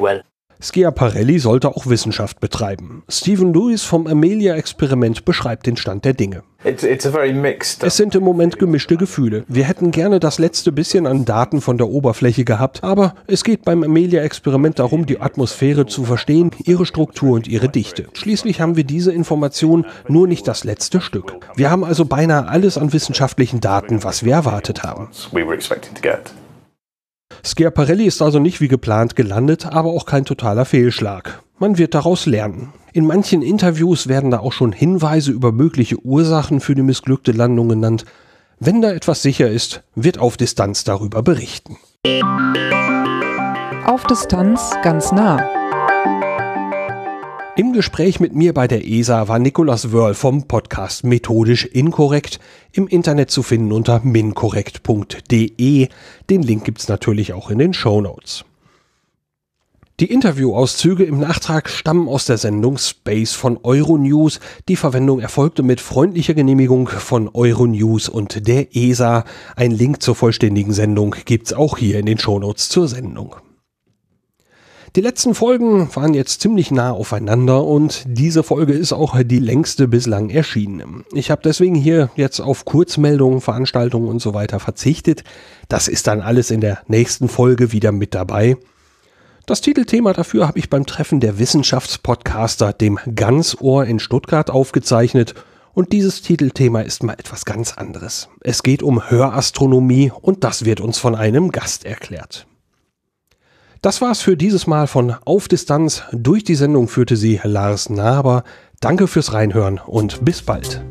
Speaker 8: wurden. Schiaparelli sollte auch Wissenschaft betreiben. Stephen Lewis vom Amelia-Experiment beschreibt den Stand der Dinge. Es sind im Moment gemischte Gefühle. Wir hätten gerne das letzte bisschen an Daten von der Oberfläche gehabt, aber es geht beim Amelia-Experiment darum, die Atmosphäre zu verstehen, ihre Struktur und ihre Dichte. Schließlich haben wir diese Information, nur nicht das letzte Stück. Wir haben also beinahe alles an wissenschaftlichen Daten, was wir erwartet haben.
Speaker 9: we were expecting to get.
Speaker 8: Schiaparelli ist also nicht wie geplant gelandet, aber auch kein totaler Fehlschlag. Man wird daraus lernen. In manchen Interviews werden da auch schon Hinweise über mögliche Ursachen für die missglückte Landung genannt. Wenn da etwas sicher ist, wird auf Distanz darüber berichten.
Speaker 2: Auf Distanz ganz nah.
Speaker 8: Im Gespräch mit mir bei der ESA war Nicolas Wörl vom Podcast Methodisch Inkorrekt im Internet zu finden unter minkorrekt.de. Den Link gibt's natürlich auch in den Show Notes. Die Interviewauszüge im Nachtrag stammen aus der Sendung Space von Euronews. Die Verwendung erfolgte mit freundlicher Genehmigung von Euronews und der ESA. Ein Link zur vollständigen Sendung gibt's auch hier in den Shownotes zur Sendung. Die letzten Folgen waren jetzt ziemlich nah aufeinander und diese Folge ist auch die längste bislang erschienen. Ich habe deswegen hier jetzt auf Kurzmeldungen, Veranstaltungen und so weiter verzichtet. Das ist dann alles in der nächsten Folge wieder mit dabei. Das Titelthema dafür habe ich beim Treffen der Wissenschaftspodcaster, dem Ganzohr in Stuttgart, aufgezeichnet. Und dieses Titelthema ist mal etwas ganz anderes. Es geht um Hörastronomie und das wird uns von einem Gast erklärt. Das war's für dieses Mal von Auf Distanz. Durch die Sendung führte sie Lars Naber. Danke fürs Reinhören und bis bald.